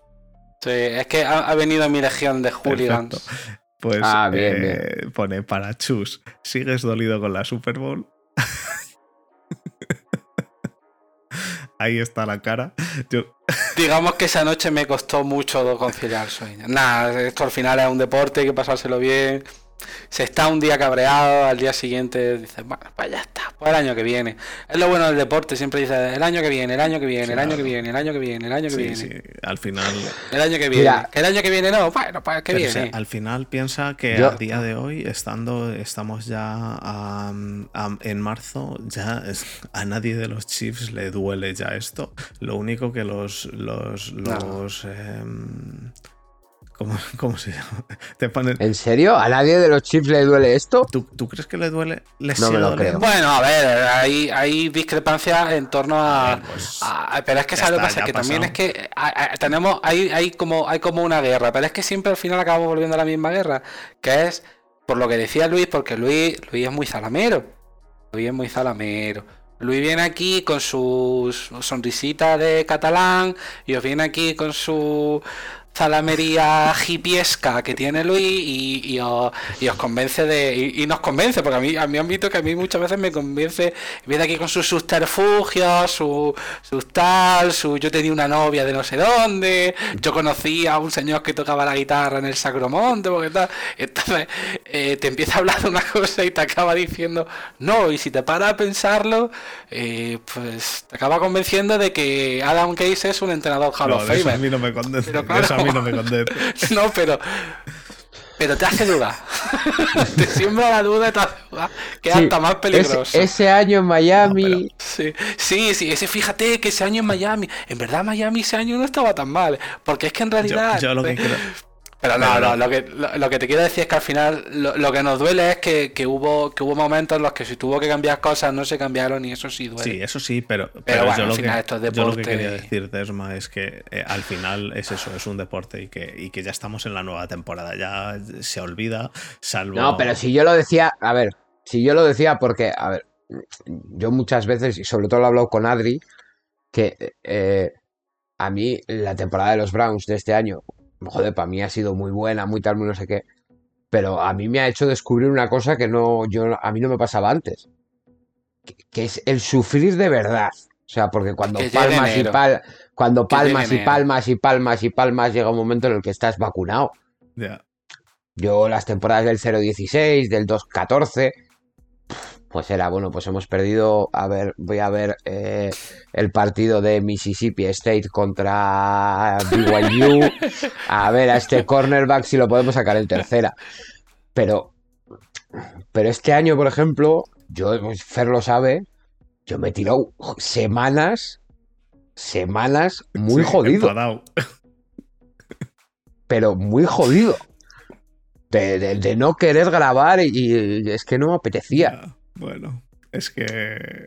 Speaker 3: Sí, es que ha, ha venido mi legión de hooligans.
Speaker 1: Perfecto. Pues
Speaker 2: Ah, bien,
Speaker 1: eh, pone para Chus, ¿sigues dolido con la Super Bowl? *laughs* Ahí está la cara. Yo,
Speaker 3: Digamos que esa noche me costó mucho conciliar el sueño. Nada, esto al final es un deporte, hay que pasárselo bien. Se está un día cabreado, al día siguiente dices, bueno, pues ya está, pues el año que viene. Es lo bueno del deporte, siempre dices, el año que viene, el año que viene, el año que viene, el año que viene, el año que
Speaker 1: sí,
Speaker 3: viene.
Speaker 1: sí, al final
Speaker 3: El año que viene.
Speaker 2: Mira.
Speaker 3: el año que viene no, bueno, pues que viene.
Speaker 1: o sea, al final piensa que
Speaker 2: Yo-
Speaker 1: a día de hoy, estando, estamos ya en marzo, ya es- a nadie de los Chiefs le duele ya esto. Lo único que los los los ¿cómo, cómo se llama? *laughs* Te ponen.
Speaker 2: ¿En serio? ¿A nadie de los chips le duele esto?
Speaker 1: ¿Tú, tú crees que le duele? ¿Les
Speaker 2: No me lo creo.
Speaker 3: Bueno, a ver, hay, hay discrepancias en torno a.
Speaker 1: Pues,
Speaker 3: a- pero es que sabes lo que pasa, que también es que a- a- tenemos, hay, hay como, hay como una guerra, pero es que siempre al final acabamos volviendo a la misma guerra, que es por lo que decía Luis, porque Luis, Luis es muy zalamero. Luis es muy zalamero. Luis viene aquí con su sonrisita de catalán y os viene aquí con su zalamería hipiesca que tiene Luis y, y os, y os convence de y, y nos convence porque a mí a mí han visto que a mí muchas veces me convence viene aquí con sus subterfugios su sus tal su yo tenía una novia de no sé dónde yo conocí a un señor que tocaba la guitarra en el Sacromonte porque tal entonces eh, te empieza a hablar de una cosa y te acaba diciendo no y si te paras a pensarlo eh, pues te acaba convenciendo de que Adam Case es un entrenador Hall
Speaker 1: No,
Speaker 3: of
Speaker 1: eso a
Speaker 3: Famer
Speaker 1: mí no me convence.
Speaker 3: Pero
Speaker 1: mí no me *laughs*
Speaker 3: no, pero. Pero te hace dudar. *laughs* te siembra la duda y te hace dudar. Que es
Speaker 2: Sí,
Speaker 3: hasta más peligroso.
Speaker 2: ese, ese año en Miami.
Speaker 3: Sí, sí, sí, ese fíjate que ese año en Miami, en verdad Miami ese año no estaba tan mal, porque es que en realidad...
Speaker 1: yo lo que creo.
Speaker 3: Pero no, no, lo que, lo, lo que te quiero decir es que al final lo, lo que nos duele es que, que hubo que hubo momentos en los que si tuvo que cambiar cosas no se cambiaron y eso sí duele.
Speaker 1: Sí, eso sí, pero, pero,
Speaker 3: bueno,
Speaker 1: yo,
Speaker 3: al
Speaker 1: lo
Speaker 3: final
Speaker 1: que,
Speaker 3: esto es
Speaker 1: yo lo que
Speaker 3: deporte
Speaker 1: quería
Speaker 3: y-
Speaker 1: decir, Desma, es que eh, al final es eso, es un deporte y que, y que ya estamos en la nueva temporada. Ya se olvida, salvo.
Speaker 2: No, pero si yo lo decía, a ver, si yo lo decía porque, a ver, yo muchas veces, y sobre todo lo he hablado con Adri, que eh, a mí la temporada de los Browns de este año, joder, para mí ha sido muy buena, muy tal, muy no sé qué, pero a mí me ha hecho descubrir una cosa que no, yo, a mí no me pasaba antes, que, que es el sufrir de verdad. O sea, porque cuando
Speaker 3: Que
Speaker 2: palmas y pal, cuando palmas y palmas y palmas y palmas, llega un momento en el que estás vacunado.
Speaker 1: Ya.
Speaker 2: Yo las temporadas del 0-16, del 2-14, pues era, bueno, pues hemos perdido, a ver, voy a ver eh, el partido de Mississippi State contra BYU, a ver a este cornerback si lo podemos sacar en tercera. Pero, pero este año, por ejemplo, yo, pues, Fer lo sabe, yo me he tirado semanas, semanas muy
Speaker 1: Sí,
Speaker 2: jodido, pero muy jodido. De, de- de no querer grabar y, y es que no me apetecía.
Speaker 1: Bueno, es que.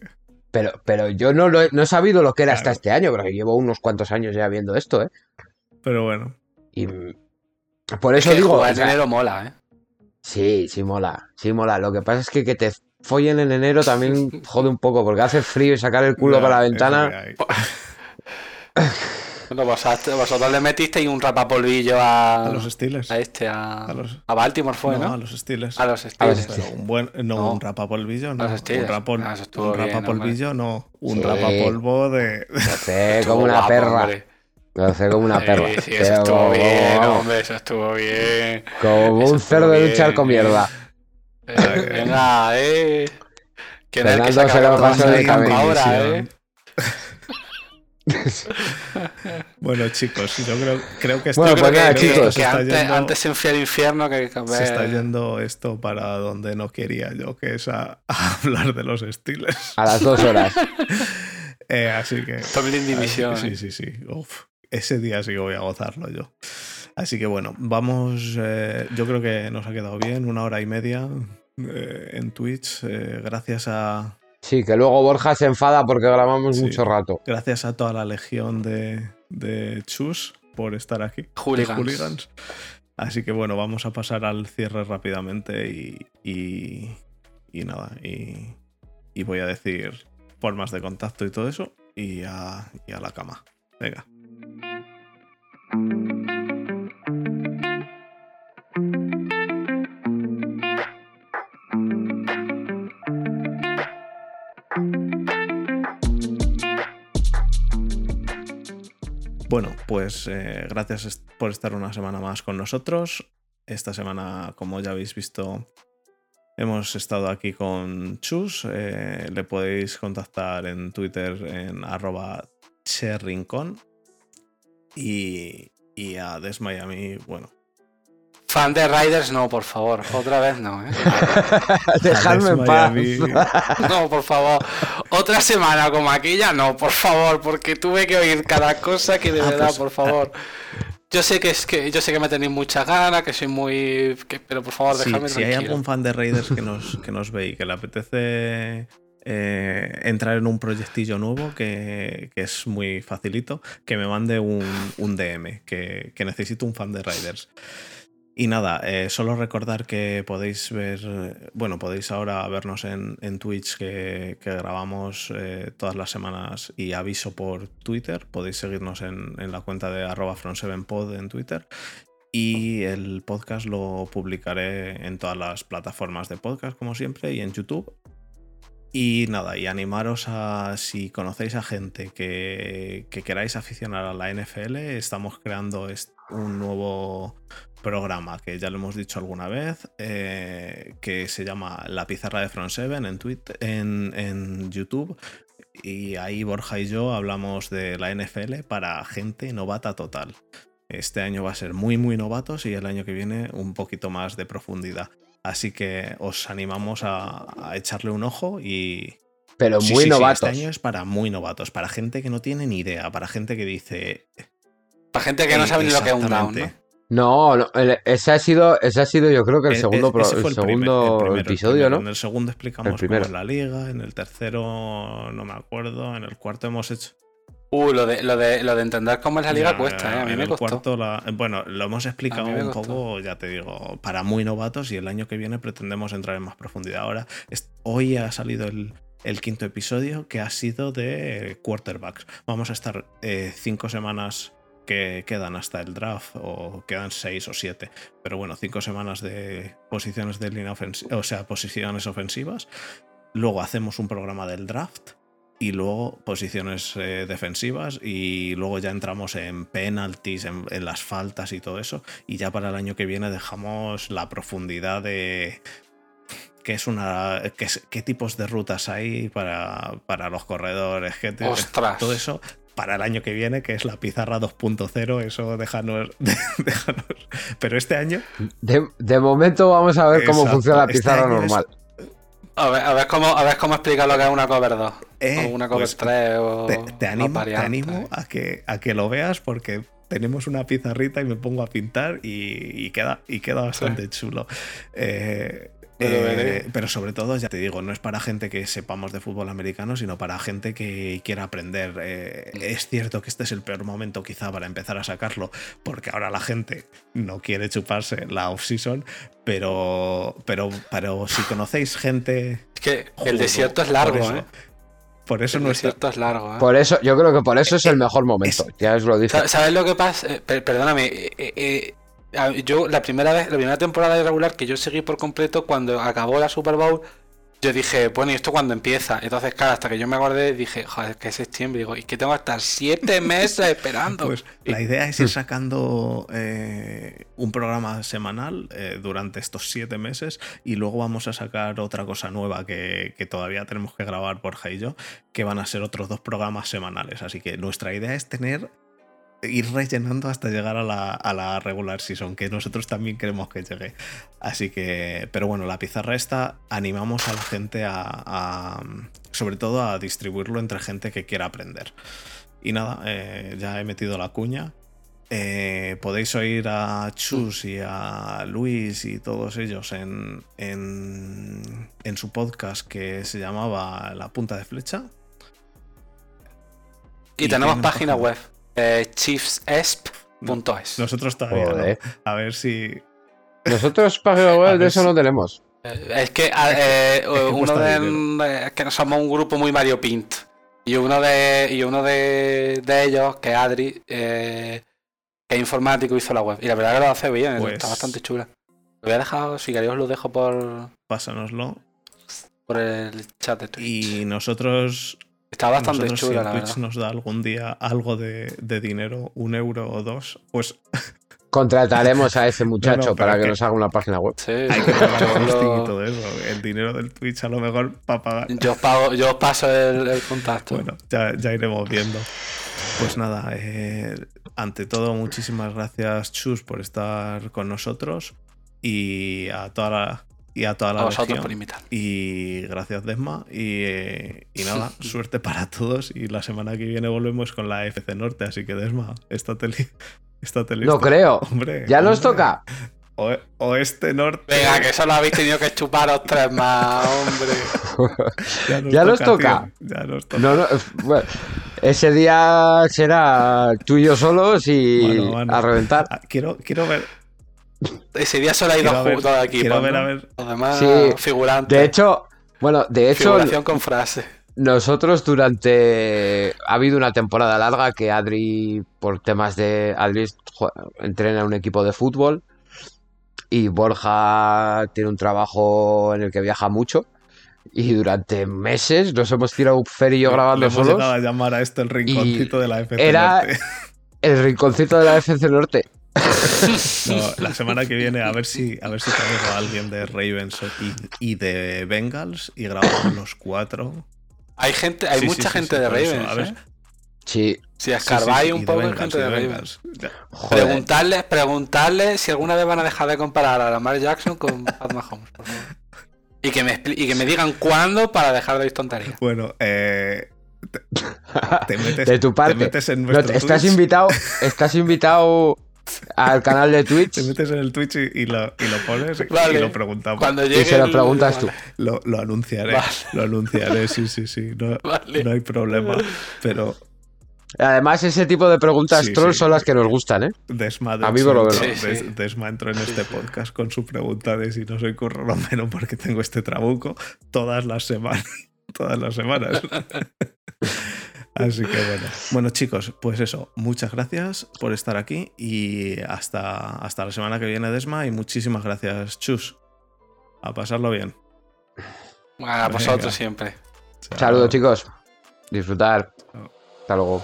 Speaker 2: Pero, pero yo no, lo he, no he sabido lo que era hasta este año, porque llevo unos cuantos años ya viendo esto, ¿eh?
Speaker 1: Pero bueno.
Speaker 2: Y por eso
Speaker 3: Que
Speaker 2: digo,
Speaker 3: jugar
Speaker 2: o sea,
Speaker 3: en enero mola, ¿eh?
Speaker 2: sí, sí mola, sí mola. Lo que pasa es que que te follen en enero también *laughs* jode un poco, porque hace frío y sacar el culo para la ventana. *laughs*
Speaker 3: Bueno, vosotros, vosotros le metisteis un rapapolvillo a,
Speaker 1: A los Steelers.
Speaker 3: a este, a,
Speaker 1: A los-
Speaker 3: a Baltimore fue,
Speaker 1: no,
Speaker 3: ¿no?
Speaker 1: a los Steelers.
Speaker 3: A los Steelers.
Speaker 1: Pero un buen. No,
Speaker 3: No.
Speaker 1: un rapapolvillo, no.
Speaker 3: los
Speaker 1: Un, rapol,
Speaker 3: Ah,
Speaker 1: un
Speaker 3: bien,
Speaker 1: rapapolvillo, no. Un
Speaker 2: Sí.
Speaker 1: rapapolvo de.
Speaker 2: Lo *laughs* sé como una
Speaker 3: guapo,
Speaker 2: perra.
Speaker 3: hombre.
Speaker 2: Lo sé como una
Speaker 3: Sí,
Speaker 2: perra.
Speaker 3: sí,
Speaker 2: Pero
Speaker 3: eso estuvo
Speaker 2: como-
Speaker 3: bien, hombre, eso estuvo bien.
Speaker 2: Como
Speaker 3: Eso
Speaker 2: un cerdo
Speaker 3: estuvo
Speaker 2: de un charco
Speaker 3: bien.
Speaker 2: mierda.
Speaker 3: Eh, venga, eh. ¿Quién es el que saca
Speaker 2: se lo pasó de cabeza.
Speaker 3: ahora, eh? *laughs*
Speaker 1: Bueno, chicos, yo creo, creo que esto,
Speaker 2: Bueno, pues
Speaker 3: creo
Speaker 2: nada,
Speaker 3: que,
Speaker 2: chicos.
Speaker 3: que
Speaker 1: se, está
Speaker 3: antes,
Speaker 1: yendo,
Speaker 3: antes el infierno que, que
Speaker 1: se está
Speaker 3: ver-
Speaker 1: yendo esto para donde no quería yo, que es a, a hablar de los Steelers.
Speaker 2: A las dos horas. *laughs*
Speaker 1: Eh, así que.
Speaker 3: Tomlin División,
Speaker 1: Sí,
Speaker 3: eh.
Speaker 1: sí, sí. Uf, ese día sí que voy a gozarlo yo. Así que bueno, vamos. eh, yo creo que nos ha quedado bien, una hora y media eh, en Twitch. eh, gracias a.
Speaker 2: Sí, que luego Borja se enfada porque grabamos
Speaker 1: Sí.
Speaker 2: mucho rato.
Speaker 1: Gracias a toda la legión de, de Chus por estar aquí.
Speaker 3: Hooligans.
Speaker 1: hooligans. Así que bueno, vamos a pasar al cierre rápidamente y. y, y nada. Y, y voy a decir formas de contacto y todo eso. Y a, y a la cama. Venga. Bueno, pues eh, gracias por estar una semana más con nosotros. Esta semana, como ya habéis visto, hemos estado aquí con Chus. Eh, le podéis contactar en Twitter en arroba cherrincon. Y, y a Desmiami, bueno,
Speaker 3: Fan de Riders, no, por favor. Otra vez no, ¿eh? *laughs*
Speaker 2: Dejadme en paz. *laughs*
Speaker 3: No, por favor. Otra semana como aquella, no, por favor, porque tuve que oír cada cosa que de
Speaker 1: Ah,
Speaker 3: verdad,
Speaker 1: pues,
Speaker 3: por favor. Yo sé que es que yo sé que me tenéis muchas ganas, que soy muy, que- pero por favor,
Speaker 1: Sí,
Speaker 3: dejadme
Speaker 1: si hay algún fan de Raiders que nos, que nos ve y que le apetece eh, entrar en un proyectillo nuevo que, que es muy facilito, que me mande un, un DM, que, que necesito un fan de Raiders. Y nada, eh, solo recordar que podéis ver, bueno, podéis ahora vernos en, en Twitch que, grabamos eh, todas las semanas y aviso por Twitter. Podéis seguirnos en, en la cuenta de arroba from7pod en Twitter. Y el podcast lo publicaré en todas las plataformas de podcast, como siempre, y en YouTube. Y nada, y animaros a, si conocéis a gente que, que queráis aficionar a la NFL, estamos creando un nuevo programa que ya lo hemos dicho alguna vez, eh, que se llama La Pizarra de Front 7 en, Twitter, en, en YouTube. Y ahí Borja y yo hablamos de la NFL para gente novata total. Este año va a ser muy, muy novatos y el año que viene un poquito más de profundidad. Así que os animamos a, a echarle un ojo y...
Speaker 2: Pero
Speaker 1: Sí,
Speaker 2: muy
Speaker 1: sí, sí,
Speaker 2: novatos.
Speaker 1: este año es para muy novatos, para gente que no tiene ni idea, para gente que dice...
Speaker 3: Para gente que no sabe ni lo que es un down. No,
Speaker 2: no, el- ese ha sido, ese ha sido yo creo que el
Speaker 1: E-
Speaker 2: segundo,
Speaker 1: e- ese
Speaker 2: el
Speaker 1: fue el primer-
Speaker 2: segundo
Speaker 1: el primero, el
Speaker 2: episodio,
Speaker 1: primero.
Speaker 2: ¿no?
Speaker 1: En el segundo explicamos cómo es la liga, en el tercero no me acuerdo, en el cuarto hemos hecho...
Speaker 3: Uh, lo de, lo de, lo de entender cómo es la liga
Speaker 1: Ya,
Speaker 3: cuesta, ¿eh? A mí
Speaker 1: en
Speaker 3: me
Speaker 1: el
Speaker 3: costó.
Speaker 1: cuarto la- bueno, lo hemos explicado un poco, ya te digo, para muy novatos y el año que viene pretendemos entrar en más profundidad. Ahora, es- hoy ha salido el, el quinto episodio que ha sido de quarterbacks. Vamos a estar eh, cinco semanas que quedan hasta el draft, o quedan seis o siete, pero bueno, cinco semanas de posiciones de línea ofensiva, o sea, posiciones ofensivas. Luego hacemos un programa del draft y luego posiciones eh, defensivas y luego ya entramos en penalties, en, en las faltas y todo eso. Y ya para el año que viene dejamos la profundidad de, qué es una qué, tipos de rutas hay para, para los corredores, qué te-
Speaker 3: Ostras.
Speaker 1: todo eso para el año que viene, que es la pizarra 2.0, eso déjanos, *laughs* déjanos. Pero este año,
Speaker 2: De, de momento vamos a ver cómo funciona la
Speaker 1: Este
Speaker 2: pizarra
Speaker 1: es-
Speaker 2: normal.
Speaker 3: A ver, a ver cómo, a ver cómo explicar lo que es una cover 2.
Speaker 1: eh,
Speaker 3: o una cover
Speaker 1: pues,
Speaker 3: 3 o
Speaker 1: te, animo, te animo a que, a que lo veas porque tenemos una pizarrita y me pongo a pintar y, y queda, y queda bastante chulo. Eh, eh, pero sobre todo, ya te digo, no es para gente que sepamos de fútbol americano, sino para gente que quiera aprender. Eh, es cierto que este es el peor momento quizá para empezar a sacarlo, porque ahora la gente no quiere chuparse la off-season, pero, pero, pero si conocéis gente...
Speaker 3: Es que el desierto es largo,
Speaker 1: por eso,
Speaker 3: ¿eh?
Speaker 1: Por eso
Speaker 3: El desierto es largo, ¿eh?
Speaker 2: Por eso, yo creo que por eso es el mejor momento. Ya os lo dije.
Speaker 3: Sa- ¿Sabes lo que pasa? Eh, per- perdóname. Eh, eh, eh, a- yo la primera vez, la primera temporada de regular que yo seguí por completo, cuando acabó la Super Bowl, yo dije, bueno, ¿y esto cuándo empieza? Entonces, claro, hasta que yo me acordé, dije, joder, que es septiembre. Digo, ¿y que tengo estar siete meses esperando?
Speaker 1: Pues la idea es ir sacando eh, un programa semanal eh, durante estos siete meses y luego vamos a sacar otra cosa nueva que, que todavía tenemos que grabar Borja y yo, que van a ser otros dos programas semanales. Así que nuestra idea es tener ir rellenando hasta llegar a la, a la regular season, que nosotros también queremos que llegue. Así que, pero bueno, la pizarra esta animamos a la gente a, a- sobre todo a distribuirlo entre gente que quiera aprender. Y nada, eh, ya he metido la cuña. Eh, podéis oír a Chus y a Luis y todos ellos en, en, en su podcast que se llamaba La Punta de Flecha.
Speaker 3: y
Speaker 1: ¿y
Speaker 3: tenemos página web, eh, chiefsesp.es.
Speaker 1: Nosotros todavía no. A ver si.
Speaker 2: Nosotros página web de eso
Speaker 1: si-
Speaker 2: no tenemos.
Speaker 3: Eh, Es que a- eh, uno de,
Speaker 1: dinero.
Speaker 3: de- es que somos un grupo muy Mario Pint. Y uno de y uno de, de ellos, que es Adri, eh, que es informático, hizo la web. Y la verdad que lo hace bien,
Speaker 1: Pues-
Speaker 3: está bastante chula. Lo voy a dejar, si queréis os lo dejo por,
Speaker 1: Pásanoslo.
Speaker 3: por el chat de Twitch.
Speaker 1: Y nosotros.
Speaker 3: Está bastante
Speaker 1: nosotros, si
Speaker 3: chula, la
Speaker 1: Twitch
Speaker 3: verdad.
Speaker 1: nos da algún día algo de, de dinero, un euro o dos, pues *laughs*
Speaker 2: Contrataremos a ese muchacho
Speaker 1: No, no, pero
Speaker 2: para que
Speaker 1: que-
Speaker 2: nos haga una página web.
Speaker 3: Sí,
Speaker 1: hay que pagar *laughs* el hosting y
Speaker 3: lo-
Speaker 1: todo eso. El dinero del Twitch a lo mejor para pagar.
Speaker 3: yo os pago, yo os paso el, el contacto.
Speaker 1: Bueno, ya, ya iremos viendo. Pues nada, eh, ante todo, muchísimas gracias, Chus, por estar con nosotros y a toda la, y a toda la
Speaker 3: a vosotros
Speaker 1: legión.
Speaker 3: por invitar.
Speaker 1: Y gracias, Desma. Y, eh, y nada, *laughs* suerte para todos. Y la semana que viene volvemos con la FC Norte. Así que, Desma, estate, li- estate listo.
Speaker 2: No creo.
Speaker 1: Hombre,
Speaker 2: Ya nos
Speaker 1: hombre.
Speaker 2: toca.
Speaker 1: O- Oeste Norte.
Speaker 3: Venga, que solo habéis tenido que chuparos tres más, hombre. *laughs*
Speaker 2: Ya nos toca.
Speaker 1: tío, Ya nos toca.
Speaker 2: No, no, eh, bueno, ese día será tú y yo solos y
Speaker 1: Bueno, bueno.
Speaker 2: a reventar.
Speaker 1: Ah, Quiero, quiero ver.
Speaker 3: Ese día solo hay dos
Speaker 1: ver,
Speaker 3: juntos de equipo.
Speaker 1: quiero ver,
Speaker 3: ¿no?
Speaker 1: a ver.
Speaker 3: Los demás
Speaker 2: Sí.
Speaker 3: figurantes.
Speaker 2: De hecho, bueno, de hecho,
Speaker 3: figuración con frase.
Speaker 2: nosotros durante. Ha habido una temporada larga que Adri, por temas de. Adri entrena en un equipo de fútbol y Borja tiene un trabajo en el que viaja mucho. Y durante meses nos hemos tirado Fer y yo
Speaker 1: Le
Speaker 2: grabando
Speaker 1: hemos
Speaker 2: solos.
Speaker 1: llegado a llamar a esto el rinconcito de la FC
Speaker 2: era-
Speaker 1: Norte.
Speaker 2: El rinconcito de la FC Norte.
Speaker 1: No, la semana que viene a ver si a ver si traigo a alguien de Ravens y, y de Bengals y grabamos los cuatro.
Speaker 3: Hay gente, hay
Speaker 1: Sí,
Speaker 3: mucha
Speaker 1: sí,
Speaker 3: gente
Speaker 1: sí,
Speaker 3: de Ravens.
Speaker 1: a ver.
Speaker 3: ¿eh?
Speaker 2: Sí,
Speaker 3: Si
Speaker 1: Sí, sí,
Speaker 3: escarbáis
Speaker 1: sí,
Speaker 3: un poco,
Speaker 1: Bengals,
Speaker 3: gente de
Speaker 1: de
Speaker 3: Ravens. Preguntarles, preguntarles si alguna vez van a dejar de comparar a Lamar Jackson con *laughs* Pat Mahomes, por favor. Y que, me, y que me digan cuándo para dejar de ir tonterías.
Speaker 1: Bueno, eh, te, te *laughs* metes,
Speaker 2: De tu
Speaker 1: te
Speaker 2: parte.
Speaker 1: metes en
Speaker 2: No, estás
Speaker 1: Twitch,
Speaker 2: invitado, estás invitado al canal de Twitch
Speaker 1: te metes en el Twitch y, y lo, y lo pones y-
Speaker 3: Vale.
Speaker 1: y lo preguntamos.
Speaker 3: Cuando
Speaker 2: y
Speaker 3: llegue
Speaker 2: se lo
Speaker 3: el-
Speaker 2: preguntas tú.
Speaker 1: Lo, lo anunciaré,
Speaker 3: Vale.
Speaker 1: lo anunciaré, sí, sí, sí, no,
Speaker 3: vale.
Speaker 1: no hay problema. Pero
Speaker 2: Además, ese tipo de preguntas
Speaker 1: Sí,
Speaker 2: troll
Speaker 1: sí.
Speaker 2: son las que nos gustan, ¿eh?
Speaker 1: Desma, de
Speaker 2: A mí por lo.
Speaker 3: Sí,
Speaker 1: Des-. Desma entró en este podcast con su pregunta de si no soy curro romero porque tengo este trabuco todas las semanas. *laughs* Todas las semanas. *laughs* Así que bueno. Bueno, chicos, pues eso. Muchas gracias por estar aquí y hasta, hasta la semana que viene, Desma. Y muchísimas gracias, Chus. A pasarlo bien.
Speaker 3: A vosotros siempre.
Speaker 2: Saludos, chicos. Disfrutar. Hasta luego.